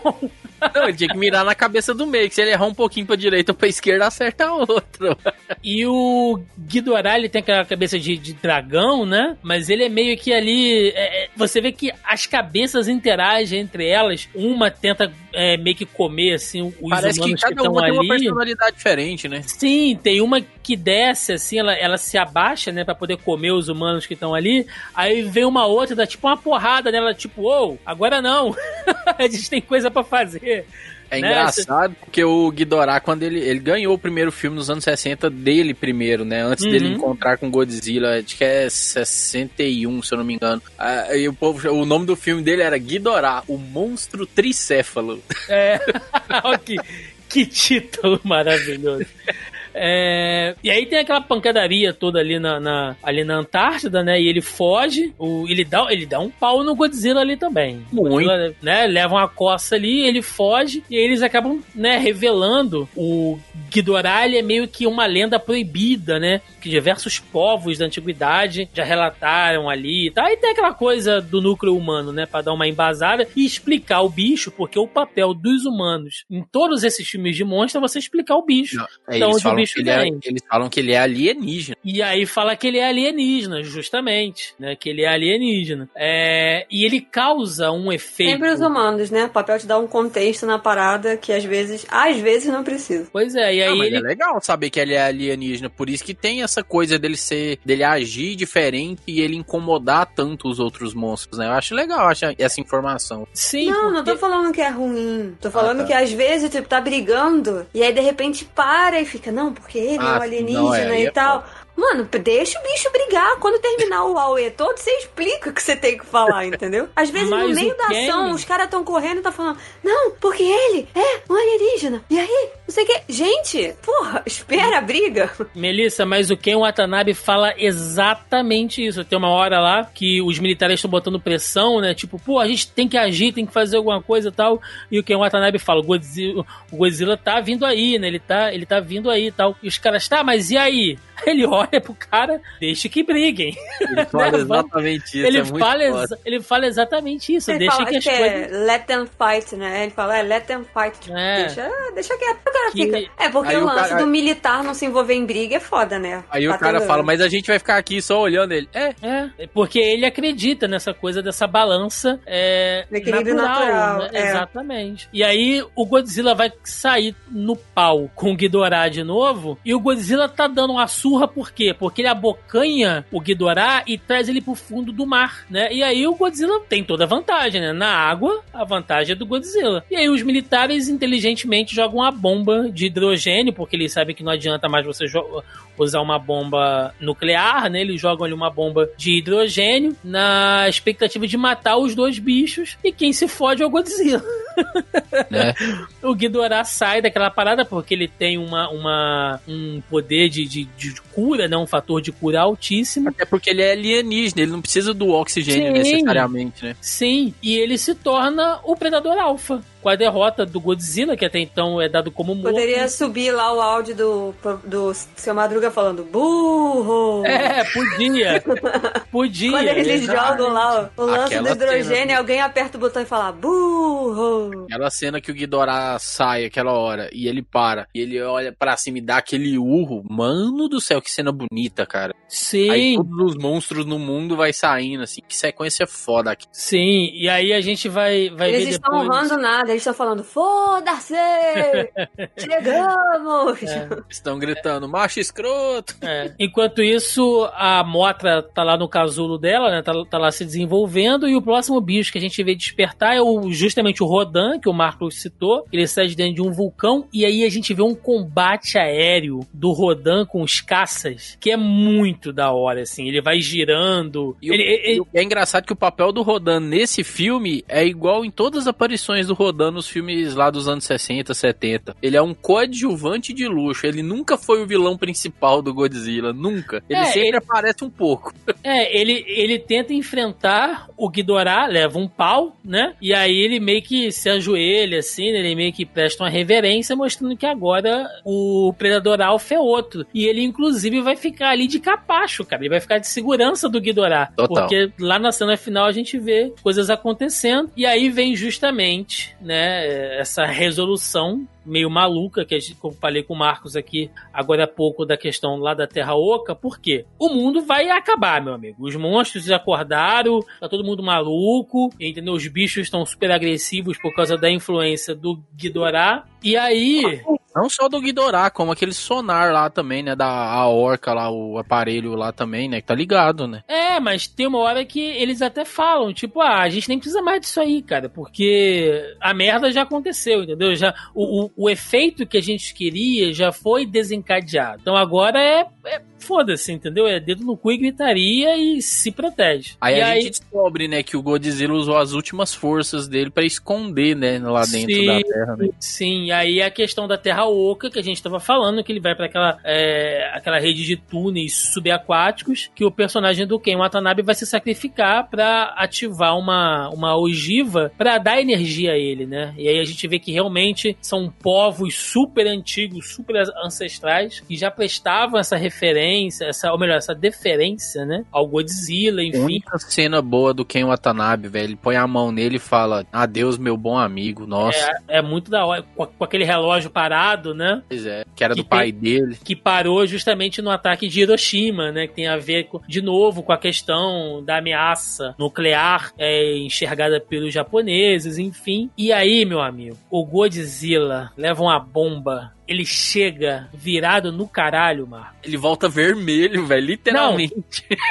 Não, ele tinha que mirar na cabeça do meio, que se ele errar um pouquinho pra direita ou pra esquerda, acerta a outra. E o Ghidorah, ele tem aquela cabeça de, de dragão, né? Mas ele é meio que ali. é, é, você vê que as cabeças interagem entre elas. Uma tenta é, meio que comer, assim, os Parece que humanos que cada estão uma tem uma ali. personalidade diferente, né? Sim, tem uma que desce, assim, ela, ela se abaixa, né, pra poder comer os humanos que estão ali. Aí vem uma outra, dá tipo uma porrada nela, tipo, ô, agora não. a gente tem coisa pra fazer. É Né? engraçado porque o Ghidorah, quando ele, ele ganhou o primeiro filme nos anos 60 dele primeiro, né? Antes dele Uhum. encontrar com Godzilla, acho que é 61, se eu não me engano. Ah, e o, povo, o nome do filme dele era Ghidorah, o monstro tricéfalo. É, que, que título maravilhoso. É, e aí tem aquela pancadaria toda ali na, na- ali na Antártida, né? E ele foge, o, ele, dá, ele dá um pau no Godzilla ali também. Muito. Godzilla, né, leva uma coça ali, ele foge e aí eles acabam né, revelando o Ghidorah é meio que uma lenda proibida, né? Que diversos povos da antiguidade já relataram ali e tal. Aí tem aquela coisa do núcleo humano, né? Pra dar uma embasada e explicar o bicho, porque o papel dos humanos em todos esses filmes de monstro é você explicar o bicho. É, Da eles, onde o falam bicho que ele é, eles falam que ele é alienígena. E aí fala que ele é alienígena, justamente, né? Que ele é alienígena. É, e ele causa um efeito. Sempre os humanos, né? O papel te dá um contexto na parada que às vezes, às vezes não precisa. Pois é, e aí Não, mas ele. é legal saber que ele é alienígena, por isso que tem essa coisa dele ser, dele agir diferente e ele incomodar tanto os outros monstros, né? Eu acho legal acho essa informação. Sim, não, não tô falando que é ruim. Tô falando tá. que às vezes, tipo, tá brigando e aí de repente para e fica, não, porque ele é Ah, um sim, alienígena não, é, e é tal. Mano, deixa o bicho brigar. Quando terminar o AUE todo, você explica o que você tem que falar, entendeu? Às vezes, no Mas meio o da Ken- ação, os caras estão correndo e tá falando, não, porque ele é um alienígena. E aí, não sei o que. Gente, porra, espera a briga. Melissa, mas o Ken Watanabe fala exatamente isso. Tem uma hora lá que os militares estão botando pressão, né? Tipo, pô, a gente tem que agir, tem que fazer alguma coisa e tal. E o Ken Watanabe fala, o Godzilla, o Godzilla tá vindo aí, né? Ele tá, ele tá vindo aí e tal. E os caras, tá, mas e aí? Ele olha pro cara, deixa que briguem. Ele fala Né? exatamente isso. Ele, é fala exa- ele fala exatamente isso, Ele deixa fala que as que coisas. é let them fight, né? Ele fala, é, let them fight. Tipo, É. deixa, deixa quieto. O cara Que- fica. É, porque Aí o o lance cara- do militar não se envolver em briga é foda, né? Aí o Tá cara tendo- fala, mas a gente vai ficar aqui só olhando ele. É, É, porque ele acredita nessa coisa dessa balança é, equilíbrio natural, né? é. Exatamente. E aí o Godzilla vai sair no pau com o Ghidorah de novo, e o Godzilla tá dando uma surra por quê? Porque ele abocanha o Ghidorah e traz ele pro fundo do mar, né? E aí o Godzilla tem toda a vantagem, né? Na água, a vantagem é do Godzilla. E aí os militares inteligentemente jogam uma bomba de hidrogênio, porque eles sabem que não adianta mais você usar uma bomba nuclear, né? Eles jogam ali uma bomba de hidrogênio na expectativa de matar os dois bichos e quem se fode é o Godzilla. né? O Ghidorah sai daquela parada porque ele tem uma, uma, um poder de, de, de cura, né? Um fator de cura altíssimo. Até porque ele é alienígena, ele não precisa do oxigênio Sim. necessariamente, né? Sim, e ele se torna o Predador Alpha. Com a derrota do Godzilla, que até então é dado como morto. Poderia subir lá o áudio do, do seu Madruga falando burro. É, podia. Podia. Quando eles exatamente. jogam lá o, lance Aquela do hidrogênio, cena- alguém aperta o botão e fala burro. Aquela cena que o Ghidorah sai aquela hora e ele para e ele olha pra cima e dá aquele urro. Mano do céu, que cena bonita, cara. Sim. Aí todos os monstros no mundo vai saindo, assim. Que sequência foda aqui. Sim, e aí a gente vai, vai Eles ver estão depois. honrando nada, eles estão falando foda-se! Chegamos! Estão gritando, macho escroto. É. Enquanto isso, a Motra tá lá no casulo dela, né? Tá, tá lá se desenvolvendo. E o próximo bicho que a gente vê despertar é o, justamente o Rodan, que o Marcos citou. Ele sai de dentro de um vulcão. E aí a gente vê um combate aéreo do Rodan com os caças, que é muito da hora, assim. Ele vai girando. E o- ele, ele- e o- é engraçado que o papel do Rodan nesse filme é igual em todas as aparições do Rodan nos filmes lá dos anos 60, 70. Ele é um coadjuvante de luxo. Ele nunca foi o vilão principal do Godzilla. Nunca. Ele É, sempre ele- aparece um pouco. É, ele, ele tenta enfrentar o Ghidorah, leva um pau, né? E aí ele meio que se ajoelha, assim, né? ele meio que presta uma reverência, mostrando que agora o Predador Alpha é outro. E ele, inclusive, vai ficar ali de capacho, cara. Ele vai ficar de segurança do Ghidorah. Total. Porque lá na cena final a gente vê coisas acontecendo. E aí vem justamente, né, essa resolução meio maluca, que eu falei com o Marcos aqui agora há pouco da questão lá da Terra Oca, por quê? O mundo vai acabar, meu amigo. Os monstros acordaram, tá todo mundo maluco, entendeu? Os bichos estão super agressivos por causa da influência do Ghidorah. E aí, Não só do Ghidorah, como aquele sonar lá também, né? Da a orca lá, o aparelho lá também, né? Que tá ligado, né? É, mas tem uma hora que eles até falam, tipo, ah, a gente nem precisa mais disso aí, cara, porque a merda já aconteceu, entendeu? Já, o, o, o efeito que a gente queria já foi desencadeado. Então agora é, é foda-se, entendeu? É dedo no cu e gritaria e se protege. Aí e a gente descobre, né, que o Godzilla usou as últimas forças dele pra esconder, né, lá dentro Sim, da Terra, né? Sim, e aí a questão da Terra Oca, que a gente tava falando, que ele vai para aquela, é, aquela rede de túneis subaquáticos, que o personagem do Ken Watanabe vai se sacrificar para ativar uma, uma ogiva para dar energia a ele, né? E aí a gente vê que realmente são povos super antigos, super ancestrais, que já prestavam essa referência, essa, ou melhor, essa deferência, né? Ao Godzilla, A enfim. única cena boa do Ken Watanabe, velho, ele põe a mão nele e fala, adeus, meu bom amigo, nossa. É, é muito da hora, com, com aquele relógio parado, né? Pois é, que era Que do pai tem- dele. que parou justamente no ataque de Hiroshima, né? Que tem a ver, com- de novo, com a questão da ameaça nuclear é, enxergada pelos japoneses, enfim. E aí, meu amigo, o Godzilla leva uma bomba ele chega virado no caralho, Marco. Ele volta vermelho, velho, literalmente.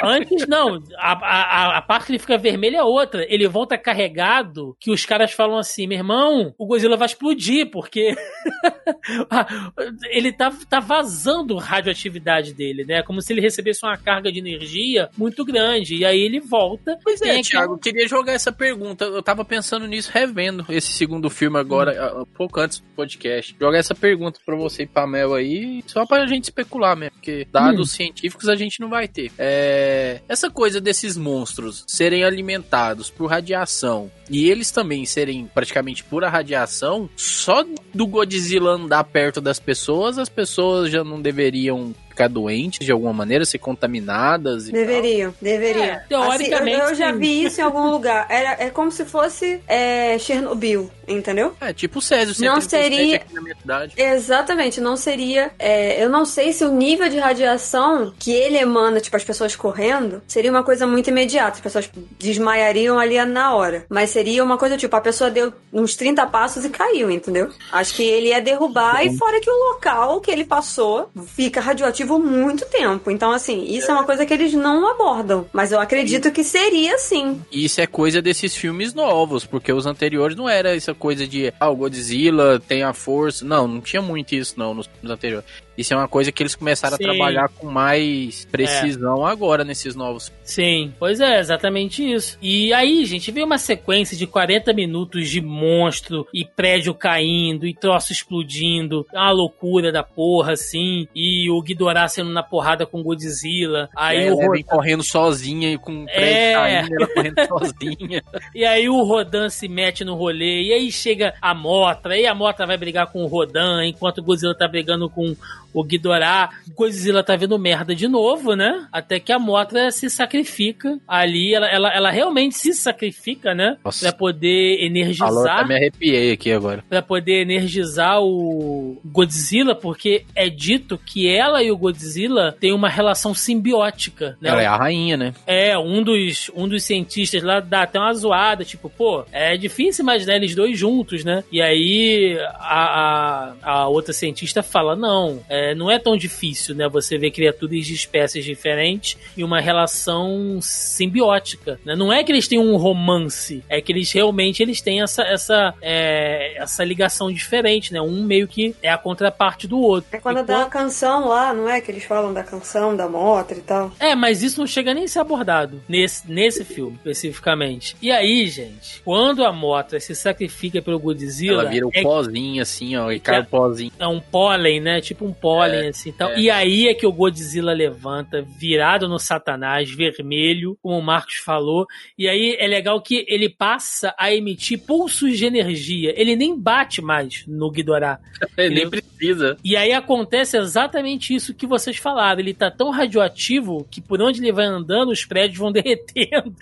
Antes não, a, a, a parte que ele fica vermelho é outra. Ele volta carregado que os caras falam assim, meu irmão, o Godzilla vai explodir, porque ele tá, tá vazando radioatividade dele, né? Como se ele recebesse uma carga de energia muito grande. E aí ele volta. Pois é, aquele- Thiago, eu queria jogar essa pergunta. Eu tava pensando nisso, revendo esse segundo filme agora, Hum. um pouco antes do podcast. Jogar essa pergunta pra você e pra Mel aí, só pra gente especular mesmo, porque dados Hum. científicos a gente não vai ter. É, essa coisa desses monstros serem alimentados por radiação e eles também serem praticamente pura radiação, só do Godzilla andar perto das pessoas, as pessoas já não deveriam ficar doentes de alguma maneira, ser contaminadas e Deveriam, deveriam. É, teoricamente, Assim, eu, eu já sim. vi isso em algum lugar. Era, é como se fosse é, Chernobyl, entendeu? É, tipo o Césio Não 137 seria- aqui na minha cidade. Exatamente, não seria. é, eu não sei se o nível de radiação que ele emana, tipo, as pessoas correndo, seria uma coisa muito imediata. As pessoas desmaiariam ali na hora. Mas seria uma coisa tipo, a pessoa deu uns 30 passos e caiu, entendeu? Acho que ele ia derrubar, e fora que o local que ele passou fica radioativo muito tempo. Então, assim, isso é uma coisa que eles não abordam. Mas eu acredito que seria sim. E isso é coisa desses filmes novos, porque os anteriores não era essa coisa de, ah, o Godzilla tem a força. Não, não tinha muito isso não nos filmes anteriores. Isso é uma coisa que eles começaram Sim. a trabalhar com mais precisão agora nesses novos. Sim, pois é, exatamente isso. E aí, gente, veio uma sequência de 40 minutos de monstro e prédio caindo e troço explodindo. É uma loucura da porra, assim. E o Ghidorah sendo na porrada com o Godzilla. Aí Aí o Rodan- correndo sozinha e com o prédio É. caindo, ela correndo sozinha. E aí o Rodan se mete no rolê, e aí chega a Motra, e a Motra vai brigar com o Rodan, enquanto o Godzilla tá brigando com o Ghidorah. O Godzilla tá vendo merda de novo, né? Até que a Motra se sacrifica ali, ela, ela, ela realmente se sacrifica, né? Nossa. Pra poder energizar até me arrepiei aqui agora. Pra poder energizar o Godzilla, porque é dito que ela e o Godzilla têm uma relação simbiótica, né? Ela é a rainha, né? É, um dos, um dos cientistas lá dá até uma zoada, tipo, pô, é difícil imaginar eles dois juntos, né? E aí a, a, a outra cientista fala, não, é, não é tão difícil, né? Você ver criaturas de espécies diferentes e uma relação simbiótica, né? Não é que eles têm um romance, é que eles realmente eles têm essa, essa, é, essa ligação diferente, né? Um meio que é a contraparte do outro. É quando dá a canção lá, não é? Que eles falam da canção, da motra e tal. É, mas isso não chega nem a ser abordado nesse, nesse filme, especificamente. E aí, gente, quando a Motra se sacrifica pelo Godzilla. Ela vira o é, pozinho assim, ó, e cai o pozinho. é um pólen, né? Tipo um pólen, assim. Então, é. E aí é que o Godzilla levanta, virado no Satanás, vermelho, como o Marcos falou. E aí é legal que ele passa a emitir pulsos de energia. Ele nem bate mais no Ghidorah. Ele nem precisa. E aí acontece exatamente isso que vocês falaram. Ele tá tão radioativo que por onde ele vai andando, os prédios vão derretendo.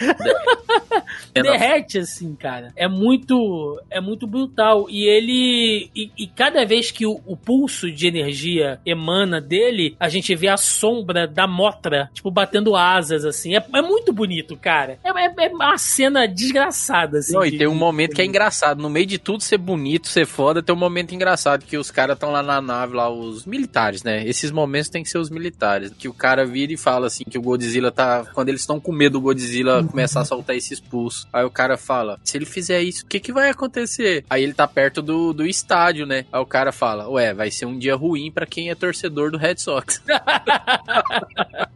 Derrete, assim, cara. É muito. É muito brutal. E ele. E, e cada vez que o, o pulso de energia emana dele, a gente vê a sombra da motra, tipo, batendo asas, assim. É, é muito bonito, cara. É, é- é uma cena desgraçada, assim. Não, e de- tem um momento que é engraçado. No meio de tudo ser bonito, ser foda, tem um momento engraçado que os caras estão lá na nave, lá, os militares, né? Esses momentos tem que ser os militares. Que o cara vira e fala assim que o Godzilla tá. Quando eles estão com medo do Godzilla começar a soltar esses pulsos. Aí o cara fala: se ele fizer isso, o que, que vai acontecer? Aí ele tá perto do, do estádio, né? Aí o cara fala: ué, vai ser um dia ruim pra quem é torcedor do Red Sox.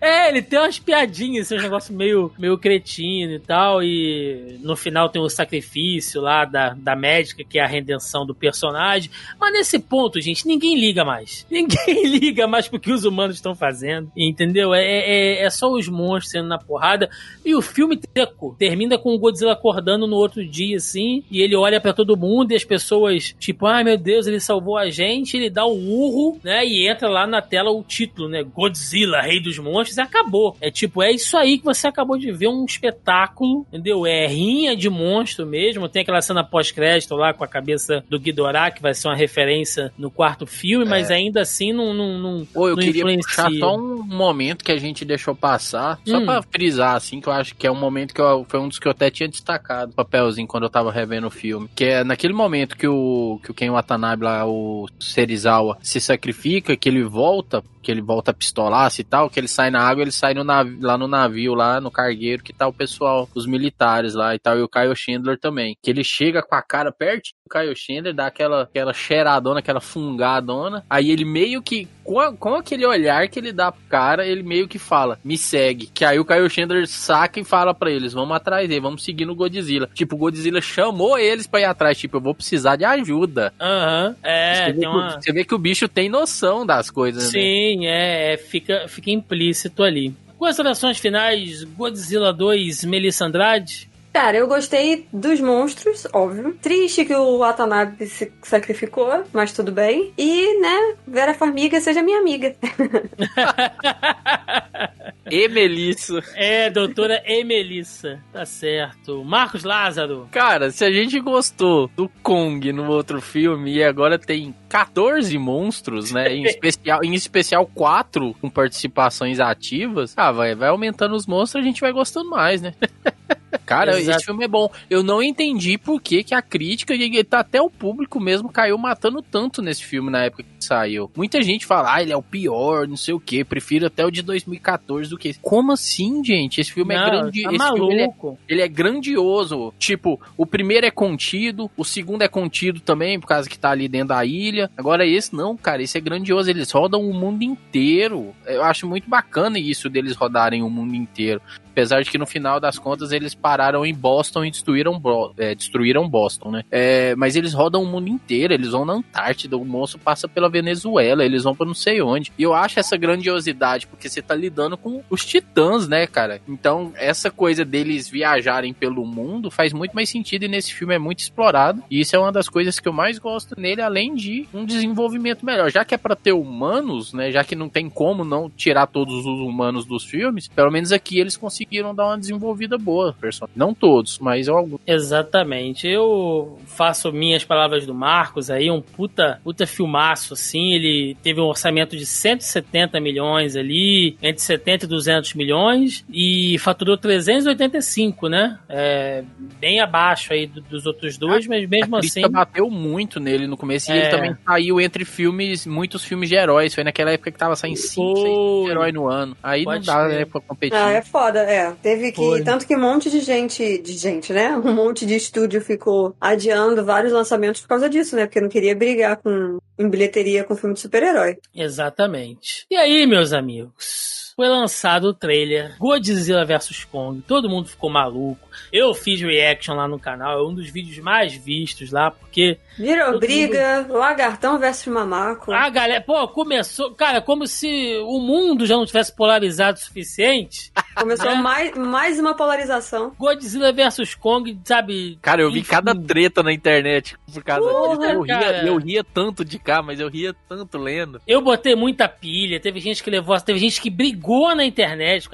É, ele tem umas piadinhas, esse negócio meio, meio cretino e tal, e no final tem o sacrifício lá da, da médica, que é a redenção do personagem. Mas nesse ponto, gente, ninguém liga mais. Ninguém liga mais pro que os humanos estão fazendo, entendeu? É, é, é só os monstros sendo na porrada. E o filme teco termina com o Godzilla acordando no outro dia, assim, e ele olha pra todo mundo e as pessoas, tipo, ai meu Deus, ele salvou a gente, ele dá o urro, né, e entra lá na tela o título, né, Godzilla, rei dos os monstros e acabou. É tipo, é isso aí que você acabou de ver um espetáculo, entendeu? É rinha de monstro mesmo. Tem aquela cena pós-crédito lá com a cabeça do Ghidorah, que vai ser uma referência no quarto filme, mas ainda assim não, não, não, Pô, eu não queria influencia. puxar só um momento que a gente deixou passar, só Hum. pra frisar, assim, que eu acho que é um momento que eu- foi um dos que eu até tinha destacado, papelzinho, quando eu tava revendo o filme. Que é naquele momento que o, que o Ken Watanabe lá, o Serizawa, se sacrifica, que ele volta, que ele volta a pistolar e tal, que ele sai na água, ele sai no navi- lá no navio, lá no cargueiro, que tá o pessoal, os militares lá e tal, e o Kyle Chandler também. Que ele chega com a cara perto Kyle Chandler, dá aquela, aquela cheiradona, aquela fungadona, aí ele meio que, com, a- com aquele olhar que ele dá pro cara, ele meio que fala, me segue. Que aí o Kyle Chandler saca e fala pra eles, vamos atrás dele, vamos seguir no Godzilla. Tipo, o Godzilla chamou eles pra ir atrás, tipo, eu vou precisar de ajuda. Aham, é, você, vê tem que, uma... o- você vê que o bicho tem noção das coisas, né? Sim, é, é, fica, fica implícito ali. Considerações finais, Godzilla 2, Melissa Andrade? Cara, eu gostei dos monstros, óbvio. Triste que o Watanabe se sacrificou, mas tudo bem. E, né, Vera Farmiga seja minha amiga. E Melissa. É, doutora Emelissa, tá certo. Marcos Lázaro. Cara, se a gente gostou do Kong no outro filme e agora tem 14 monstros, né? Em especial, em especial 4 com participações ativas, ah, vai, vai aumentando os monstros, a gente vai gostando mais, né? Cara, Exato. esse filme é bom. Eu não entendi por que, que a crítica, e tá até o público mesmo, caiu matando tanto nesse filme na época que saiu. Muita gente fala, ah, ele é o pior, não sei o que, prefiro até o de 2014 do que esse. Como assim, gente? Esse filme Não, é grande. tá esse filme, ele é- maluco. ele é grandioso. Tipo, o primeiro é contido, o segundo é contido também, por causa que tá ali dentro da ilha. Agora esse não, cara, esse é grandioso. Eles rodam o mundo inteiro. Eu acho muito bacana isso deles rodarem o mundo inteiro. Apesar de que no final das contas eles pararam em Boston e destruíram, é, destruíram Boston, né? É, mas eles rodam o mundo inteiro, eles vão na Antártida, o monstro passa pela Venezuela, eles vão pra não sei onde. E eu acho essa grandiosidade, porque você tá lidando com os titãs, né, cara? Então, essa coisa deles viajarem pelo mundo faz muito mais sentido e nesse filme é muito explorado. E isso é uma das coisas que eu mais gosto nele, além de um desenvolvimento melhor. Já que é pra ter humanos, né? Já que não tem como não tirar todos os humanos dos filmes, pelo menos aqui eles conseguiram dar uma desenvolvida boa, personagem. Não todos, mas alguns. Exatamente. Eu faço minhas palavras do Marcos aí, um puta, puta filmaço, assim. Ele teve um orçamento de 170 milhões ali, entre 70 e 200 milhões, e faturou 385, né? É, bem abaixo aí do- dos outros dois, mas mesmo a assim. bateu muito nele no começo e É. ele também saiu entre filmes, muitos filmes de heróis. Foi naquela época que tava saindo 5, 6 filmes de herói no ano. Aí Pode não dá crer. né, pra competir. Ah, é foda, é. Teve que. Foi. Tanto que um monte de gente. De gente, né? Um monte de estúdio ficou adiando vários lançamentos por causa disso, né? Porque não queria brigar com, em bilheteria com filme de super-herói. Exatamente. E aí, meus amigos? Foi lançado o trailer Godzilla vs Kong. Todo mundo ficou maluco. Eu fiz reaction lá no canal. É um dos vídeos mais vistos lá, porque Virou briga, lagartão versus mamaco. a galera, pô, começou, cara, como se o mundo já não tivesse polarizado o suficiente. Começou né? mais, mais uma polarização. Godzilla vs Kong, sabe? Cara, eu vi Enfim. cada treta na internet por causa Porra, disso. Eu ria, eu ria tanto de cá, mas eu ria tanto lendo. Eu botei muita pilha, teve gente que levou, teve gente que brigou na internet.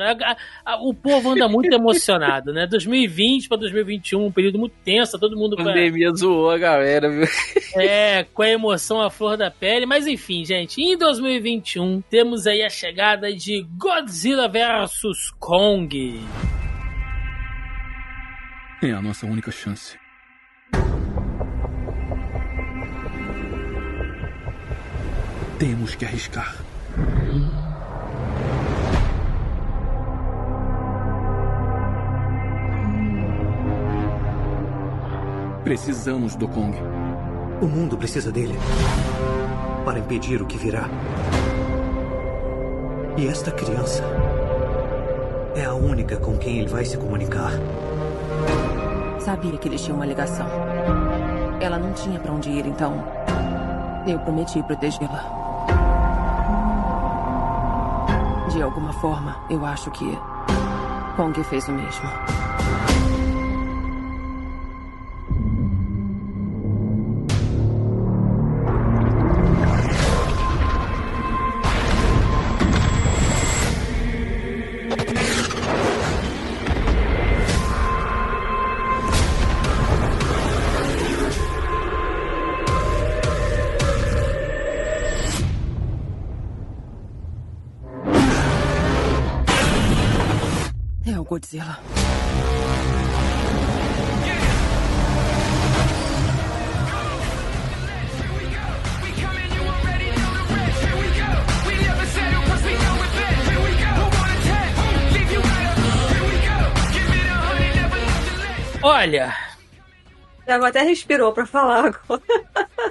O povo anda muito emocionado, né? 2020 pra 2021, um período muito tenso, todo mundo A pandemia zoou a galera, viu? é, com a emoção à flor da pele. Mas enfim, gente, em 2021 temos aí a chegada de Godzilla vs Kong. É a nossa única chance. Temos que arriscar. Precisamos do Kong. O mundo precisa dele para impedir o que virá. E esta criança é a única com quem ele vai se comunicar. Sabia que eles tinham uma ligação. Ela não tinha pra onde ir, então. Eu prometi protegê-la. De alguma forma, eu acho que. Kong fez o mesmo. Godzilla. Olha, Ela até respirou pra falar agora.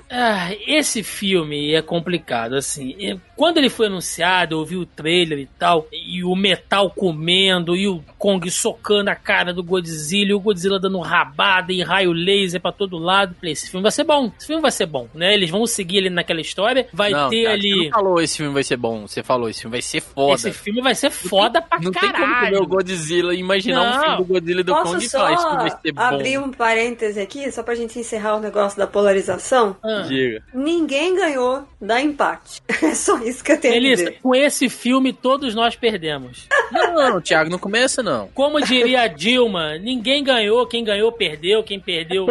Ah, esse filme é complicado, assim. E Quando ele foi anunciado, eu vi o trailer e tal, e o metal comendo, e o Kong socando a cara do Godzilla, e o Godzilla dando rabada e raio laser pra todo lado. Falei, esse filme vai ser bom, esse filme vai ser bom, né? Eles vão seguir ali naquela história, vai não, ter cara, ali... Você não falou esse filme vai ser bom, você falou esse filme vai ser foda. Esse filme vai ser foda pra não tem como caralho. o Godzilla e imaginar um Não. filme do Godzilla e do Posso Kong e falar, filme vai ser bom. abrir um parêntese aqui, só pra gente encerrar o negócio da polarização? Ah. Diga. Ninguém ganhou da empate. É só isso que eu tenho a Melissa, dizer. com esse filme todos nós perdemos. Não, não, Thiago, não começa não. Como diria a Dilma, ninguém ganhou, quem ganhou perdeu, quem perdeu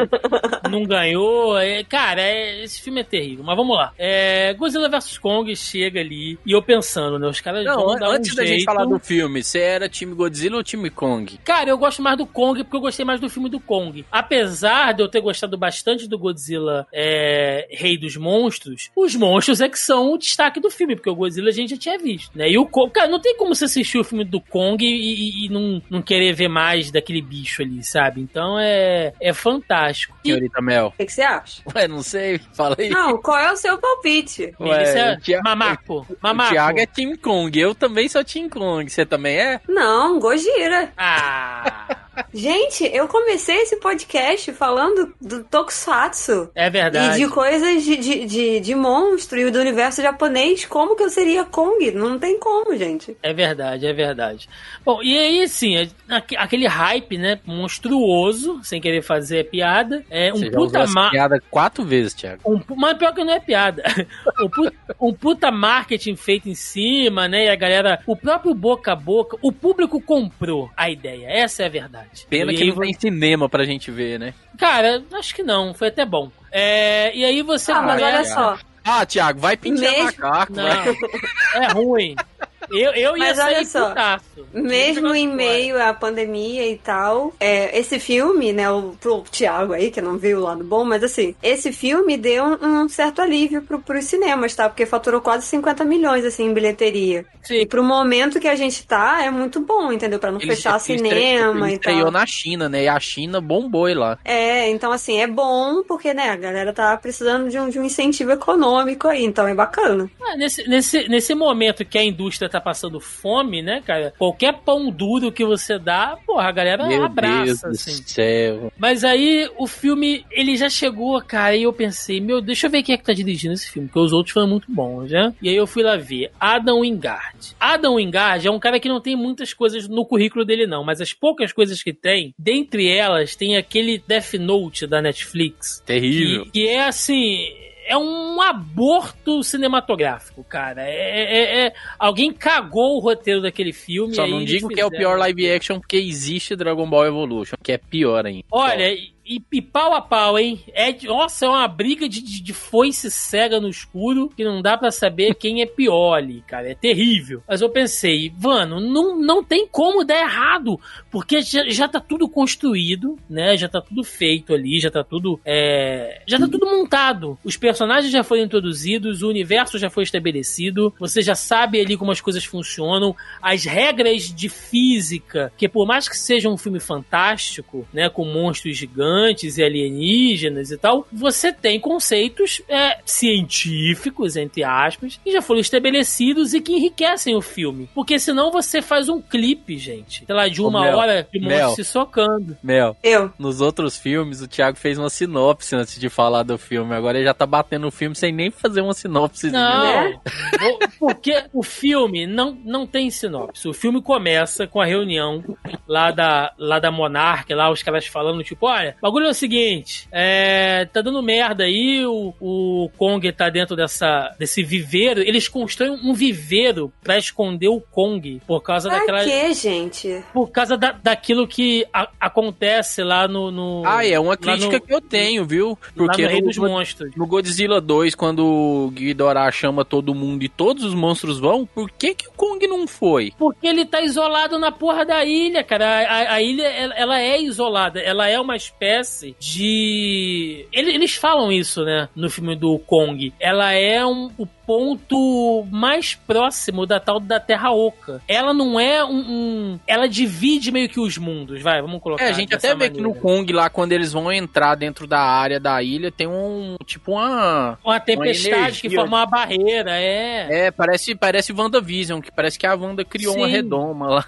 não ganhou. É, cara, é- esse filme é terrível. Mas vamos lá. É, Godzilla vs Kong chega ali e eu pensando, né? Os caras Não, vão dar um antes da gente falar do filme, você era time Godzilla ou time Kong? Cara, eu gosto mais do Kong porque eu gostei mais do filme do Kong. Apesar de eu ter gostado bastante do Godzilla é, Rei dos Monstros, os monstros é que são o destaque do filme, porque o Godzilla a gente já tinha visto, né? E o Kong, cara, não tem como você assistir o filme do Kong e, e- e não, não querer ver mais daquele bicho ali, sabe? Então é, é fantástico. E, Senhorita Mel. O que, que você acha? Ué, não sei, fala aí. Não, qual é o seu palpite? Ué, o Thiago- mamaco, O mamaco. Thiago é Team Kong, eu também sou Team Kong, você também é? Não, Gojira. Ah, Gente, eu comecei esse podcast falando do Tokusatsu. é E verdade. de coisas de, de, de, de monstro e do universo japonês. Como que eu seria Kong? Não tem como, gente. É verdade, é verdade. Bom, e aí, assim, aque- aquele hype, né, monstruoso, sem querer fazer piada, é um Você já puta piada quatro vezes, Thiago. um, mas pior que não é piada. um, pu- um puta marketing feito em cima, né? E a galera, o próprio boca a boca, o público comprou a ideia. Essa é a verdade. Pena E que não tem cinema pra gente ver, né? Cara, acho que não, foi até bom. É, e aí você Ah, mas olha só. Ah, Thiago, vai pentear Mesmo- macaco, Não, é ruim. Eu, eu ia Mas olha só, putaço. Mesmo em negócio meio à pandemia e tal, é, esse filme, né, o, pro Thiago aí, que não viu o lado bom, mas assim, esse filme deu um, um certo alívio pro, pros cinemas, tá? Porque faturou quase 50 milhões, assim, em bilheteria. Sim. E pro momento que a gente tá, é muito bom, entendeu? Pra não Ele fechar estre- cinema ele e tal. na China, né? E a China bombou lá. É, então assim, é bom porque, né, a galera tá precisando de um, de um incentivo econômico aí, então é bacana. Ah, nesse, nesse, nesse momento que a indústria tá passando fome, né, cara? Qualquer pão duro que você dá, porra, a galera Meu abraça, Deus assim. do céu. Mas aí o filme, ele já chegou, cara, e eu pensei, meu, deixa eu ver quem é que tá dirigindo esse filme, porque os outros foram muito bons, né? E aí eu fui lá ver, Adam Wingard. Adam Wingard é um cara que não tem muitas coisas no currículo dele, não, mas as poucas coisas que tem, dentre elas, tem aquele Death Note da Netflix. Terrível. Que, que é assim. É um aborto cinematográfico, cara. É, é- é- alguém cagou o roteiro daquele filme. Só não digo que é o pior live action porque existe Dragon Ball Evolution, que é pior ainda. Olha, e, e pau a pau, hein? É, de- nossa, é uma briga de, de, de foice cega no escuro que não dá pra saber quem é pior ali, cara. É terrível. Mas eu pensei, mano, não, não tem como dar errado, porque já, já tá tudo construído, né? Já tá tudo feito ali, já tá tudo. é, já tá tudo montado. Os personagens já foram introduzidos, o universo já foi estabelecido, você já sabe ali como as coisas funcionam, as regras de física, que por mais que seja um filme fantástico, né, com monstros gigantes e alienígenas e tal, você tem conceitos é, científicos, entre aspas, que já foram estabelecidos e que enriquecem o filme. Porque senão você faz um clipe, gente, sei lá, de Ô, uma Mel, hora de Mel. se socando. Mel, Eu. nos outros filmes o Thiago fez uma sinopse antes de falar do filme. Agora ele já tá batendo o filme sem nem fazer uma sinopse. Não, Vou- porque o filme não, não tem sinopse. O filme começa com a reunião lá da, lá da Monarca, lá os caras falando, tipo, olha, bagulho é o seguinte: é, tá dando merda aí, o, o Kong tá dentro dessa, desse viveiro. Eles constroem um viveiro pra esconder o Kong por causa Pra daquela. quê, gente? Por causa da, daquilo que a- acontece lá no. no Ah, é uma crítica no- que eu tenho, viu? Porque no Rei no, dos Monstros. no Godzilla 2, quando o Ghidorah chama todo mundo e todos os monstros vão, por que que o Kong não foi? Porque ele tá isolado na porra da ilha, cara. A, a- a ilha, ela, ela é isolada. Ela é uma espécie de. Ele- Eles falam isso, né? No filme do Kong. Ela é um, o ponto mais próximo da tal da Terra Oca. Ela não é um. um- ela divide meio que os mundos, vai, vamos colocar. É, a gente até vê que no. Kong lá, quando eles vão entrar dentro da área da ilha, tem um, tipo uma... Uma tempestade que energia. forma uma barreira, é. É, parece, parece WandaVision, que parece que a Wanda criou uma Sim. redoma lá.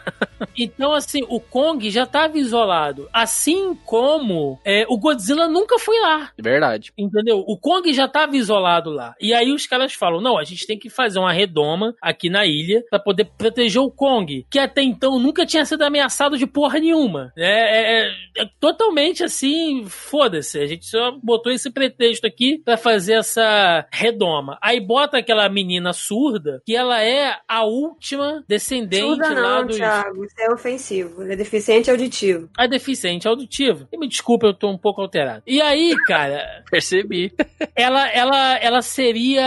Então, assim, o Kong já estava isolado. Assim como é, o Godzilla nunca foi lá. Verdade. Entendeu? O Kong já estava isolado lá. E aí os caras falam: não, a gente tem que fazer uma redoma aqui na ilha pra poder proteger o Kong, que até então nunca tinha sido ameaçado de porra nenhuma. É, é- é- é totalmente assim, foda-se. A gente só botou esse pretexto aqui pra fazer essa redoma. Aí bota aquela menina surda, que ela é a última descendente Surda lá não, dos. Thiago. Isso é ofensivo. Ele é deficiente auditivo. A deficiente auditivo. E me desculpa, eu tô um pouco alterado. E aí, cara, Percebi. ela, ela, ela seria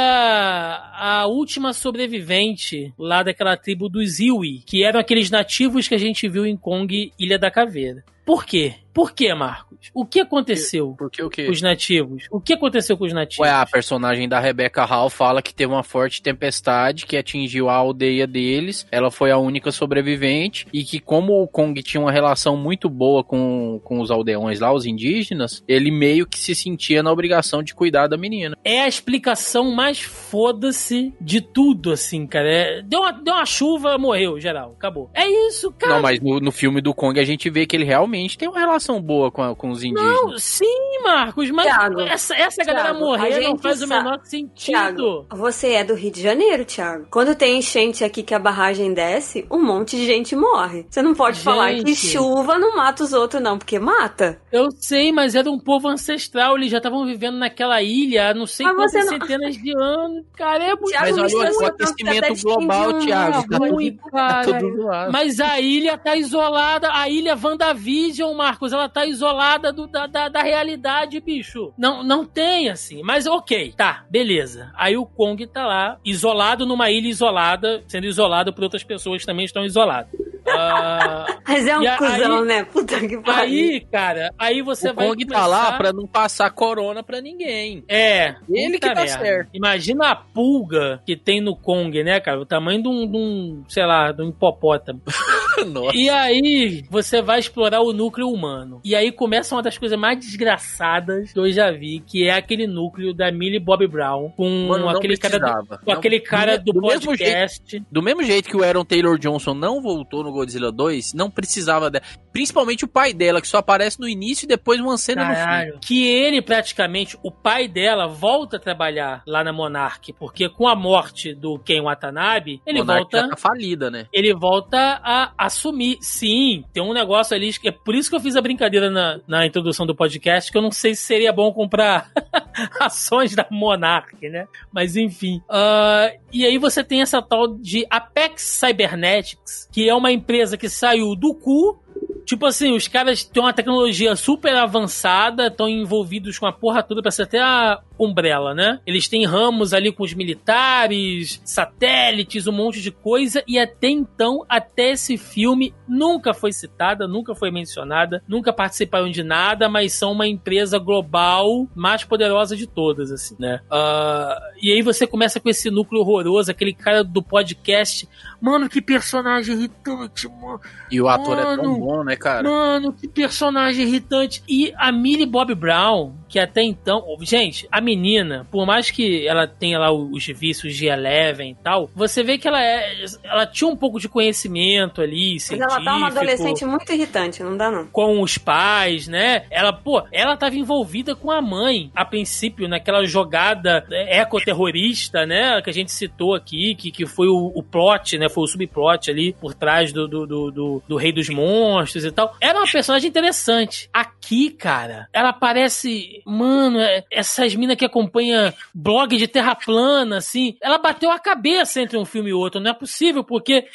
a última sobrevivente lá daquela tribo dos Iwi, que eram aqueles nativos que a gente viu em Kong, Ilha da Caveira. Por quê? Por quê, Marcos? O que aconteceu Porque o quê? com os nativos? O que aconteceu com os nativos? Ué, a personagem da Rebecca Hall fala que teve uma forte tempestade que atingiu a aldeia deles. Ela foi a única sobrevivente. E que, como o Kong tinha uma relação muito boa com, com os aldeões lá, os indígenas, ele meio que se sentia na obrigação de cuidar da menina. É a explicação mais foda-se de tudo, assim, cara. É- deu, uma, deu uma chuva, morreu, geral. Acabou. É isso, cara. Não, mas no, no filme do Kong a gente vê que ele realmente tem uma relação boa com, a- com os indígenas. Não, sim, Marcos, mas Thiago, essa, essa galera Thiago, a morrer não gente faz o menor sentido. Thiago, você é do Rio de Janeiro, Thiago. Quando tem enchente aqui que a barragem desce, um monte de gente morre. Você não pode falar que Gente. chuva não mata os outros, não, porque mata. Eu sei, mas era um povo ancestral, eles já estavam vivendo naquela ilha há não sei Mas quantas não- centenas de anos. Cara, é muito Thiago, Mas olha o aquecimento global, extinguindo Thiago. Tá tudo, ruim, tá tudo. Mas a ilha tá isolada, a ilha WandaVision, Marcos, ela tá isolada do- da, da, da realidade, bicho. Não, não tem, assim. Mas ok, tá, beleza. Aí o Kong tá lá, isolado numa ilha isolada, sendo isolado por outras pessoas que também estão isoladas. Ah, Mas é um a- cuzão, aí- né? Puta que pariu. aí, cara, aí você O vai Kong começar... tá lá pra não passar corona pra ninguém. É, Ele que tá merda. certo. Imagina a pulga que tem no Kong, né, cara? O tamanho de um, de um, sei lá, de um hipopótamo. Nossa. E aí, você vai explorar o núcleo humano. E aí começa uma das coisas mais desgraçadas que eu já vi, que é aquele núcleo da Millie Bob Brown com Mano, aquele cara, do, precisava. com Não- aquele cara do, do mesmo podcast. Do mesmo jeito que o Aaron Taylor Johnson não voltou no Godzilla 2, não precisava dela. Principalmente o pai dela, que só aparece no início e depois uma cena no fim. Caralho. Que ele, praticamente, o pai dela, volta a trabalhar lá na Monarch, porque com a morte do Ken Watanabe, ele Monarch volta. já tá falida, né? ele volta a assumir. Sim, tem um negócio ali. É por isso que eu fiz a brincadeira na, na introdução do podcast, que eu não sei se seria bom comprar ações da Monarch, né? Mas enfim. Ah, e aí você tem essa tal de Apex Cybernetics, que é uma empresa que saiu do cu. Tipo assim, os caras têm uma tecnologia super avançada, estão envolvidos com a porra toda, parece até a Umbrella, né? Eles têm ramos ali com os militares, satélites, um monte de coisa, e até então, até esse filme, nunca foi citada, nunca foi mencionada, nunca participaram de nada, mas são uma empresa global mais poderosa de todas, assim, né? Ah, e aí você começa com esse núcleo horroroso, aquele cara do podcast. Mano, que personagem irritante, mano. E o ator é tão Mano, bom, né, cara? Mano, que personagem irritante. E a Millie Bob Brown, que até então. Gente, a menina, por mais que ela tenha lá os vícios de Eleven e tal, você vê que ela é. Ela tinha um pouco de conhecimento ali, Mas ela tá uma adolescente muito irritante, não dá não. Com os pais, né? Ela, pô, ela tava envolvida com a mãe, a princípio, naquela jogada né, ecoterrorista, né? Que a gente citou aqui, que, que foi o, o plot, né? Foi o subplot ali por trás do, do, do, do, do Rei dos Monstros e tal. Era uma personagem interessante. aqui, cara, ela parece. Mano, é- essas minas que acompanham blog de terra plana, assim. Ela bateu a cabeça entre um filme e outro. Não é possível, porque.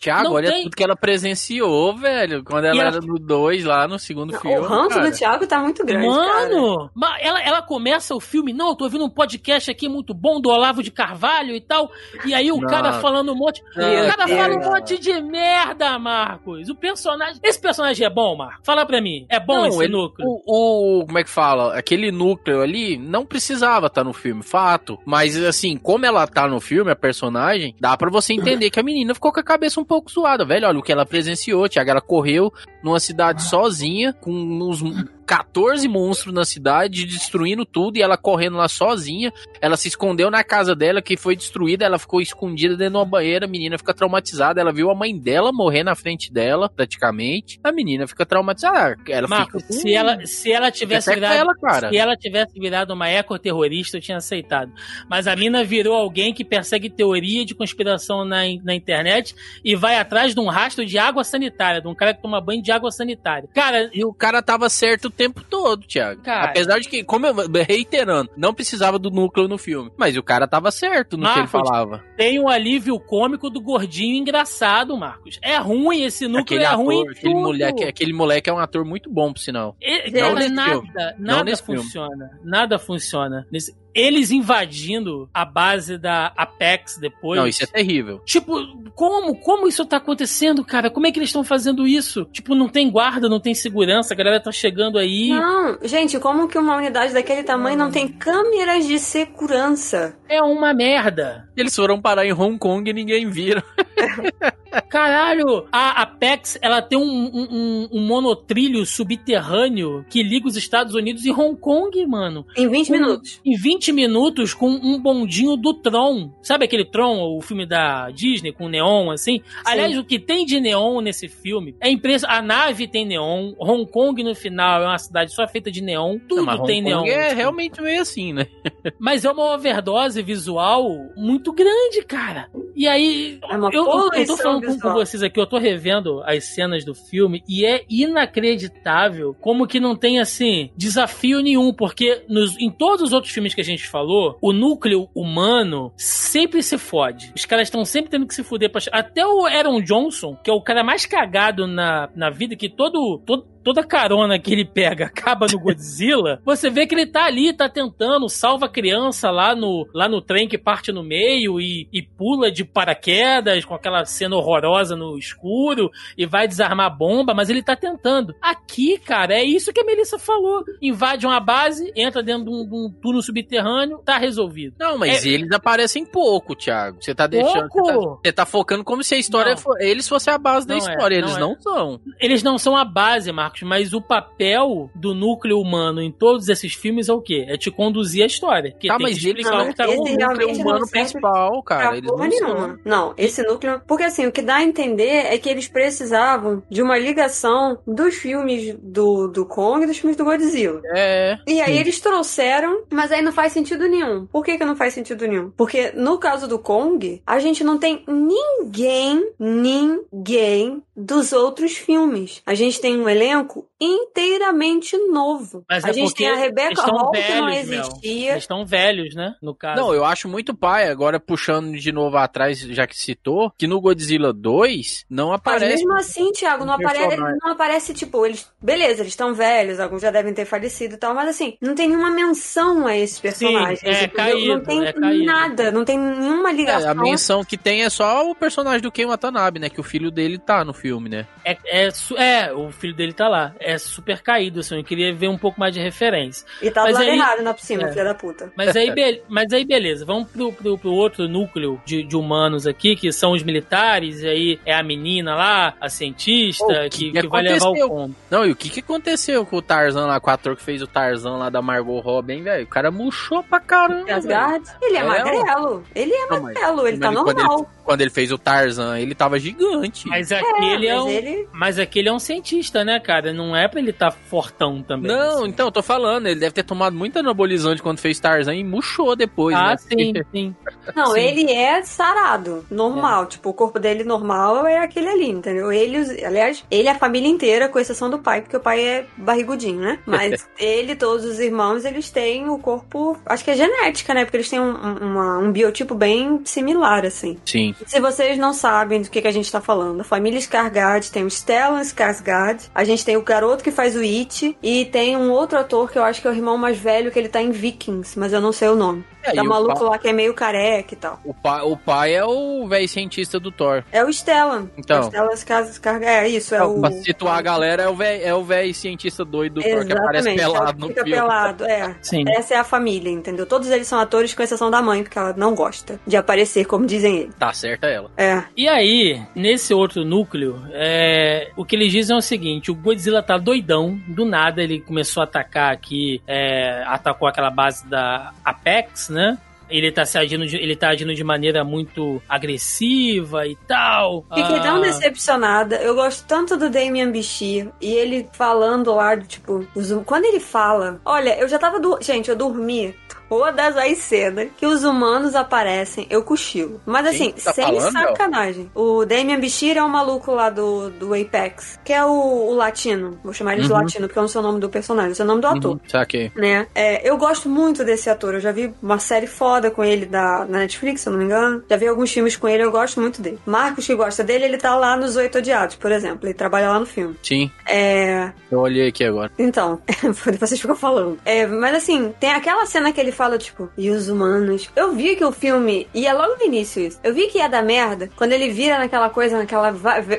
Thiago, Não olha tem- tudo que ela presenciou, velho. Quando ela, ela- era no 2 lá, no segundo filme. o ranço cara. do Thiago tá muito grande, cara. Mano, ma- ela, ela começa o filme, não, eu tô ouvindo um podcast aqui muito bom do Olavo de Carvalho e tal, e aí o Não. cara falando um monte, Meu o cara Deus. fala um monte de merda, Marcos. O personagem, esse personagem é bom, Marcos? Fala pra mim, é bom Não, esse ele- núcleo? O, o- Como é que fala? Aquele núcleo ali não precisava estar no filme, fato. Mas, assim, como ela tá no filme, a personagem, dá pra você entender que a menina ficou com a cabeça um pouco zoada, velho. Olha o que ela presenciou, Thiago. Ela correu numa cidade sozinha, com uns 14 monstros na cidade, destruindo tudo, e ela correndo lá sozinha. Ela se escondeu na casa dela, que foi destruída. Ela ficou escondida dentro de uma banheira. A menina fica traumatizada. Ela viu a mãe dela morrer na frente dela, praticamente. A menina fica traumatizada. Ela Marcos, fica. se ela, se ela tivesse virado, ela, cara. se ela tivesse virado uma ecoterrorista, eu tinha aceitado. Mas a mina virou alguém que persegue teoria de conspiração na, na internet e vai atrás de um rastro de água sanitária, de um cara que toma banho de água sanitária. Cara, E o cara tava certo tempo todo, Thiago. Cara. Apesar de que, como eu reiterando, não precisava do núcleo no filme. Mas o cara tava certo no que ele Marcos, falava. tem um alívio cômico do gordinho engraçado, Marcos. É ruim esse núcleo, Aquele é ator, ruim aquele tudo. moleque, aquele moleque é um ator muito bom, por sinal. E- Não nada, filme. Não nada filme. funciona. Nada funciona. Nesse- Eles invadindo a base da Apex depois. Não, isso é terrível. Tipo, como? Como isso tá acontecendo, cara? Como é que eles estão fazendo isso? Tipo, não tem guarda, não tem segurança, a galera tá chegando aí. Não, gente, como que uma unidade daquele tamanho não tem câmeras de segurança? É uma merda. Eles foram parar em Hong Kong e ninguém viram. Caralho, a Apex, ela tem um, um- um- um monotrilho subterrâneo que liga os Estados Unidos e Hong Kong, mano. Em 20 Com- minutos. Em 20 minutos com um bondinho do Tron. Sabe aquele Tron, o filme da Disney com neon, assim? Aliás, o que tem de neon nesse filme é impressa. A nave tem neon, Hong Kong no final é uma cidade só feita de neon, tudo Não, tem Hong neon. Kong é realmente meio assim, né? Mas é uma overdose visual muito grande, cara. E aí, É eu, eu- eu tô falando com, com vocês aqui, eu tô revendo as cenas do filme e é inacreditável como que não tem, assim, desafio nenhum, porque nos, em todos os outros filmes que a gente falou, o núcleo humano sempre se fode. Os caras estão sempre tendo que se fuder. Pra... Até o Aaron Johnson, que é o cara mais cagado na, na vida, que todo, todo toda carona que ele pega acaba no Godzilla, você vê que ele tá ali, tá tentando, salva a criança lá no, lá no trem que parte no meio e, e pula de paraquedas com aquela cena horrorosa no escuro e vai desarmar a bomba, mas ele tá tentando. Aqui, cara, é isso que a Melissa falou. Invade uma base, entra dentro de um, de um túnel subterrâneo, tá resolvido. Não, mas É- eles aparecem pouco, Thiago. Você tá deixando. Você tá, você tá focando como se a história Não. fo- eles fossem a base da Não é, história. não eles é. não são. Eles não são a base, Marcos, mas o papel do núcleo humano em todos esses filmes é o quê? É te conduzir a história. Que Tá, tem mas que explicar não o que tá têm esse o núcleo humano principal, cara. Eles não são. nenhuma. Não, esse núcleo. Porque assim, o que dá a entender é que eles precisavam de uma ligação dos filmes do, do Kong e dos filmes do Godzilla. É. E aí Sim. eles trouxeram, mas aí não faz sentido nenhum. Por que, que não faz sentido nenhum? Porque no caso do Kong, a gente não tem ninguém, ninguém dos outros filmes. A gente tem um elenco inteiramente novo. Mas a é gente tem a Rebecca Hall, que não velhos, existia. Eles estão velhos, né? No caso. Não, eu acho muito pai, agora puxando de novo atrás, já que citou, que no Godzilla 2 não Mas aparece. mesmo assim, Thiago, não aparece, não aparece, tipo, eles. Beleza, eles estão velhos, alguns já devem ter falecido e tal, mas assim, não tem nenhuma menção a esses personagens. é entendeu? caído, não tem é caído. nada, não tem nenhuma É, ligação. a menção que tem é só o personagem do Ken Watanabe, né? Que o filho dele tá no filme, né? É, é, é, o filho dele tá lá. É super caído, assim. Eu queria ver um pouco mais de referência. E tá do Mas lado aí- errado na por cima, é. filha da puta. Mas aí, be- mas aí beleza, vamos pro, pro, pro outro núcleo de, de humanos aqui, que são os militares, e aí é a menina lá, a cientista, Ô, que, que vai levar o combo. Não, e o que que aconteceu com o Tarzan lá, com o ator que fez o Tarzan lá da Margot Robbie, hein, velho? O cara murchou pra caramba. Asgard, ele é, É, magrelo. Ele é magrelo, ele tá normal. Quando ele fez o Tarzan, ele tava gigante. Mas aquele é, mas um, ele- mas aquele é um cientista, né, cara? Não é pra ele estar fortão também. Não, então, eu tô falando, ele deve ter tomado muito anabolizante quando fez Tarzan e murchou depois, Ah, né? sim, sim. Não, Sim. ele é sarado, normal. Tipo, o corpo dele normal é aquele ali, entendeu? Ele, aliás, ele é a família inteira, com exceção do pai, porque o pai é barrigudinho, né? Mas ele, todos os irmãos, eles têm o corpo. Acho que é genética, né? Porque eles têm um, um, uma- um biotipo bem similar, assim. Sim. Se vocês não sabem do que, que a gente tá falando, a família Skarsgård tem o Stellan Skarsgård, a gente tem o garoto que faz o It, e tem um outro ator que eu acho que é o irmão mais velho, que ele tá em Vikings, mas eu não sei o nome. É, tá o maluco pa- lá que é meio careca e tal. O pai, o pai é o velho cientista do Thor. É o Stellan. Então. É o Stellan Skarsgård. É isso, é o... Pra situar a galera, é o velho é o velho cientista doido do Thor que aparece Exatamente, é pelado no fica filme. pelado, é. Sim. Essa é a família, entendeu? Todos eles são atores, com exceção da mãe, porque ela não gosta de aparecer, como dizem eles. Tá certa ela. É. E aí, nesse outro núcleo, é, o que eles dizem é o seguinte: o Godzilla tá doidão, do nada ele começou a atacar aqui, é, atacou aquela base da Apex, né? Ele tá, se agindo de, ele tá agindo de maneira muito agressiva e tal. Fiquei tão Ah, decepcionada. Eu gosto tanto do Damian Bichir. E ele falando lá, do, tipo, quando ele fala. Olha, eu já tava. Du... Gente, eu dormi todas as cenas que os humanos aparecem, eu cochilo. Mas assim, tá sem falando, sacanagem. O Damian Bichir é o maluco lá do, do Apex, que é o, o latino. Vou chamar ele de Uhum. latino, porque eu não sei o nome do personagem, eu sei o nome do ator. Uhum, saquei. Né? É, eu gosto muito desse ator. Eu já vi uma série foda com ele da, na Netflix, se eu não me engano. Já vi alguns filmes com ele, eu gosto muito dele. Marcos, que gosta dele, ele tá lá nos Oito Odiados, por exemplo. Ele trabalha lá no filme. Sim, É. eu olhei aqui agora. Então, vocês ficam falando. É, mas assim, tem aquela cena que ele fala, tipo, e os humanos. Eu vi que o filme, e é logo no início isso, eu vi que ia dar merda quando ele vira naquela coisa, naquela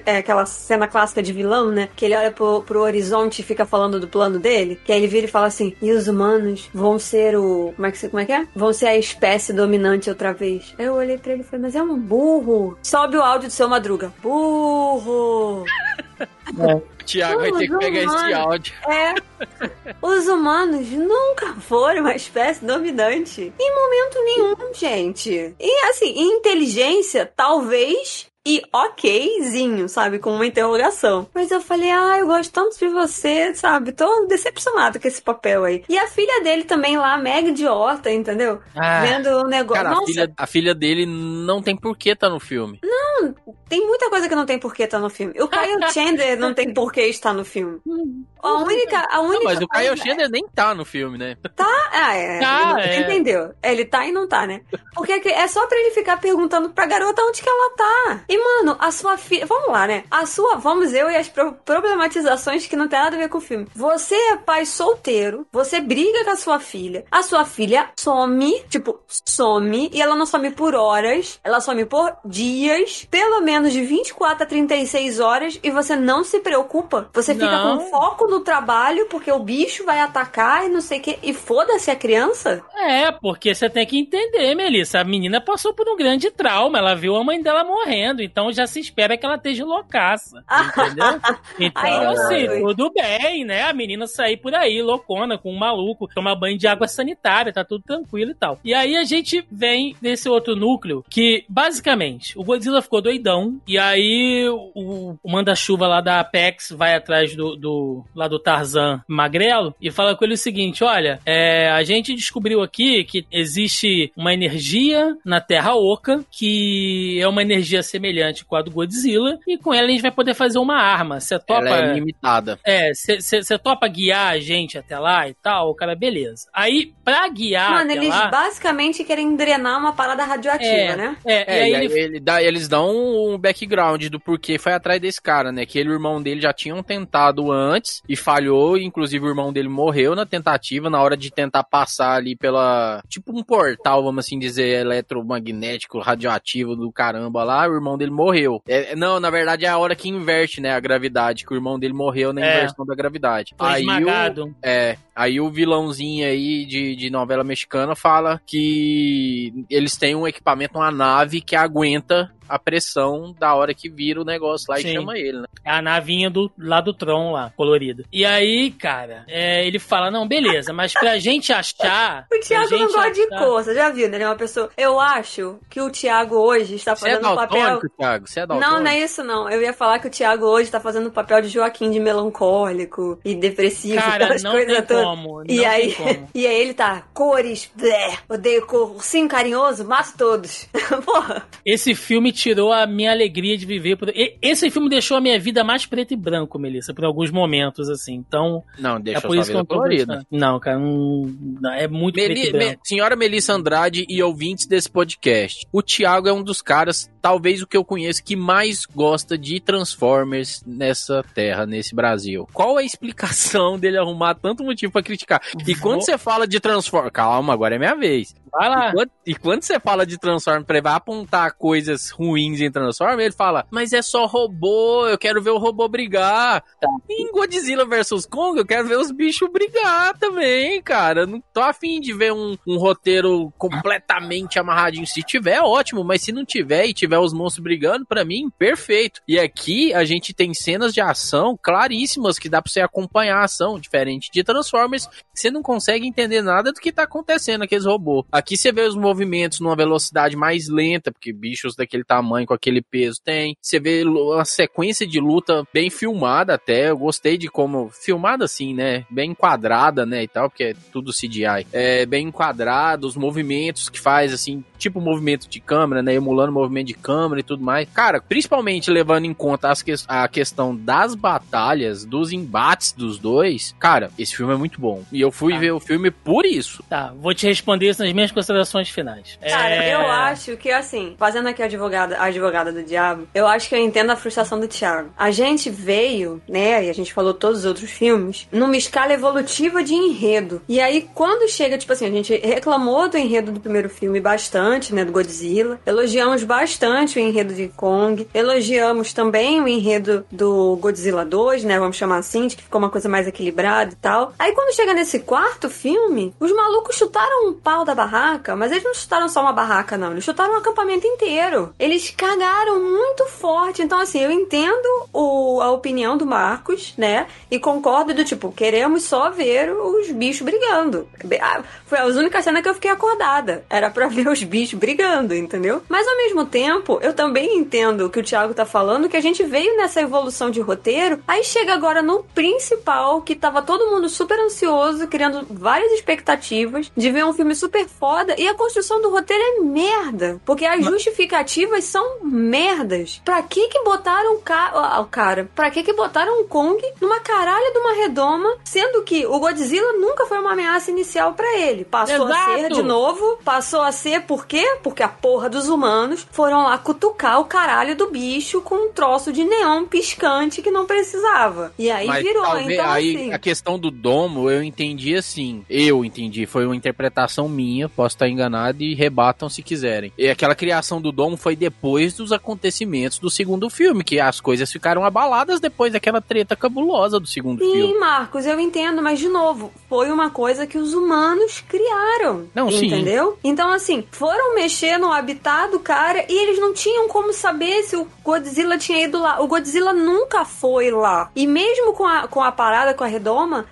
é, aquela cena clássica de vilão, né? Que ele olha pro, pro horizonte e fica falando do plano dele. Que aí ele vira e fala assim: e os humanos vão ser o. Como é que, como é, que é? Vão ser a espécie dominante outra vez. Aí eu olhei pra ele e falei: mas é um burro. Sobe o áudio do seu madruga. Burro! O Thiago vai ter que Os pegar esse humanos- áudio. É. Os humanos nunca foram uma espécie dominante. Em momento nenhum, gente. E assim, inteligência, talvez. E okzinho, sabe? Com uma interrogação. Mas eu falei, ah, eu gosto tanto de você, sabe? Tô decepcionado com esse papel aí. E a filha dele também lá, mega idiota, entendeu? Ah, Vendo o negócio. Cara, a filha, a filha dele não tem por que tá no filme. não, tem muita coisa que não tem porquê estar no filme. O Kyle Chandler não tem porquê estar no filme. A única, a única Não, mas o Kyle Chandler nem tá no filme, né? Tá, ah, é. Tá, ele- é. Entendeu? Ele tá e não tá, né? Porque é só pra ele ficar perguntando pra garota onde que ela tá. E, mano, a sua filha. Vamos lá, né? A sua. Vamos eu e as pro- problematizações que não tem nada a ver com o filme. Você é pai solteiro, você briga com a sua filha, a sua filha some, tipo, some, e ela não some por horas, ela some por dias, pelo menos de 24 a 36 horas, e você não se preocupa. Você fica Não. com foco no trabalho, porque o bicho vai atacar e não sei o que. E foda-se a criança. É, porque você tem que entender, Melissa. A menina passou por um grande trauma. Ela viu a mãe dela morrendo. Então já se espera que ela esteja loucaça. Entendeu? Então, Ai, assim, tudo bem, né? A menina sair por aí, loucona, com um maluco, tomar banho de água sanitária, tá tudo tranquilo e tal. E aí a gente vem nesse outro núcleo que, basicamente, o Godzilla ficou doidão. E aí o, o manda-chuva lá da Apex vai atrás do, do lá do Tarzan magrelo e fala com ele o seguinte: olha, é, a gente descobriu aqui que existe uma energia na Terra Oca que é uma energia semelhante com a do Godzilla e com ela a gente vai poder fazer uma arma. Você topa? Ela é limitada. É, você topa guiar a gente até lá e tal? O cara, beleza. Aí, pra guiar Mano, até eles lá... basicamente querem drenar uma parada radioativa, É, né? É, É, e e aí aí ele... ele dá- eles dão um background do porquê foi atrás desse cara, né? Que ele e o irmão dele já tinham tentado antes e falhou, inclusive o irmão dele morreu na tentativa, na hora de tentar passar ali pela. Tipo um portal, vamos assim dizer, eletromagnético, radioativo do caramba lá, o irmão dele morreu. É, não, na verdade é a hora que inverte, né? A gravidade, que o irmão dele morreu na É. inversão da gravidade. Foi aí esmagado. O, é, aí o vilãozinho aí de, de novela mexicana fala que eles têm um equipamento, uma nave que aguenta a pressão da hora que vira o negócio lá Sim. e chama ele, né? É a navinha do, lá do Tron, lá, colorida. E aí, cara, é, ele fala: não, beleza, mas pra gente achar. O Thiago não gente gosta de cor, você já viu, né? Ele é uma pessoa. Eu acho que o Thiago hoje está Você é fazendo o papel. daltônico, Thiago? Você é daltônico? Não, não é isso não. Eu ia falar que o Thiago hoje tá fazendo o papel de Joaquim de melancólico e depressivo, Cara, não coisas tem todas. como, E não aí, tem como. e aí ele tá, cores, blé, odeio cor, ursinho carinhoso, mato todos. Porra. Esse filme tirou a minha alegria de viver. por- Esse filme deixou a minha vida mais preto e branco, Melissa, por alguns momentos, assim. Então. Não, é deixa por sua isso que eu colorida. Não, cara, não, não, é muito Meli- preto e Me- branco. senhora Melissa Andrade e ouvintes desse podcast. O Thiago é um dos caras, talvez o que eu conheço, que mais gosta de Transformers nessa terra, nesse Brasil. Qual é a explicação dele arrumar tanto motivo pra criticar? E quando você fala de Transformers. Calma, agora é minha vez. Vai lá. E quando, e quando você fala de Transformers, pra ele vai apontar coisas ruins em Transformers, ele fala, mas é só robô, eu quero ver o robô brigar. Em Godzilla vs Kong, eu quero ver os bichos brigar também, cara. Eu não tô afim de ver um, um roteiro completamente amarradinho. Se tiver, ótimo, mas se não tiver e tiver os monstros brigando, pra mim, perfeito. E aqui a gente tem cenas de ação claríssimas que dá pra você acompanhar a ação, diferente de Transformers, você não consegue entender nada do que tá acontecendo aqueles robôs. Aqui você vê os movimentos numa velocidade mais lenta, porque bichos daquele tamanho, com aquele peso tem. Você vê uma sequência de luta bem filmada até. Eu gostei de como. Filmada assim, né? Bem enquadrada, né? E tal, porque é tudo CGI. É bem enquadrado, os movimentos que faz, assim, tipo movimento de câmera, né? Emulando o movimento de câmera e tudo mais. Cara, principalmente levando em conta as que- a questão das batalhas, dos embates dos dois. Cara, esse filme é muito bom. E eu fui ver o filme por isso. Tá, vou te responder isso nas minhas considerações finais. Cara, É, eu acho que assim, fazendo aqui a advogada, a advogada do diabo, eu acho que eu entendo a frustração do Thiago. A gente veio, né, e a gente falou todos os outros filmes, numa escala evolutiva de enredo. E aí, quando chega, tipo assim, a gente reclamou do enredo do primeiro filme bastante, né, do Godzilla. Elogiamos bastante o enredo de Kong. Elogiamos também o enredo do Godzilla 2, né, vamos chamar assim, de que ficou uma coisa mais equilibrada e tal. Aí, quando chega nesse quarto filme, os malucos chutaram um pau da barraca, mas eles não chutaram só uma barraca, não. Eles chutaram um acampamento inteiro. Eles cagaram muito forte. Então, assim, eu entendo o- a opinião do Marcos, né? E concordo do tipo, queremos só ver os bichos brigando. Ah, Foi a única cena que eu fiquei acordada. Era pra ver os bichos brigando, entendeu? Mas ao mesmo tempo, eu também entendo o que o Thiago tá falando, que a gente veio nessa evolução de roteiro, aí chega agora no principal, que tava todo mundo super ansioso, criando várias expectativas de ver um filme super foda, e a construção do roteiro é merda. Porque as justificativas são merdas. Pra que que botaram o, ca cara? Pra que que botaram o Kong numa caralho de uma redoma, sendo que o Godzilla nunca foi uma ameaça inicial pra ele. Passou a Exato. ser de novo, passou a ser por quê? Porque a porra dos humanos foram lá cutucar o caralho do bicho com um troço de neon piscante que não precisava. E aí Mas virou, talvez então aí assim. a questão do domo eu entendi assim. Eu entendi, foi uma interpretação minha, posso estar enganado e rebatam se quiserem. E aquela criação do domo foi depois dos acontecimentos do segundo filme, que as coisas ficaram abaladas depois daquela treta cabulosa do segundo Sim, filme. Marcos, eu entendo, mas de novo, foi uma coisa que os humanos criaram. Não, sim. entendeu? Então, assim, foram mexer no habitat do cara e eles não tinham como saber se o Godzilla tinha ido lá. O Godzilla nunca foi lá. E mesmo com a, com a parada com a redoma,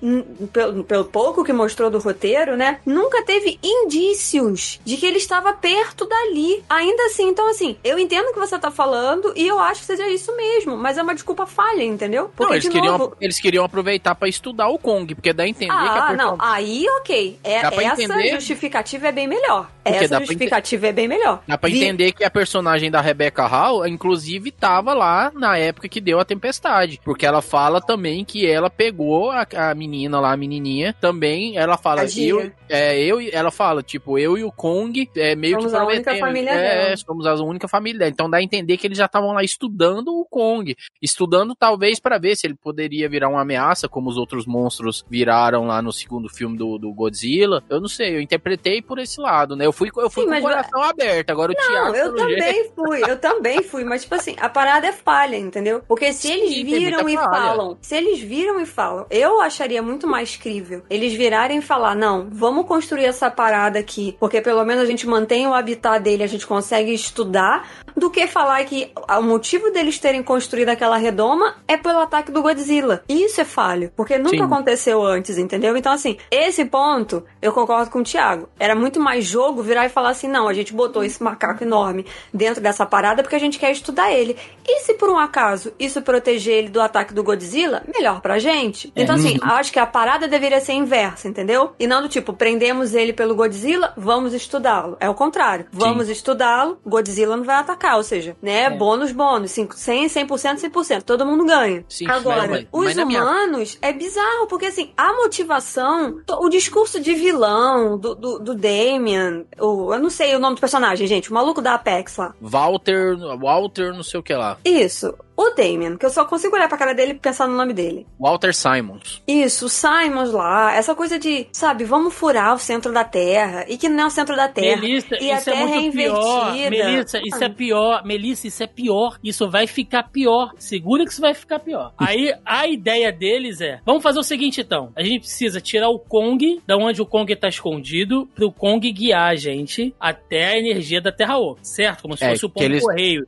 pelo, pelo pouco que mostrou do roteiro, né? Nunca teve indícios de que ele estava perto dali. Ainda assim, então, assim, eu entendo o que você tá falando e eu acho que seja isso mesmo, mas é uma desculpa falha, entendeu? Não, eles queriam, novo, eles queriam aproveitar pra estudar o Kong, porque dá a entender que a ah, não, aí ok. É, essa entender? justificativa é bem melhor. Porque essa pra justificativa é bem melhor. Dá pra Vi- entender que a personagem da Rebecca Hall, inclusive, tava lá na época que deu a tempestade. Porque ela fala também que ela pegou a, a menina lá, a menininha, também, ela fala, eu, é, eu, e- ela fala, tipo, eu e o Kong, é, meio Somos que a única prometemos- família é, dela. somos a única família dela. Então dá a entender que eles já estavam lá estudando o Kong. Estudando talvez pra ver se ele poderia virar uma ameaça, como os outros monstros viraram lá no segundo filme do, do Godzilla. Eu não sei, eu interpretei por esse lado, né? Eu fui, eu fui Sim, com mas coração aberto. Agora o Não, Thiago. eu também jeito- fui, eu também fui, mas tipo assim, a parada é falha, entendeu? Porque se eles tem viram e falha. falam, se eles viram e falam, eu acharia muito mais crível eles virarem e falar, não, vamos construir essa parada aqui, porque pelo menos a gente mantém o habitat dele, a gente consegue estudar, do que falar que o motivo deles terem construído aquela redoma é pelo ataque do Godzilla. Isso é falho, porque nunca Sim. aconteceu antes, entendeu? Então assim, esse ponto eu concordo com o Thiago. Era muito mais jogo virar e falar assim, não, a gente botou esse macaco enorme dentro dessa parada porque a gente quer estudar ele. E se por um acaso isso proteger ele do ataque do Godzilla, melhor pra gente. É. Então assim, acho que a parada deveria ser inversa, entendeu? E não do tipo, prendemos ele pelo Godzilla, vamos estudá-lo. É o contrário. Vamos estudá-lo, Godzilla não vai atacar, ou seja, né, bônus, bônus, 5, 100, 100%, 100%, todo mundo ganha. Sim, Agora, mas- mas- os mas na minha- humanos é bizarro, porque assim, a motivação, o discurso de vilão do, do, do Damien, o, eu não sei o nome do personagem, gente, o maluco da Apex lá. Walter, Walter, não sei o que lá. Isso, o Damien, que eu só consigo olhar pra cara dele e pensar no nome dele. Walter Simons. Isso, o Simons lá, essa coisa de, sabe, vamos furar o centro da Terra, e que não é o centro da Terra. Melissa, e a isso é Terra muito pior. invertida. Melissa, isso é pior. Melissa, isso é pior. Isso vai ficar pior. Segura que isso vai ficar pior. Aí a ideia deles é: vamos fazer o seguinte então. A gente precisa tirar o Kong da onde o Kong tá escondido pro Kong guiar a gente até a energia da Terra Oca, certo? Como se É, fosse o que pombo eles-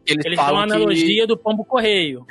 eles eles dão falam a que- analogia do pombo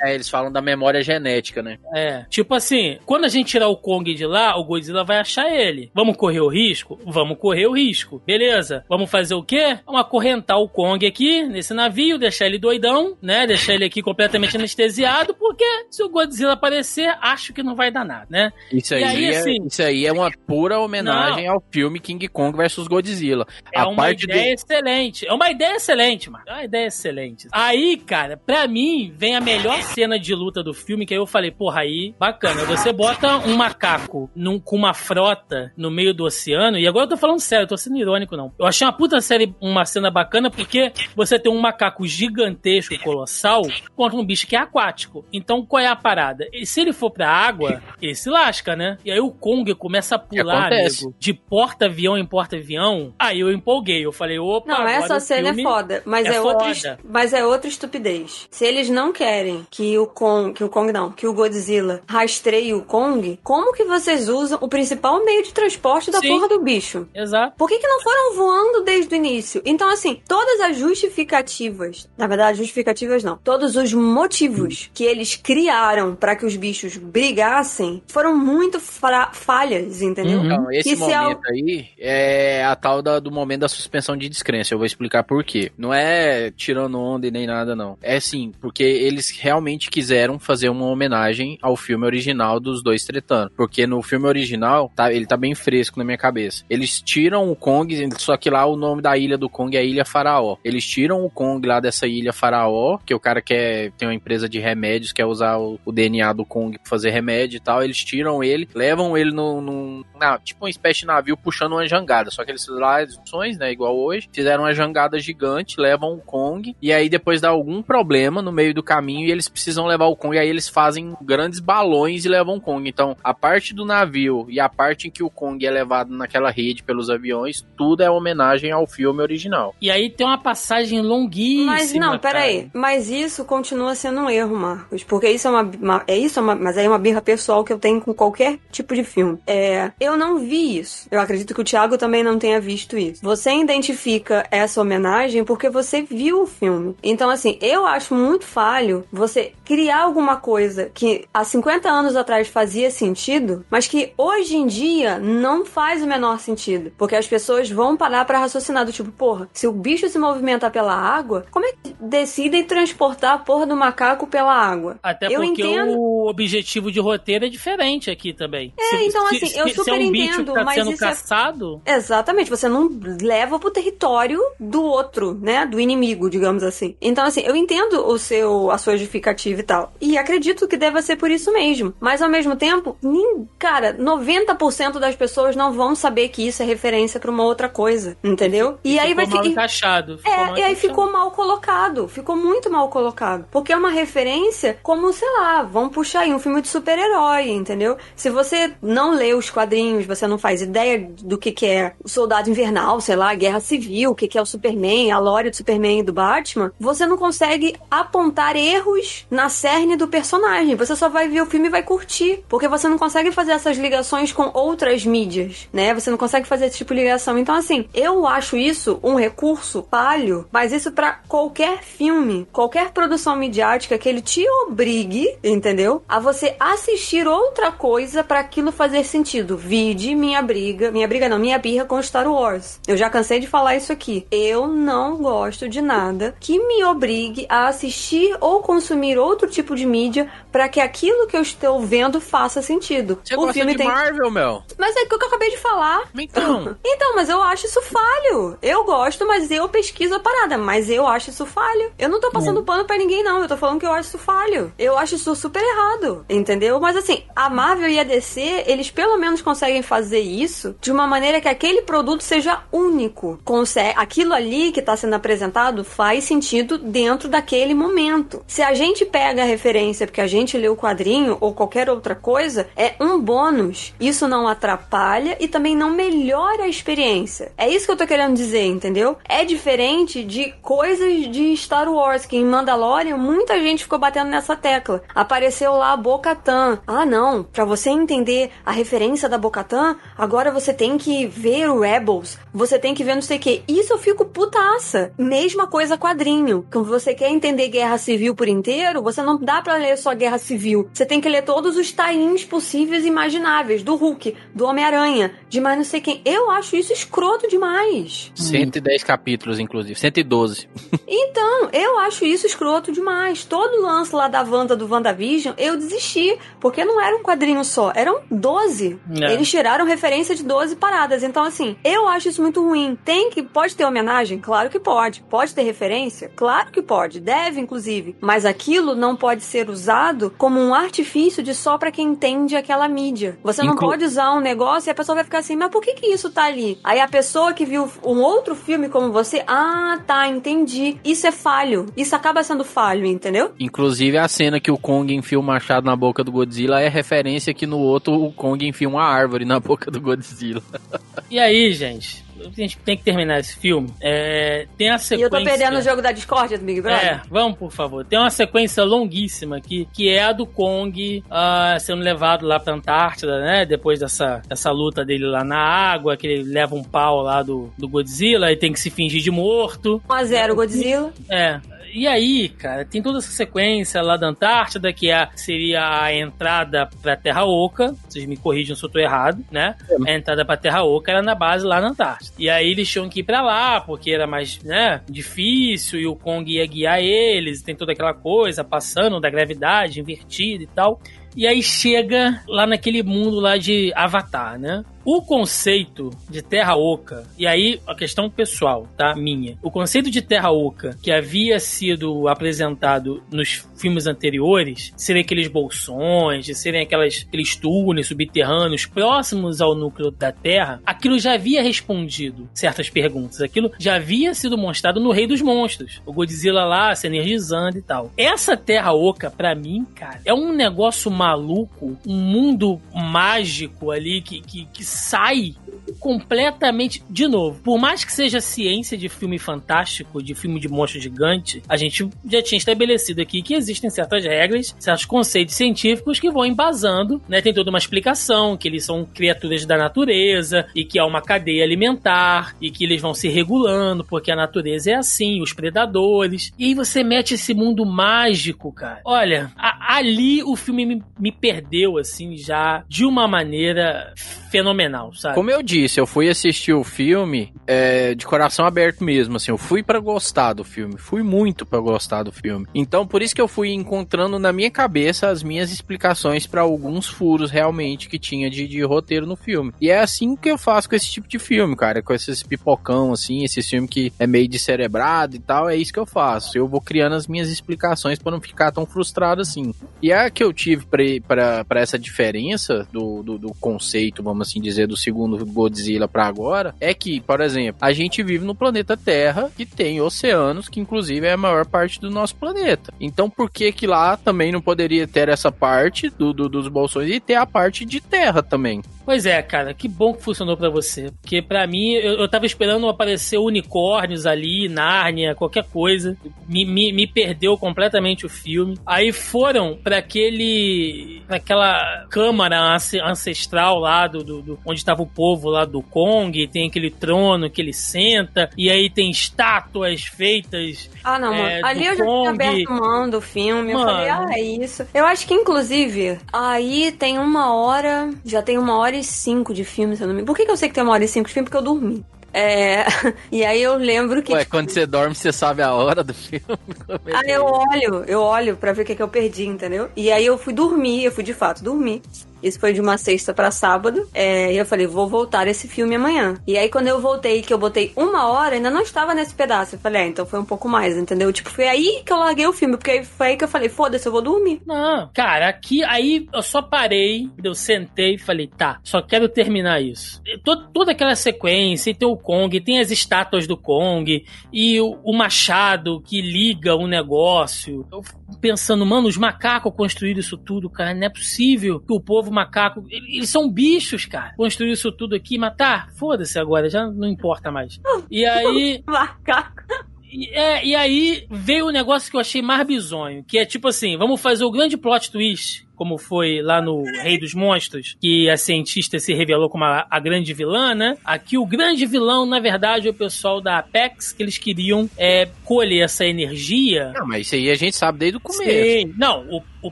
É, eles falam da memória genética, né? É, tipo assim, quando a gente tirar o Kong de lá, o Godzilla vai achar ele. Vamos correr o risco? Vamos correr o risco. Beleza. Vamos fazer o quê? Vamos acorrentar o Kong aqui, nesse navio, deixar ele doidão, né? Deixar ele aqui completamente anestesiado, porque se o Godzilla aparecer, acho que não vai dar nada, né? Isso aí, aí, é, assim- isso aí é uma pura homenagem ao filme King Kong vs Godzilla. É a uma do- ideia excelente. É uma ideia excelente, mano. É uma ideia excelente. Aí, cara, pra mim, vem a melhor cena de luta do filme, que aí eu falei, porra, aí, bacana. Você bota um macaco num- com uma frota no meio do oceano, e agora eu tô falando sério, eu tô sendo irônico, não. Eu achei uma puta série, uma cena bacana, porque você tem um macaco gigantesco, colossal, contra um bicho que é aquático. Então, qual é a parada? E se ele for pra água, ele se lasca, né? E aí o Kong começa a pular, amigo, de porta-avião em porta-avião. Aí eu empolguei. Eu falei, opa, Não, agora essa o cena filme é foda, mas é, foda. outra, est- mas é outra estupidez. Se eles não querem que o Kong, que o Kong não, que o Godzilla rastreie o Kong, como que vocês usam o principal meio de transporte da Sim. porra do bicho? Exato. Por que, que não foram voando desde o início? Então, assim, todas as justificativas, na verdade, justificativas não, todos os motivos que eles criaram pra que os bichos brigassem foram muito falhas, entendeu? Então, esse Que al- momento aí é a tal da- do momento da suspensão de descrença. Eu vou explicar por quê. Não é tirando onda e nem nada, não. É sim, porque eles realmente quiseram fazer uma homenagem ao filme original dos dois tretando. Porque no filme original, tá, ele tá bem fresco na minha cabeça. Eles tiram o Kong, só que lá o nome da ilha do Kong é Ilha Faraó. Eles tiram o Kong lá dessa ilha Faraó, que o cara quer tem uma empresa de remédios, quer usar o, o DNA do Kong pra fazer remédio e tal. Eles tiram ele, levam ele num, tipo uma espécie de navio puxando uma jangada. Só que eles lá as opções, né? Igual hoje, fizeram uma jangada gigante, levam o Kong e aí depois dá algum problema no meio do caminho e eles precisam levar o Kong. Aí eles fazem grandes balões e levam o Kong. Então a parte do navio e a parte em que o Kong é levado naquela rede pelos aviões, tudo é homenagem ao filme original. E aí tem uma passagem longuíssima. Mas não, peraí. cara. Mas isso continua sendo um erro, Marcos. Porque isso é uma. uma- é isso, é uma, mas aí é uma birra pessoal que eu tenho com qualquer tipo de filme. É, eu não vi isso. Eu acredito que o Thiago também não tenha visto isso. Você identifica essa homenagem porque você viu o filme. Então, assim, eu acho muito falho você criar alguma coisa que há 50 anos atrás fazia sentido, mas que hoje em dia não faz o menor sentido. Porque as pessoas vão parar pra raciocinar do tipo, porra, se o bicho se movimenta pela água, como é que decidem transportar a porra do macaco pela água? Até eu porque entendo. o objetivo de roteiro é diferente aqui também. É, então, assim, eu se, super se é um entendo, tá mas sendo isso é- caçado, Exatamente, você não leva pro território do outro, né? Do inimigo, digamos assim. Então, assim, eu entendo o seu, a sua justificativa e tal. E acredito que deva ser por isso mesmo. Mas ao mesmo tempo, nin- cara, 90% das pessoas não vão saber que isso é referência pra uma outra coisa, entendeu? E, aí ficou vai mal ter. encaixado. ficou mal É, e aí encaixado. ficou mal colocado. Ficou muito mal colocado. Porque é uma referência como, sei lá, vamos puxar aí um filme de super-herói, entendeu? Se você não lê os quadrinhos, você não faz ideia do que, que é o Soldado Invernal, sei lá, Guerra Civil, o que, que é o Superman, a lore do Superman e do Batman, você não consegue apontar erros na cerne do personagem. Você só vai ver o filme e vai curtir. Porque você não consegue fazer essas ligações com outras mídias, né? Você não consegue fazer esse tipo de ligação. Então, assim, eu acho isso um recurso palho, mas isso pra qualquer filme, qualquer produção midiática que ele te obrigue, entendeu? A você assistir outra coisa pra aquilo fazer sentido. Vide minha briga, minha briga não, minha birra com Star Wars. Eu já cansei de falar isso aqui. Eu não gosto de nada que me obrigue a assistir ou consumir outro tipo de mídia pra que aquilo que eu estou vendo faça sentido. Você gosta de Marvel, Mel? Mas é o que eu acabei de falar. Então. então, mas eu acho isso falho. Eu gosto, mas eu pesquiso a parada. Mas eu acho isso falho. Eu não tô passando pano pra ninguém, não. Eu tô falando que eu acho isso falho. Eu acho isso super errado. Entendeu? Mas assim, a Marvel e a DC, eles pelo menos conseguem fazer isso de uma maneira que aquele produto seja único. Consegue, aquilo ali que tá sendo apresentado faz sentido dentro daquele momento. Se a gente pega a referência porque a gente leu o quadrinho ou qualquer outra coisa, é um bônus. Isso não atrapalha e também não melhora a experiência. É isso que eu tô querendo dizer, entendeu? É diferente de coisas de Star Wars, que em Mandalorian muita gente ficou batendo nessa tecla. Apareceu lá a Bo-Katan. Ah, não, pra você entender a referência da Bo-Katan, agora você tem que ver o Rebels, você tem que ver não sei o que. Isso eu fico putaça. Mesma coisa quadrinho. Quando você quer entender Guerra Civil por inteiro, você não dá pra ler só Guerra Civil. Você tem que ler todos os tie-ins possíveis e imagináveis. Do Hulk, do Homem-Aranha, de mais não sei quem. Eu acho isso escroto demais. 110 capítulos, inclusive. 112. Então, eu acho isso escroto demais. Todo o lance lá da Wanda do WandaVision, eu desisti. Porque não era um quadrinho só, eram 12. É. Eles tiraram referência de 12 paradas. Então, assim, eu acho isso muito ruim. Tem que. Pode ter homenagem? Claro que pode. Pode ter referência? Claro que pode. Deve, inclusive. Mas aquilo não pode ser usado como um artifício de só pra quem entende aquela mídia. Você não Inclu- pode usar um negócio e a pessoa vai ficar assim, mas por que que isso tá ali? Aí a pessoa que viu um outro filme como você, ah, tá, entendi. Isso é falho. Isso acaba sendo falho, entendeu? Inclusive, a cena que o Kong enfia o machado na boca do Godzilla é referência que no outro o Kong enfia uma árvore na boca do Godzilla. E aí, gente? A gente tem que terminar esse filme. É, tem a E sequência. eu tô perdendo o jogo da discórdia do Big Brother. É, vamos por favor. Tem uma sequência longuíssima aqui, que é a do Kong ah, sendo levado lá pra Antártida, né? Depois dessa, dessa luta dele lá na água, que ele leva um pau lá do, do Godzilla e tem que se fingir de morto. 1 a 0 Godzilla. É. E aí, cara, tem toda essa sequência lá da Antártida, que é, seria a entrada pra Terra Oca. Vocês me corrijam se eu tô errado, né? A entrada pra Terra Oca era na base lá na Antártida. E aí eles tinham que ir pra lá, porque era mais, né, difícil, e o Kong ia guiar eles, tem toda aquela coisa, passando da gravidade invertida e tal. E aí chega lá naquele mundo lá de Avatar, né? O conceito de Terra Oca, e aí a questão pessoal, tá? Minha. O conceito de Terra Oca, que havia sido apresentado nos filmes anteriores, serem aqueles bolsões, de serem aquelas, aqueles túneis subterrâneos próximos ao núcleo da Terra, aquilo já havia respondido certas perguntas. Aquilo já havia sido mostrado no Rei dos Monstros. O Godzilla lá se energizando e tal. Essa Terra Oca, pra mim, cara, é um negócio maluco, um mundo mágico ali que, que, que sai completamente. De novo, por mais que seja ciência de filme fantástico, de filme de monstro gigante, a gente já tinha estabelecido aqui que existem certas regras, certos conceitos científicos que vão embasando, né? Tem toda uma explicação, que eles são criaturas da natureza e que há uma cadeia alimentar e que eles vão se regulando porque a natureza é assim, os predadores. E aí você mete esse mundo mágico, cara. Olha, a, ali o filme me, me perdeu, assim, já de uma maneira fenomenal, sabe? Como eu disse, eu fui assistir o filme é, de coração aberto mesmo, assim, eu fui pra gostar do filme, fui muito pra gostar do filme. Então, por isso que eu fui encontrando na minha cabeça as minhas explicações pra alguns furos realmente que tinha de, de roteiro no filme. E é assim que eu faço com esse tipo de filme, cara, com esses pipocão, assim, esse filme que é meio descerebrado e tal, é isso que eu faço. Eu vou criando as minhas explicações pra não ficar tão frustrado assim. E a que eu tive pra essa diferença do, do, do conceito, vamos assim dizer, do segundo Godzilla pra agora, é que, por exemplo, a gente vive no planeta Terra que tem oceanos, que inclusive é a maior parte do nosso planeta. Então por que que lá também não poderia ter essa parte do, do- dos bolsões e ter a parte de terra também? Pois é, cara, que bom que funcionou pra você. Porque pra mim, eu, eu tava esperando aparecer unicórnios ali, Nárnia, qualquer coisa. Me, me, me perdeu completamente o filme. Aí foram pra aquele. aquela câmara ance- ancestral lá do, do- do- onde tava o povo lá do Kong. Tem aquele trono que ele senta. E aí tem estátuas feitas. Ah, não, mano. é, Ali eu já tinha aberto mão do filme. Eu Mano. falei, ah, é isso. Eu acho que, inclusive, aí tem uma hora. Já tem uma hora e cinco de filme, se eu não me Por que, que eu sei que tem uma hora e cinco de filme? Porque eu dormi. É. E aí eu lembro que. Ué, quando você dorme, você sabe a hora do filme. Aí eu olho, eu olho pra ver o que, que eu perdi, entendeu? E aí eu fui dormir, eu fui de fato dormir. Isso foi de uma sexta pra sábado. É, e eu falei, vou voltar esse filme amanhã. E aí, quando eu voltei, que eu botei uma hora, ainda não estava nesse pedaço. Eu falei, ah, então foi um pouco mais, entendeu? Tipo, foi aí que eu larguei o filme, porque foi aí que eu falei, foda-se, eu vou dormir. Não, cara, aqui aí eu só parei, eu sentei e falei, tá, só quero terminar isso. To- toda aquela sequência, e tem o Kong, tem as estátuas do Kong, e o, o machado que liga o negócio. Eu pensando, mano, os macacos construíram isso tudo, cara, não é possível que o povo macaco. Eles são bichos, cara. Construíram isso tudo aqui, matar? Foda-se agora, já não importa mais. E aí. Macaco. E, é, e aí veio o negócio que eu achei mais bizonho, que é tipo assim, vamos fazer o grande plot twist, como foi lá no Rei dos Monstros, que a cientista se revelou como a, a grande vilã, né? Aqui o grande vilão, na verdade, é o pessoal da Apex, que eles queriam é, colher essa energia. Não, mas isso aí a gente sabe desde o começo. Sim. Não, o, o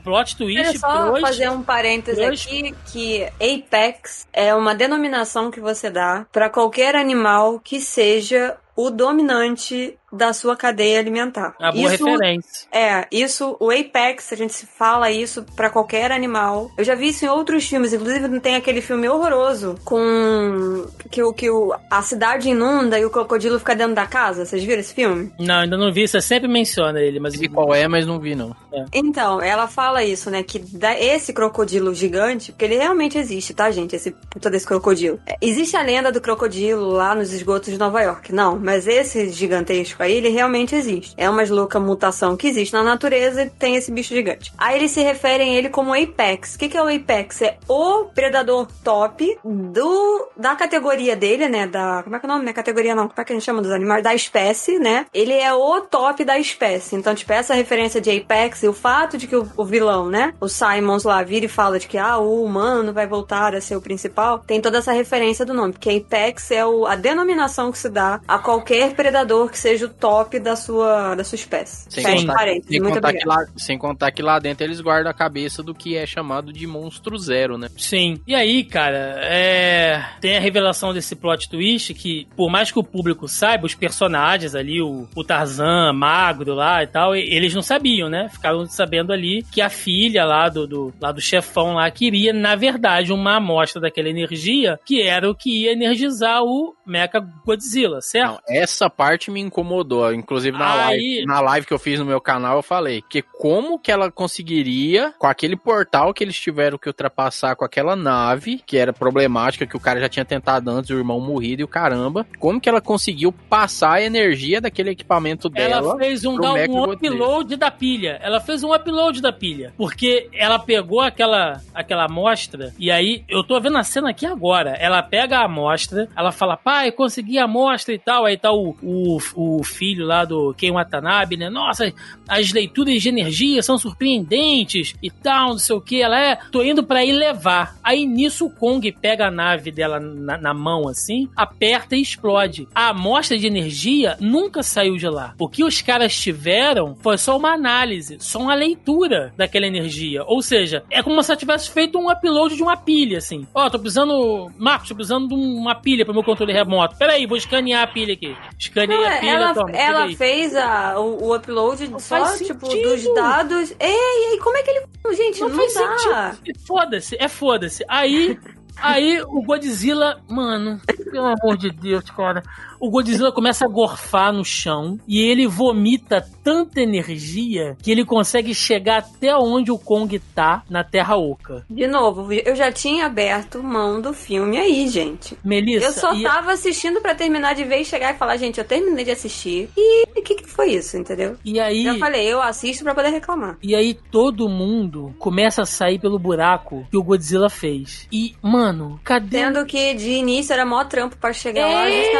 plot twist Deixa eu só trouxe- fazer um parêntese trouxe- aqui, que Apex é uma denominação que você dá pra qualquer animal que seja o dominante da sua cadeia alimentar. A boa Isso- referência. É, isso, o Apex, a gente se fala isso pra qualquer animal. Eu já vi isso em outros filmes, inclusive tem aquele filme horroroso com que o que o, a cidade inunda e o crocodilo fica dentro da casa. Vocês viram esse filme? Não, ainda não vi, você sempre menciona ele, mas. Vi qual é, mas não vi, não. Então, ela fala isso, né? Que da- esse crocodilo gigante, porque ele realmente existe, tá, gente? Esse puta desse crocodilo. É, Existe a lenda do crocodilo lá nos esgotos de Nova York. Não, mas esse gigantesco aí, ele realmente existe. É uma louca mutação que existe na natureza e tem esse bicho gigante. Aí eles se referem a ele como Apex. O que, que é o Apex? É o predador top do da categoria dele, né? Da. Como é que é o nome? Não é categoria, não. Como é que a gente chama dos animais? Da espécie, né? Ele é o top da espécie. Então, tipo, essa referência de Apex e o fato de que o, o vilão, né? O Simons lá vira e fala de que ah, o humano vai voltar a ser o principal. Tem toda essa referência do nome, porque Apex é o, a denominação que se dá a qualquer predador que seja o top da sua, da sua espécie. Sem Fecha contar, parênteses. sem, Muito contar que lá, sem contar que lá dentro eles guardam a cabeça do que é chamado de monstro zero, né? Sim. E aí, cara, é... tem a revelação desse plot twist que, por mais que o público saiba, os personagens ali, o, o Tarzan, magro lá e tal, eles não sabiam, né? Ficaram sabendo ali que a filha lá do, do, lá do chefão lá queria, na verdade, uma amostra daquela energia que era o que ia energizar o Mecha Godzilla, certo? Essa parte me incomodou. Inclusive na, Aí- live, na live que eu fiz no meu canal, eu falei que como que ela conseguiria, com aquele portal que eles tiveram que ultrapassar com aquela nave, que era problemática, que o cara já tinha tentado antes, o irmão morrido e o caramba, como que ela conseguiu passar a energia daquele equipamento dela? Ela fez um, down- um upload da pilha. Ela fez um upload da pilha. Porque ela pegou aquela, aquela amostra. E aí, eu tô vendo a cena aqui agora. Ela pega a amostra, ela fala, pai, consegui a amostra e tal. Aí tá o, o, o filho lá do Ken Watanabe, né? Nossa, as leituras de energia são surpreendentes e tal, não sei o que. Ela é, tô indo pra ir levar. Aí nisso o Kong pega a nave dela na, na mão assim, aperta e explode. A amostra de energia nunca saiu de lá. O que os caras tiveram foi só uma análise, só uma leitura daquela energia. Ou seja, é como se ela tivesse feito um upload de uma pilha, assim. Ó, tô precisando. Marcos, tô precisando de uma pilha pro meu controle remoto. Peraí, vou escanear a pilha aqui. Escaneei Não, a pilha, ela toma, ela fez a, o, o upload só, faz tipo, sentido. dos dados. Ei, e aí, como é que ele. Gente, não, faz dá. sentido. Foda-se, é foda-se. Aí, aí o Godzilla, mano, pelo amor de Deus, cara. O Godzilla começa a gorfar no chão e ele vomita tanta energia que ele consegue chegar até onde o Kong tá na Terra Oca. De novo, eu já tinha aberto mão do filme aí, gente. Melissa, Eu só e- tava assistindo pra terminar de ver e chegar e falar, gente, eu terminei de assistir. E o que, que foi isso, entendeu? E aí. Já falei, eu assisto pra poder reclamar. E aí todo mundo começa a sair pelo buraco que o Godzilla fez. E, mano, cadê. Sendo que de início era mó trampo pra chegar lá, É.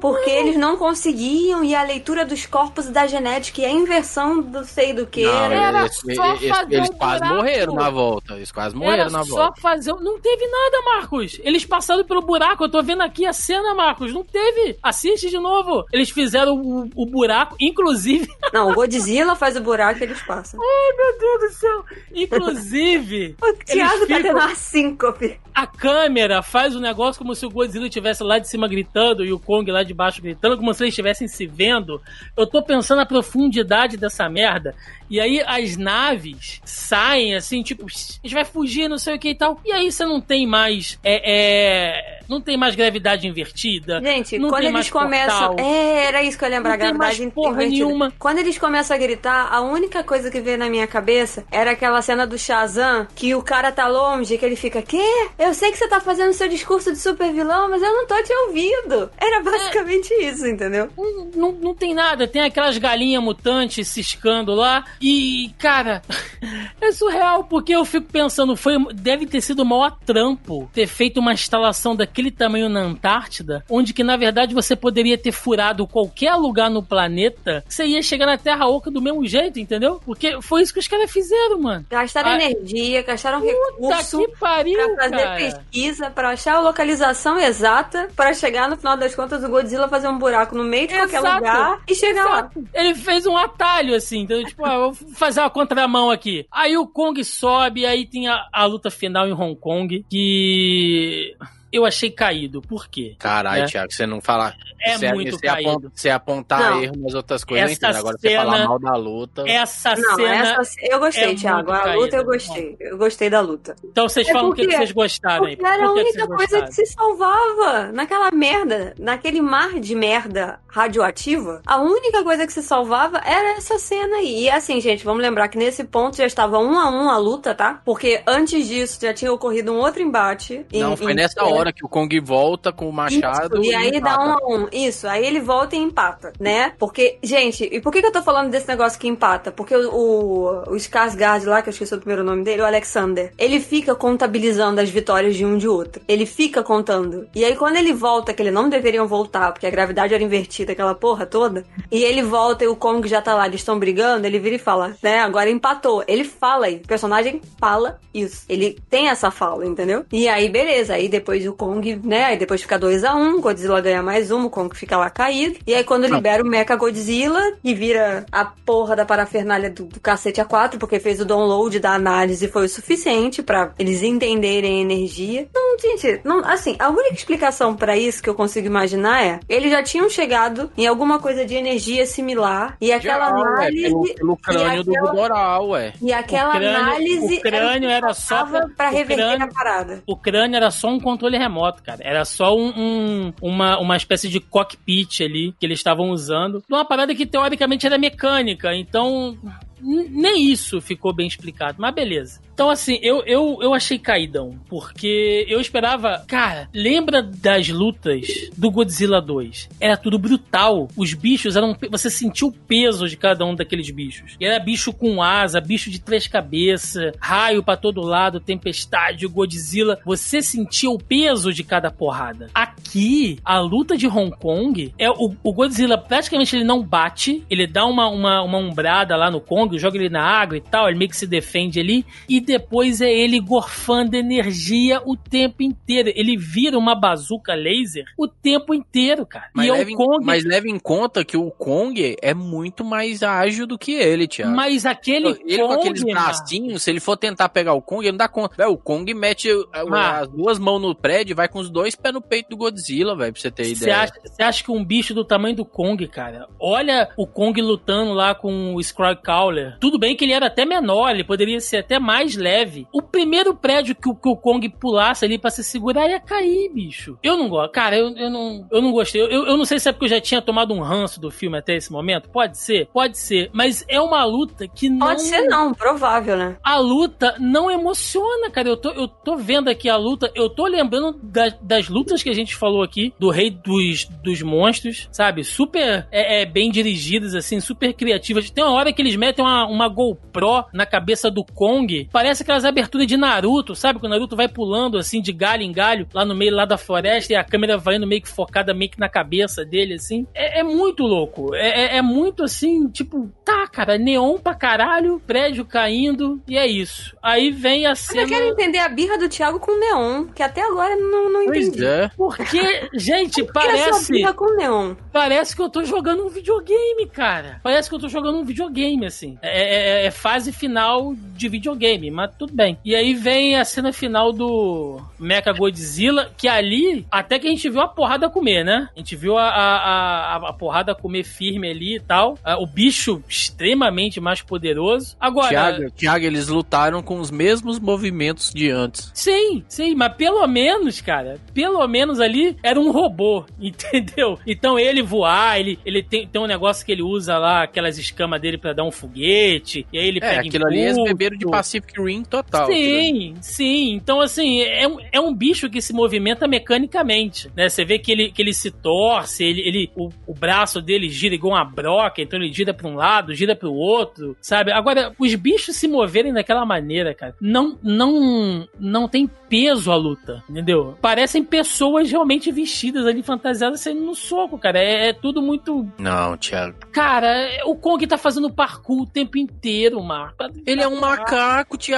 porque eles não conseguiam e a leitura dos corpos da genética e a inversão do sei do que. Não, era eles, só eles- fazer eles um quase buraco. morreram na volta. Eles quase morreram Era na só volta. fazer. Não teve nada, Marcos. Eles passaram pelo buraco. Eu tô vendo aqui a cena, Marcos. Não teve. Assiste de novo. Eles fizeram o, o buraco, inclusive. Não, o Godzilla faz o buraco e eles passam. Ai, meu Deus do céu. Inclusive. O Thiago tá ficam- tendo uma síncope. A câmera faz o negócio como se o Godzilla estivesse lá de cima gritando e o Kong lá de baixo gritando, como se eles estivessem se vendo. Eu tô pensando na profundidade dessa merda. E aí as naves saem assim, tipo, "Pss, a gente vai fugir, não sei o que e tal. E aí você não tem mais. É, é, não tem mais gravidade invertida. Gente, não quando tem eles mais começam. portal. É, era isso que eu tem mais gravidade porra invertida. nenhuma. Quando eles começam a gritar, a única coisa que veio na minha cabeça era aquela cena do Shazam, que o cara tá longe, que ele fica, quê? Eu sei que você tá fazendo seu discurso de super vilão, mas eu não tô te ouvindo. Era basicamente isso, entendeu? Não, não, não tem nada, tem aquelas galinhas mutantes ciscando lá. E, cara, é surreal, porque eu fico pensando, foi, deve ter sido o maior trampo ter feito uma instalação daquele tamanho na Antártida, onde que na verdade você poderia ter furado qualquer lugar no planeta, você ia chegar na Terra Oca do mesmo jeito, entendeu? Porque foi isso que os caras fizeram, mano. Gastaram Ah, energia, gastaram Puta recurso que pariu, pra fazer cara. pesquisa, pra achar a localização exata, pra chegar no final das contas o Godzilla fazer um buraco no meio de qualquer Exato. lugar e chegar lá. Exato. Ele fez um atalho, assim, então, tipo, ah, vou fazer uma contramão aqui. Aí o Kong sobe, aí tem a, a luta final em Hong Kong, que eu achei caído. Por quê? Caralho, Né? Thiago, você não fala. É você, muito você caído. Você apontar Não. erro nas outras coisas, Essa entendo. Agora você cena- falar mal da luta. Essa Não, cena. essa, eu gostei, é Thiago. A luta eu gostei. Eu gostei da luta. Então vocês É falam o que, que vocês gostaram aí. Era a que que única vocês coisa que se salvava naquela merda, naquele mar de merda radioativa. A única coisa que se salvava era essa cena aí. E assim, gente, vamos lembrar que nesse ponto já estava um a um a luta, tá? Porque antes disso já tinha ocorrido um outro embate. em- Não, foi em- nessa hora que o Kong volta com o machado. Isso, e aí dá empata. um a um. Isso, aí ele volta e empata, né? Porque, gente, e por que, que eu tô falando desse negócio que empata? Porque o, o, o Skarsgård lá, que eu esqueci o primeiro nome dele, o Alexander, ele fica contabilizando as vitórias de um de outro. Ele fica contando. E aí quando ele volta, que eles não deveriam voltar, porque a gravidade era invertida, aquela porra toda, e ele volta e o Kong já tá lá, eles estão brigando, ele vira e fala, né? Agora empatou. Ele fala aí, o personagem fala isso. Ele tem essa fala, entendeu? E aí, beleza. Aí depois o Kong, né? Aí depois fica 2 a 1 um, Godzilla ganha mais um, o Kong fica lá caído. E aí quando libera o Mecha Godzilla, e vira a porra da parafernália do, do cacete A4, porque fez o download da análise foi o suficiente pra eles entenderem a energia. Não, gente, não, assim, a única explicação pra isso que eu consigo imaginar é, eles já tinham chegado em alguma coisa de energia similar, e aquela Já, análise... pelo, pelo crânio e do aquela- Gudoral, ué. E aquela O crânio- análise o crânio era só pra, pra o reverter crânio- a parada. O crânio era só um controle remoto, cara. Era só um, um- uma, uma espécie de cockpit ali que eles estavam usando. Uma parada que teoricamente era mecânica. Então, nem isso ficou bem explicado. Mas beleza. Então, assim, eu, eu, eu achei caidão, porque eu esperava. Cara, lembra das lutas do Godzilla 2? Era tudo brutal. Os bichos eram. Você sentiu o peso de cada um daqueles bichos. E era bicho com asa, bicho de três cabeças, raio pra todo lado, tempestade, Godzilla. Você sentia o peso de cada porrada. Aqui, a luta de Hong Kong é o, o Godzilla praticamente ele não bate, ele dá uma, uma, uma umbrada lá no Kong, joga ele na água e tal, ele meio que se defende ali, e depois é ele gorfando energia o tempo inteiro. Ele vira uma bazuca laser o tempo inteiro, cara. Mas, e é o em- Kong. mas leve em conta que o Kong é muito mais ágil do que ele, Thiago. Mas aquele ele com Kong, aqueles mano. bracinhos, se ele for tentar pegar o Kong, ele não dá conta. Véi, o Kong mete uh, Ah. as duas mãos no prédio e vai com os dois pés no peito do Godzilla, velho, pra você ter ideia. acha, você acha que um bicho do tamanho do Kong, cara? Olha o Kong lutando lá com o Skycrawler. Tudo bem que ele era até menor, ele poderia ser até mais leve. O primeiro prédio que, o- que o Kong pulasse ali pra se segurar ia cair, bicho. Eu não gosto. Cara, eu, eu, não, eu não gostei. Eu, eu não sei se é porque eu já tinha tomado um ranço do filme até esse momento. Pode ser, pode ser. Mas é uma luta que não. Pode ser não, provável, né? A luta não emociona, cara. Eu tô, eu tô vendo aqui a luta, eu tô lembrando da- das lutas que a gente falou aqui, do Rei dos, dos Monstros, sabe? Super é, é, bem dirigidas, assim, super criativas. Tem uma hora que eles metem uma, uma GoPro na cabeça do Kong. Parece aquelas aberturas de Naruto, sabe? Que o Naruto vai pulando, assim, de galho em galho, lá no meio lá da floresta, e a câmera vai indo meio que focada meio que na cabeça dele, assim. É, é muito louco. É, é- é muito, assim, tipo, tá, cara, neon pra caralho, prédio caindo, e é isso. Aí vem a Mas cena... eu quero entender a birra do Thiago com o Neon, que até agora eu não, não Pois entendi. é. Porque, gente, Por que essa parece. birra com o Neon? Parece que eu tô jogando um videogame, cara. Parece que eu tô jogando um videogame, assim. É, é- é fase final de videogame, mas tudo bem. E aí vem a cena final do Mecha Godzilla, que ali, até que a gente viu a porrada comer, né? A gente viu a, a, a, a porrada comer firme ali e tal. Ah, O bicho extremamente mais poderoso. Agora. Thiago, Thiago, eles lutaram com os mesmos movimentos de antes. Sim, sim, mas pelo menos, cara, pelo menos ali era um robô, entendeu? Então ele voar, ele, ele tem, tem um negócio que ele usa lá, aquelas escamas dele pra dar um foguete, e aí ele É, pega aquilo ali eles impulso. beberam de Pacific Total. aquilo ali. Sim, sim. Então, assim, é um, é um bicho que se movimenta mecanicamente, né? Você vê que ele, que ele se torce, ele, ele, o, o braço dele gira igual uma broca, então ele gira pra um lado, gira pro outro, sabe? Agora, os bichos se moverem daquela maneira, cara, não, não, não tem peso a luta, entendeu? Parecem pessoas realmente vestidas ali, fantasiadas, saindo no soco, cara. É, é tudo muito... Não, Thiago. Cara, o Kong tá fazendo parkour o tempo inteiro, Marco. Ele é um macaco, Thiago.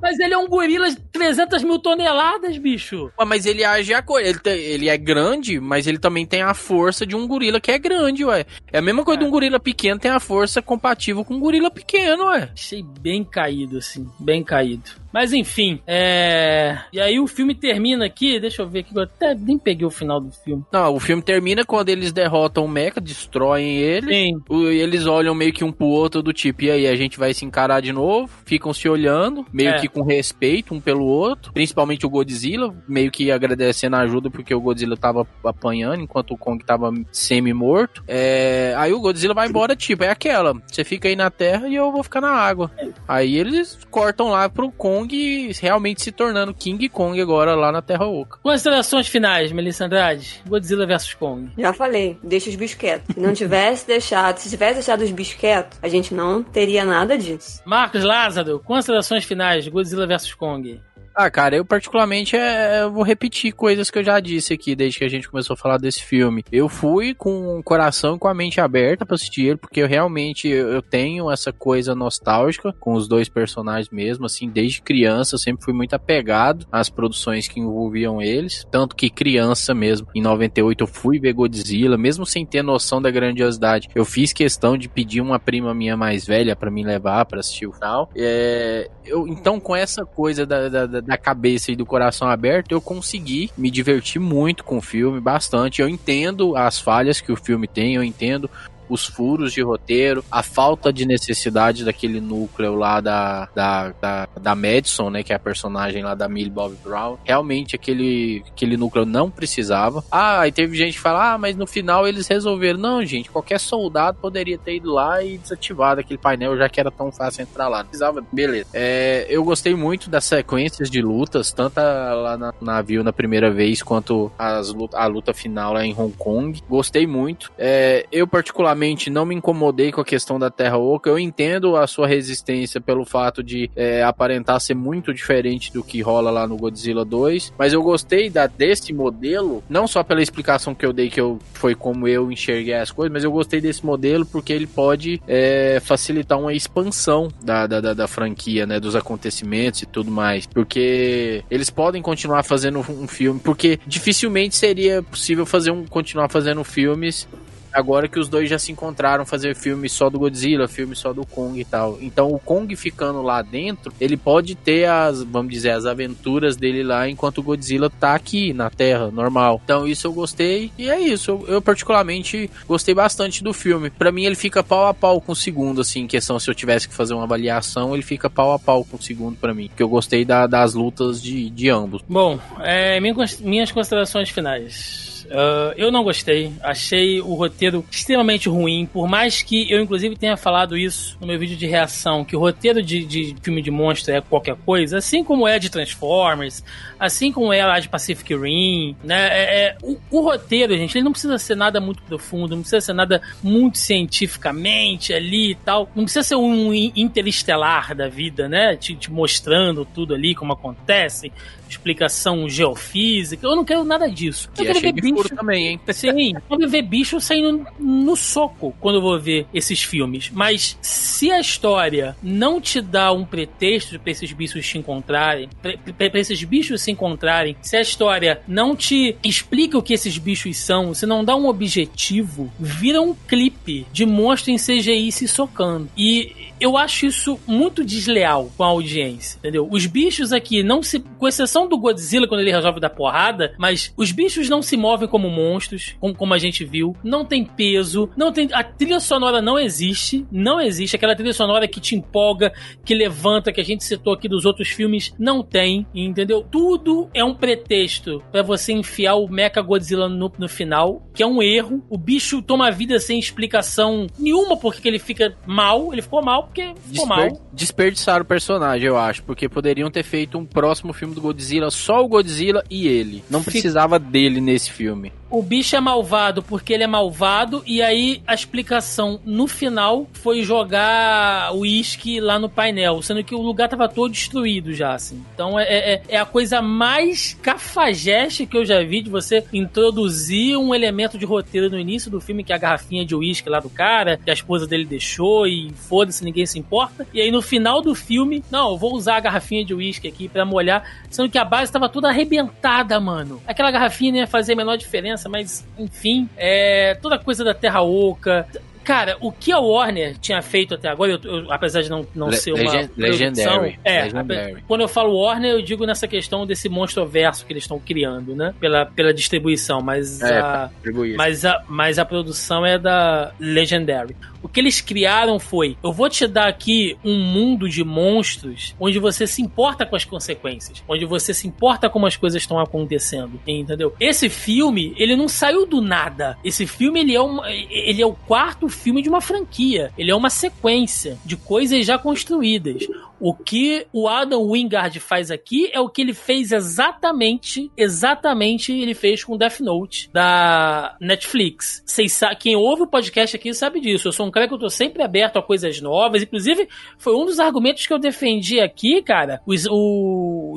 Mas ele é um gorila de 300 mil toneladas, bicho. Ué, Mas ele age a coisa. Ele, tem- ele é grande, mas ele também tem a força de um gorila que é grande, ué. É a mesma coisa de um gorila pequeno tem a força compatível com um gorila pequeno, ué. Achei bem caído, assim. Bem caído. Mas enfim, é. E aí o filme termina aqui. Deixa eu ver aqui. Eu até nem peguei o final do filme. Não, o filme termina quando eles derrotam o Mecha, destroem ele. Sim. O- Eles olham meio que um pro outro do tipo, e aí, a gente vai se encarar de novo? Ficam se olhando, meio É. que com respeito um pelo outro. Principalmente o Godzilla, meio que agradecendo a ajuda porque o Godzilla tava apanhando enquanto o Kong tava semi-morto. É, Aí o Godzilla vai embora, tipo, é aquela. Você fica aí na terra e eu vou ficar na água. Aí eles cortam lá pro Kong realmente se tornando King Kong agora lá na Terra Oca. Considerações finais, Melissa Andrade. Godzilla vs Kong. Já falei, deixa os bichos quietos. Se não tivesse deixado, se tivesse deixado os bichos quietos, a gente não teria nada disso. Marcos Lázaro, considerações finais. Godzilla vs Kong. Ah, cara, eu particularmente é, eu vou repetir coisas que eu já disse aqui desde que a gente começou a falar desse filme. Eu fui com o coração e com a mente aberta pra assistir ele, porque eu realmente eu tenho essa coisa nostálgica com os dois personagens mesmo, assim, desde criança eu sempre fui muito apegado às produções que envolviam eles, tanto que criança mesmo, em 98 eu fui ver Godzilla, mesmo sem ter noção da grandiosidade. Eu fiz questão de pedir uma prima minha mais velha pra me levar pra assistir o final. É, eu, então, com essa coisa da, da, da- cabeça e do coração aberto, eu consegui me divertir muito com o filme, bastante. Eu entendo as falhas que o filme tem, eu entendo os furos de roteiro, a falta de necessidade daquele núcleo lá da, da, da, da Madison, né, que é a personagem lá da Millie Bob Brown. Realmente aquele, aquele núcleo não precisava. Ah, e teve gente que fala, ah, mas no final eles resolveram. Não, gente, qualquer soldado poderia ter ido lá e desativado aquele painel, já que era tão fácil entrar lá. Não precisava, beleza. É, eu gostei muito das sequências de lutas, tanto lá na navio na primeira vez, quanto as a luta final lá em Hong Kong. Gostei muito. É, eu, particularmente, não me incomodei com a questão da Terra Oca. Eu entendo a sua resistência pelo fato de é, aparentar ser muito diferente do que rola lá no Godzilla 2, mas eu gostei da, desse modelo, não só pela explicação que eu dei, que eu, foi como eu enxerguei as coisas, mas eu gostei desse modelo porque ele pode é, facilitar uma expansão da, da, da, da franquia, né, dos acontecimentos e tudo mais, porque eles podem continuar fazendo um filme, porque dificilmente seria possível fazer um continuar fazendo filmes agora que os dois já se encontraram fazer filme só do Godzilla, filme só do Kong e tal. Então o Kong ficando lá dentro, ele pode ter as, vamos dizer, as aventuras dele lá enquanto o Godzilla tá aqui na Terra, normal. Então isso eu gostei e é isso. Eu, eu particularmente gostei bastante do filme. Pra mim ele fica pau a pau com o segundo, assim, em questão se eu tivesse que fazer uma avaliação, ele fica pau a pau com o segundo pra mim. Porque eu gostei da- das lutas de, de ambos. Bom, é, minhas considerações finais. Ah, eu não gostei, achei o roteiro extremamente ruim, por mais que eu, inclusive, tenha falado isso no meu vídeo de reação, que o roteiro de, de filme de monstro é qualquer coisa, assim como é de Transformers, assim como é lá de Pacific Rim, né? É, é- o, o roteiro, gente, ele não precisa ser nada muito profundo, não precisa ser nada muito cientificamente ali e tal, não precisa ser um in- interestelar da vida, né? Te, te mostrando tudo ali, como acontece, explicação geofísica, eu não quero nada disso. Eu é quero cheio ver bicho. também, hein? Sim, eu quero ver bicho saindo no soco quando eu vou ver esses filmes. Mas se a história não te dá um pretexto pra esses bichos se encontrarem, pra esses bichos se encontrarem, se a história não te explica o que esses bichos são, se não dá um objetivo, vira um clipe de monstro em CGI se socando. E eu acho isso muito desleal com a audiência, entendeu? Os bichos aqui não se. Com exceção do Godzilla quando ele resolve dar porrada, mas os bichos não se movem como monstros, como, como a gente viu. Não tem peso, não tem. A trilha sonora não existe. Não existe. Aquela trilha sonora que te empolga, que levanta, que a gente citou aqui dos outros filmes, não tem, entendeu? Tudo é um pretexto pra você enfiar o Mecha Godzilla no, no final, que é um erro. O bicho toma vida sem explicação nenhuma porque ele fica mal. Ele ficou mal porque ficou mal. Desper desperdiçaram o personagem, eu acho, porque poderiam ter feito um próximo filme do Godzilla, só o Godzilla e ele. Não precisava dele nesse filme. O bicho é malvado porque ele é malvado, e aí a explicação no final foi jogar o uísque lá no painel, sendo que o lugar tava todo destruído já, assim. Então é, é, é a coisa mais cafajeste que eu já vi de você introduzir um elemento de roteiro no início do filme, que é a garrafinha de uísque lá do cara, que a esposa dele deixou, e foda-se, ninguém se importa. E aí no final do filme, não, eu vou usar a garrafinha de uísque aqui pra molhar, sendo que a base tava toda arrebentada, mano. Aquela garrafinha não ia fazer a menor diferença, mas enfim, é toda coisa da Terra Oca. Cara, o que a Warner tinha feito até agora, eu- eu- apesar de não, não Le- ser uma Legend- produção, Legendary. é, Legendary. quando eu falo Warner, eu digo nessa questão desse monstroverso que eles estão criando, né? Pela, pela distribuição, mas É, a, mas a, mas a produção é da Legendary. O que eles criaram foi: eu vou te dar aqui um mundo de monstros onde você se importa com as consequências, onde você se importa como as coisas estão acontecendo, entendeu? Esse filme, ele não saiu do nada. Esse filme, ele é, ele é o quarto filme de uma franquia. Ele é uma sequência de coisas já construídas. O que o Adam Wingard faz aqui é o que ele fez exatamente, exatamente ele fez com Death Note da Netflix. Quem ouve o podcast aqui sabe disso. Eu sou um cara que eu tô sempre aberto a coisas novas. Inclusive, foi um dos argumentos que eu defendi aqui, cara, o, o,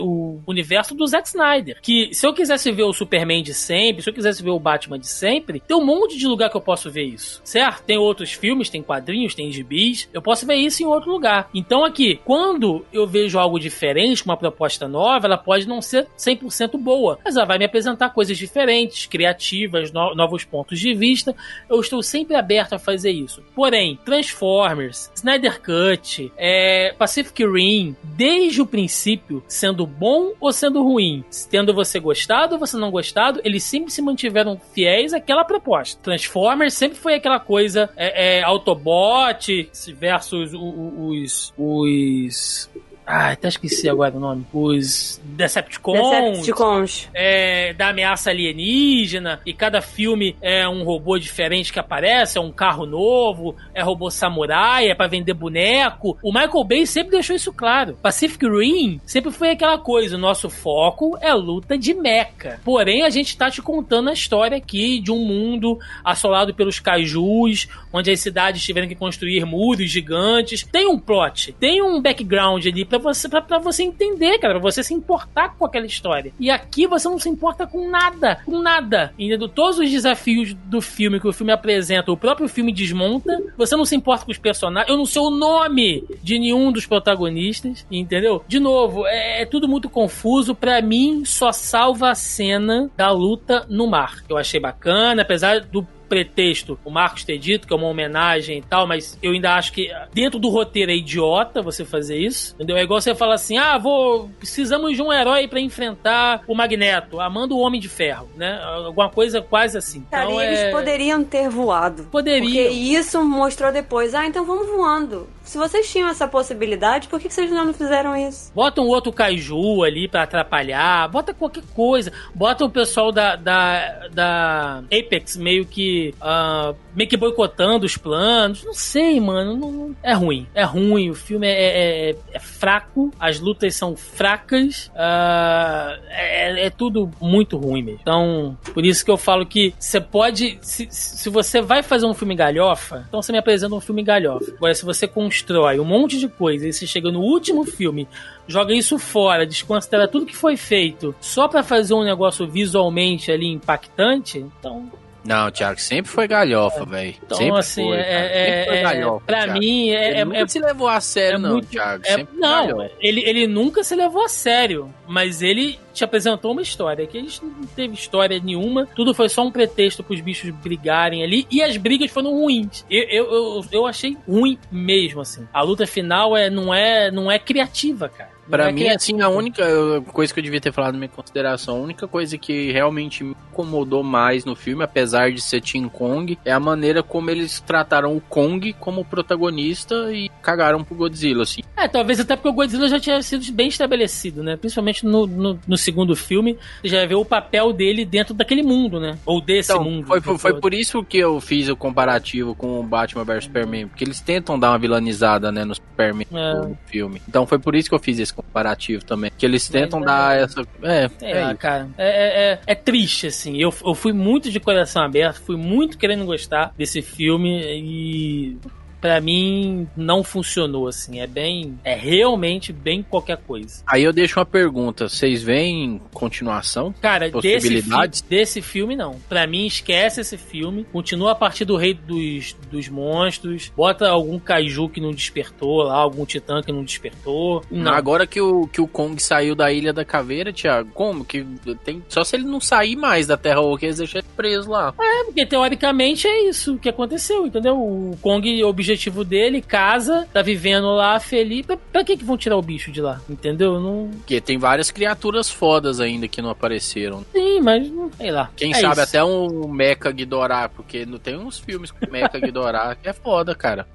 o universo do Zack Snyder. Que se eu quisesse ver o Superman de sempre, se eu quisesse ver o Batman de sempre, tem um monte de lugar que eu posso ver isso, certo? Tem outros filmes, tem quadrinhos, tem gibis, eu posso ver isso em outro lugar. Então aqui, quando eu vejo algo diferente, uma proposta nova, ela pode não ser 100% boa, mas ela vai me apresentar coisas diferentes, criativas, no- novos pontos de vista. Eu estou sempre aberto a fazer isso. Porém, Transformers, Snyder Cut, é, Pacific Rim, desde o princípio, sendo bom ou sendo ruim, tendo você gostado ou você não gostado, eles sempre se mantiveram fiéis àquela proposta. Transformers sempre foi aquela coisa é, é, Autobot versus o- o- os, os ah, até esqueci agora o nome. Os Decepticons. Decepticons. É, da ameaça alienígena. E cada filme é um robô diferente que aparece. É um carro novo. É robô samurai. É pra vender boneco. O Michael Bay sempre deixou isso claro. Pacific Rim sempre foi aquela coisa. O nosso foco é luta de mecha. Porém, a gente tá te contando a história aqui de um mundo assolado pelos kaijus. Onde as cidades tiveram que construir muros gigantes. Tem um plot. Tem um background ali pra você, pra, pra você entender, cara. Pra você se importar com aquela história. E aqui você não se importa com nada. Com nada. Entendeu? Todos os desafios do filme que o filme apresenta, o próprio filme desmonta. Você não se importa com os personagens. Eu não sei o nome de nenhum dos protagonistas. Entendeu? De novo, é, é tudo muito confuso. Pra mim, só salva a cena da luta no mar. Eu achei bacana, apesar do pretexto o Marcos ter dito que é uma homenagem e tal, mas eu ainda acho que dentro do roteiro é idiota você fazer isso, entendeu? É igual você falar assim, ah, vou, precisamos de um herói pra enfrentar o Magneto, amando o Homem de Ferro, né? Alguma coisa quase assim. Cara, então, eles é... poderiam ter voado. Poderiam. Porque isso mostrou depois. Ah, então vamos voando. Se vocês tinham essa possibilidade, por que vocês não fizeram isso? Bota um outro kaiju ali pra atrapalhar, bota qualquer coisa. Bota o pessoal da, da, da Apex meio que. ah, meio que boicotando os planos. Não sei, mano. não- não- é ruim. É ruim. O filme é, é- é- é fraco. As lutas são fracas. ah, é, é tudo muito ruim mesmo. Então, por isso que eu falo que você pode. Se, se você vai fazer um filme galhofa, então você me apresenta um filme galhofa. Agora, se você constrói um monte de coisa e você chega no último filme joga isso fora, desconsidera tudo que foi feito só pra fazer um negócio visualmente ali impactante, então, Não, Thiago, sempre foi galhofa, velho. então sempre assim, foi, é, é, Sempre foi é- galhofa, pra Thiago. mim é, Ele é, nunca é- se levou a sério, é não, muito- Thiago. é- não, ele, ele nunca se levou a sério, mas ele te apresentou uma história que eles não teve história nenhuma, tudo foi só um pretexto pros bichos brigarem ali e as brigas foram ruins. Eu, eu, eu, eu achei ruim mesmo assim. A luta final é não é não é criativa, cara. Pra é mim, assim, a única coisa que eu devia ter falado na minha consideração, a única coisa que realmente me incomodou mais no filme, apesar de ser Team Kong, é a maneira como eles trataram o Kong como protagonista e cagaram pro Godzilla, assim. É, talvez até porque o Godzilla já tinha sido bem estabelecido, né? Principalmente no, no, no segundo filme, você já vê o papel dele dentro daquele mundo, né? Ou desse Então, mundo. foi, foi, foi por isso que eu fiz o comparativo com o Batman vs Superman, porque eles tentam dar uma vilanizada, né, no Superman É. no filme. Então foi por isso que eu fiz esse comparativo também, que eles tentam é- dar essa... É, Sei é cara. É, é, é- é triste, assim. Eu, eu fui muito de coração aberto, fui muito querendo gostar desse filme e. Pra mim, não funcionou, assim. É bem. É realmente bem qualquer coisa. Aí eu deixo uma pergunta, vocês veem continuação? Cara, desse, fi Possibilidades? desse filme, não. Pra mim, esquece esse filme. Continua a partir do Rei dos, dos Monstros. Bota algum kaiju que não despertou lá, algum titã que não despertou. Não. Agora que o, que o Kong saiu da Ilha da Caveira, Thiago, como que tem... Só se ele não sair mais da Terra Oca, eles deixam ele preso lá. É, porque teoricamente é isso que aconteceu, entendeu? O Kong, o objetivo dele, casa, tá vivendo lá feliz. Pra, pra que que vão tirar o bicho de lá? Entendeu? Não. Porque tem várias criaturas fodas ainda que não apareceram. Sim, mas não sei lá. Quem É sabe isso. até um Mecha Ghidorah, porque não tem uns filmes com Mecha Ghidorah que é foda, cara.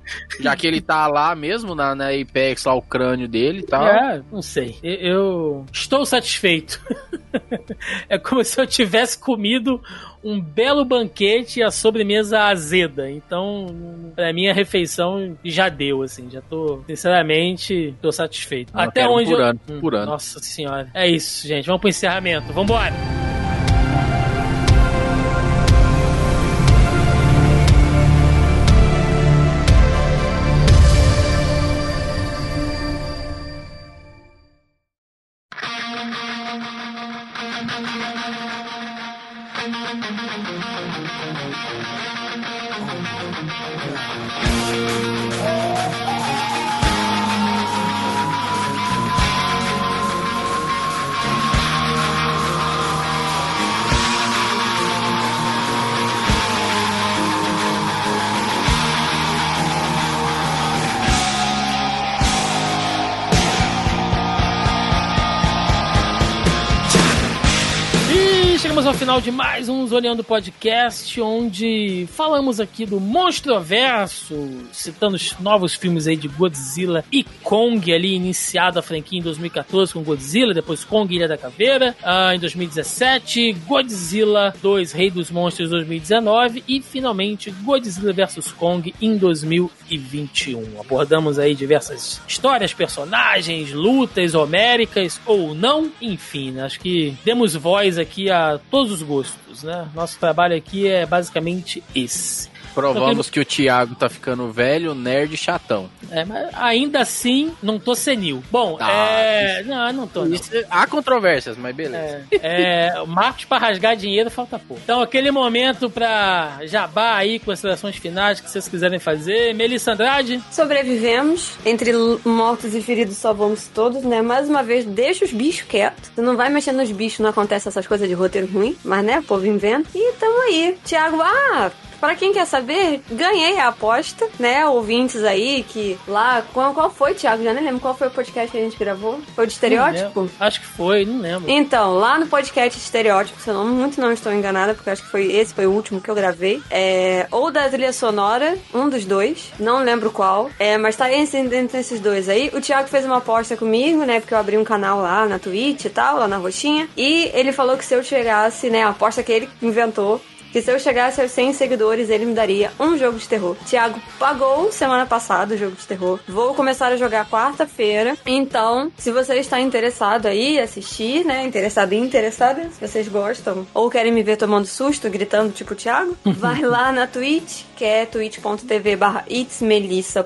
Já que ele tá lá mesmo, na, na Apex, lá o crânio dele e tal. É, não sei. Eu, eu estou satisfeito. é como se eu tivesse comido um belo banquete e a sobremesa azeda. Então, pra mim, a refeição já deu, assim. Já tô, sinceramente, tô satisfeito. Eu Até onde por eu... ano, por ano. Nossa senhora. É isso, gente. Vamos pro encerramento. Vambora! De mais um Zoneando Podcast, onde falamos aqui do Monstroverso, citando os novos filmes aí de Godzilla e Kong, ali iniciada a franquia em 2014 com Godzilla, depois Kong Ilha da Caveira, ah, em 2017, Godzilla 2 Rei dos Monstros 2019 e finalmente Godzilla vs Kong em 2021. Abordamos aí diversas histórias, personagens, lutas homéricas ou não, enfim, né? acho que demos voz aqui a todos os gostos, né? Nosso trabalho aqui é basicamente esse. Provamos que o Thiago tá ficando velho, nerd e chatão. É, mas ainda assim, não tô senil. Bom, Tá, é. Não, não tô. Não. Isso- há controvérsias, mas beleza. É, Marcos pra rasgar dinheiro falta pouco. Então, aquele momento pra jabá aí, considerações finais que vocês quiserem fazer. Melissa Andrade. Sobrevivemos. Entre mortos e feridos só vamos todos, né? Mais uma vez, deixa os bichos quietos. Tu não vai mexer nos bichos, não acontece essas coisas de roteiro ruim. Mas, né, o povo inventa. E tamo aí. Tiago, ah... Pra quem quer saber, ganhei a aposta, né? Ouvintes aí que lá. Qual, qual foi, Thiago? Já nem lembro qual foi o podcast que a gente gravou. Foi o de estereótipo? Acho que foi, não lembro. Então, lá no podcast Estereótipo, se eu não, muito não estou enganada, porque acho que foi esse foi o último que eu gravei. É, ou da trilha sonora, um dos dois, não lembro qual. É, mas tá entre, entre esses dois aí. O Thiago fez uma aposta comigo, né? Porque eu abri um canal lá na Twitch e tal, lá na roxinha. E ele falou que se eu chegasse, né? A aposta que ele inventou. Que se eu chegasse aos 100 seguidores, ele me daria um jogo de terror. Thiago pagou semana passada o jogo de terror. Vou começar a jogar quarta-feira. Então, se você está interessado aí, assistir, né? Interessado e interessada, se vocês gostam, ou querem me ver tomando susto, gritando tipo o Thiago, vai lá na Twitch, que é twitch.tv barra itsmelissa.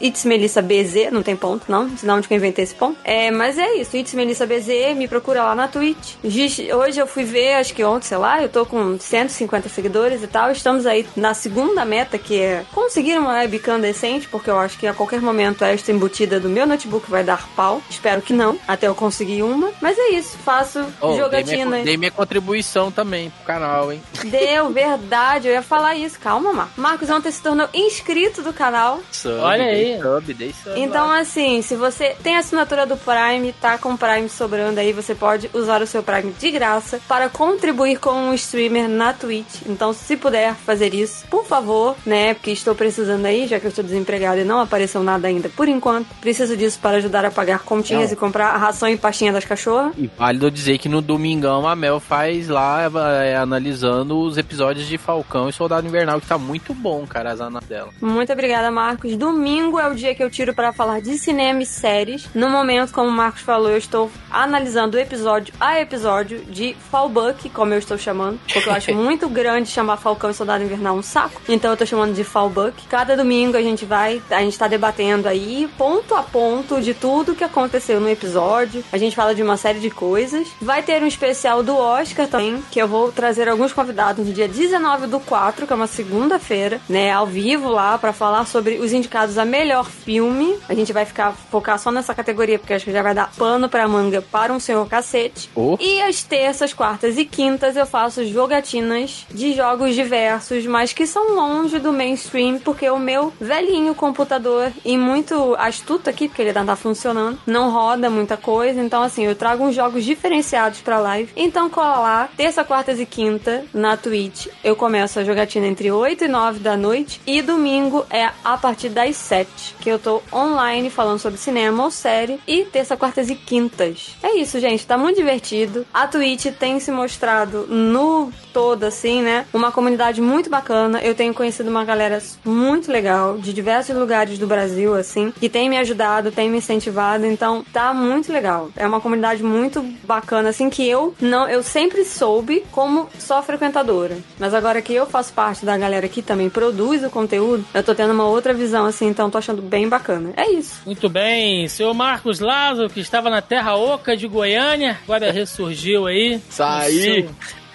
itsmelissabz, não tem ponto, não, senão onde que eu inventei esse ponto. É, mas é isso, itsmelissabz, me procura lá na Twitch. Hoje eu fui ver, acho que ontem, sei lá, eu tô com 150 seguidores e tal. Estamos aí na segunda meta, que é conseguir uma webcam decente, porque eu acho que a qualquer momento esta embutida do meu notebook vai dar pau. Espero que não, até eu conseguir uma. Mas é isso, faço Oh, dei, jogatina. minha, dei minha contribuição também pro canal, hein? Deu, verdade, eu ia falar isso. Calma, Marcos. Marcos ontem se tornou inscrito do canal. Sub, Olha dei aí. Sub, dei sub Então, lá. assim, se você tem a assinatura do Prime, tá com o Prime sobrando aí, você pode usar o seu Prime de graça para contribuir com um streamer na Twitch. Então, se puder fazer isso, por favor, né? Porque estou precisando aí, já que eu estou desempregada e não apareceu nada ainda por enquanto. Preciso disso para ajudar a pagar continhas Não. e comprar a ração e pastinha das cachorras. E válido dizer que no domingão a Mel faz lá é, analisando os episódios de Falcão e Soldado Invernal, que tá muito bom, cara, as anas dela. Muito obrigada, Marcos. Domingo é o dia que eu tiro para falar de cinema e séries. No momento, como o Marcos falou, eu estou analisando episódio a episódio de Fallbuck, como eu estou chamando, porque eu acho muito grande chamar Falcão e Soldado Invernal um saco. Então eu tô chamando de Fallbuck. Cada domingo a gente vai, a gente tá debatendo aí ponto a ponto de tudo que aconteceu no episódio. A gente fala de uma série de coisas. Vai ter um especial do Oscar também, que eu vou trazer alguns convidados no dia 19 do 4, que é uma segunda-feira, né, ao vivo lá pra falar sobre os indicados a melhor filme. A gente vai ficar focar só nessa categoria porque acho que já vai dar pano pra manga para um senhor cacete. Oh. E às terças, quartas e quintas eu faço jogatinas de jogos diversos, mas que são longe do mainstream, porque o meu velhinho computador e muito astuto aqui, porque ele ainda tá funcionando, não roda muita coisa. Então, assim, eu trago uns jogos diferenciados pra live. Então, cola lá, terça, quartas e quinta na Twitch. Eu começo a jogatina entre 8 e 9 da noite. E domingo é a partir das 7, que eu tô online falando sobre cinema ou série. E terça, quartas e quintas. É isso, gente. Tá muito divertido. A Twitch tem se mostrado no todo, assim, né? Uma comunidade muito bacana. Eu tenho conhecido uma galera muito legal, de diversos lugares do Brasil, assim, que tem me ajudado, tem me incentivado. Então, tá muito legal. É uma comunidade muito bacana, assim, que eu não, eu sempre soube como só frequentadora. Mas agora que eu faço parte da galera que também produz o conteúdo, eu tô tendo uma outra visão, assim, então tô achando bem bacana. É isso. Muito bem, seu Marcos Lázaro, que estava na Terra Oca de Goiânia, agora ressurgiu aí. Saí.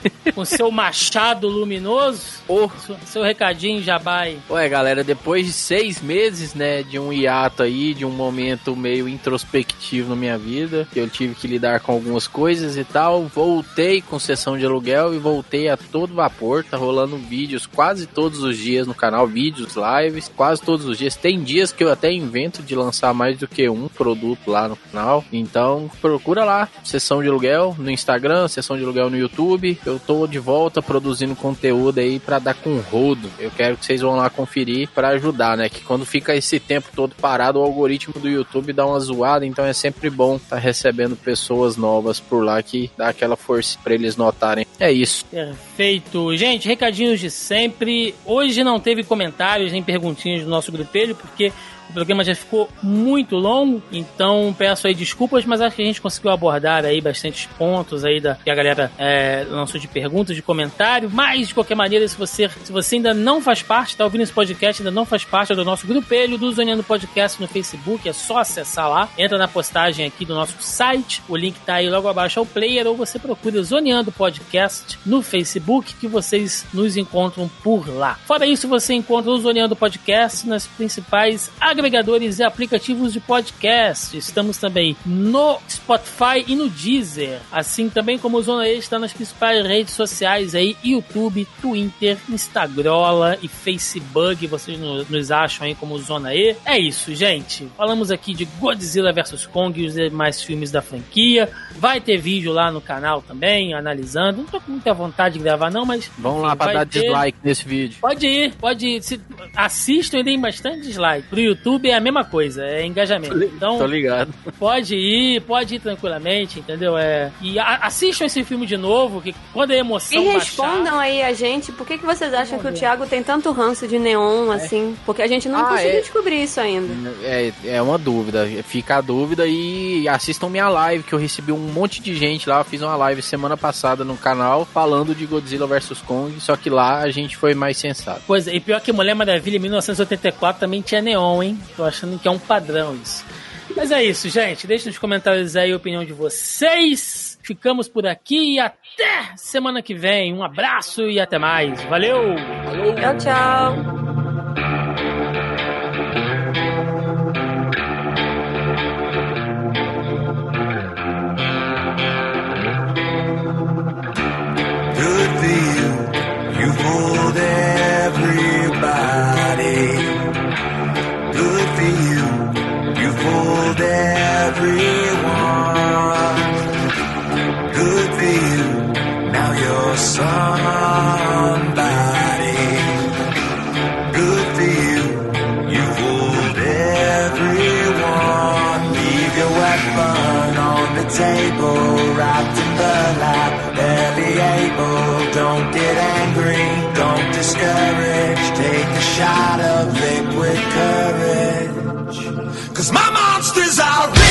Com seu- machado luminoso. Oh. Seu, seu recadinho, Jabai. Ué, galera, depois de seis meses, né, de um hiato aí, de um momento meio introspectivo na minha vida, que eu tive que lidar com algumas coisas e tal, voltei com sessão de aluguel e voltei a todo vapor, tá rolando vídeos quase todos os dias no canal, vídeos, lives, quase todos os dias. Tem dias que eu até invento de lançar mais do que um produto lá no canal, então procura lá, sessão de aluguel no Instagram, sessão de aluguel no YouTube, eu eu tô de volta produzindo conteúdo aí pra dar com rodo. Eu quero que vocês vão lá conferir pra ajudar, né? Que quando fica esse tempo todo parado, o algoritmo do YouTube dá uma zoada, então é sempre bom tá recebendo pessoas novas por lá que dá aquela força pra eles notarem. É isso. Perfeito. Gente, recadinhos de sempre. Hoje não teve comentários nem perguntinhas do nosso grupelho, porque o programa já ficou muito longo, então peço aí desculpas, mas acho que a gente conseguiu abordar aí bastantes pontos aí da, que a galera é, lançou de perguntas, de comentário. Mas, de qualquer maneira, se você, se você ainda não faz parte, tá ouvindo esse podcast, ainda não faz parte do nosso grupelho do Zoneando Podcast no Facebook, é só acessar lá. Entra na postagem aqui do nosso site, o link tá aí logo abaixo ao player, ou você procura Zoneando Podcast no Facebook, que vocês nos encontram por lá. Fora isso, você encontra o Zoneando Podcast nas principais agregadores e aplicativos de podcast. Estamos também no Spotify e no Deezer. Assim também como o Zona E está nas principais redes sociais aí, YouTube, Twitter, Instagram e Facebook. Vocês no- nos acham aí como Zona E. É isso, gente. Falamos aqui de Godzilla vs Kong e os demais filmes da franquia. Vai ter vídeo lá no canal também, analisando. Não tô com muita vontade de gravar não, mas... Vamos enfim, lá pra dar ter. dislike nesse vídeo. Pode ir, pode ir. Se, assistam e deem bastante dislike. Pro YouTube é a mesma coisa, é engajamento. Então, Tô ligado. pode ir, pode ir tranquilamente, entendeu? É, e a- assistam esse filme de novo, que quando a E emoção baixar... respondam aí a gente, por que, que vocês acham que o Thiago tem tanto ranço de neon assim? Porque a gente não Ah, conseguiu é. descobrir isso ainda. É, é uma dúvida. Fica a dúvida e assistam minha live, que eu recebi um monte de gente lá. Eu fiz uma live semana passada no canal falando de Godzilla vs Kong, só que lá a gente foi mais sensato. Pois é, e pior que Mulher Maravilha em 1984 também tinha neon, Tô achando que é um padrão isso. Mas é isso, gente. Deixe nos comentários aí a opinião de vocês. Ficamos por aqui e até semana que vem. Um abraço e até mais. Valeu! Tchau, tchau. Everyone. Good for you. Now you're somebody. Good for you. You fooled everyone. Leave your weapon on the table, wrapped in burlap, barely able. Don't get angry, don't discourage. Take a shot of liquid courage. Cause my monsters are.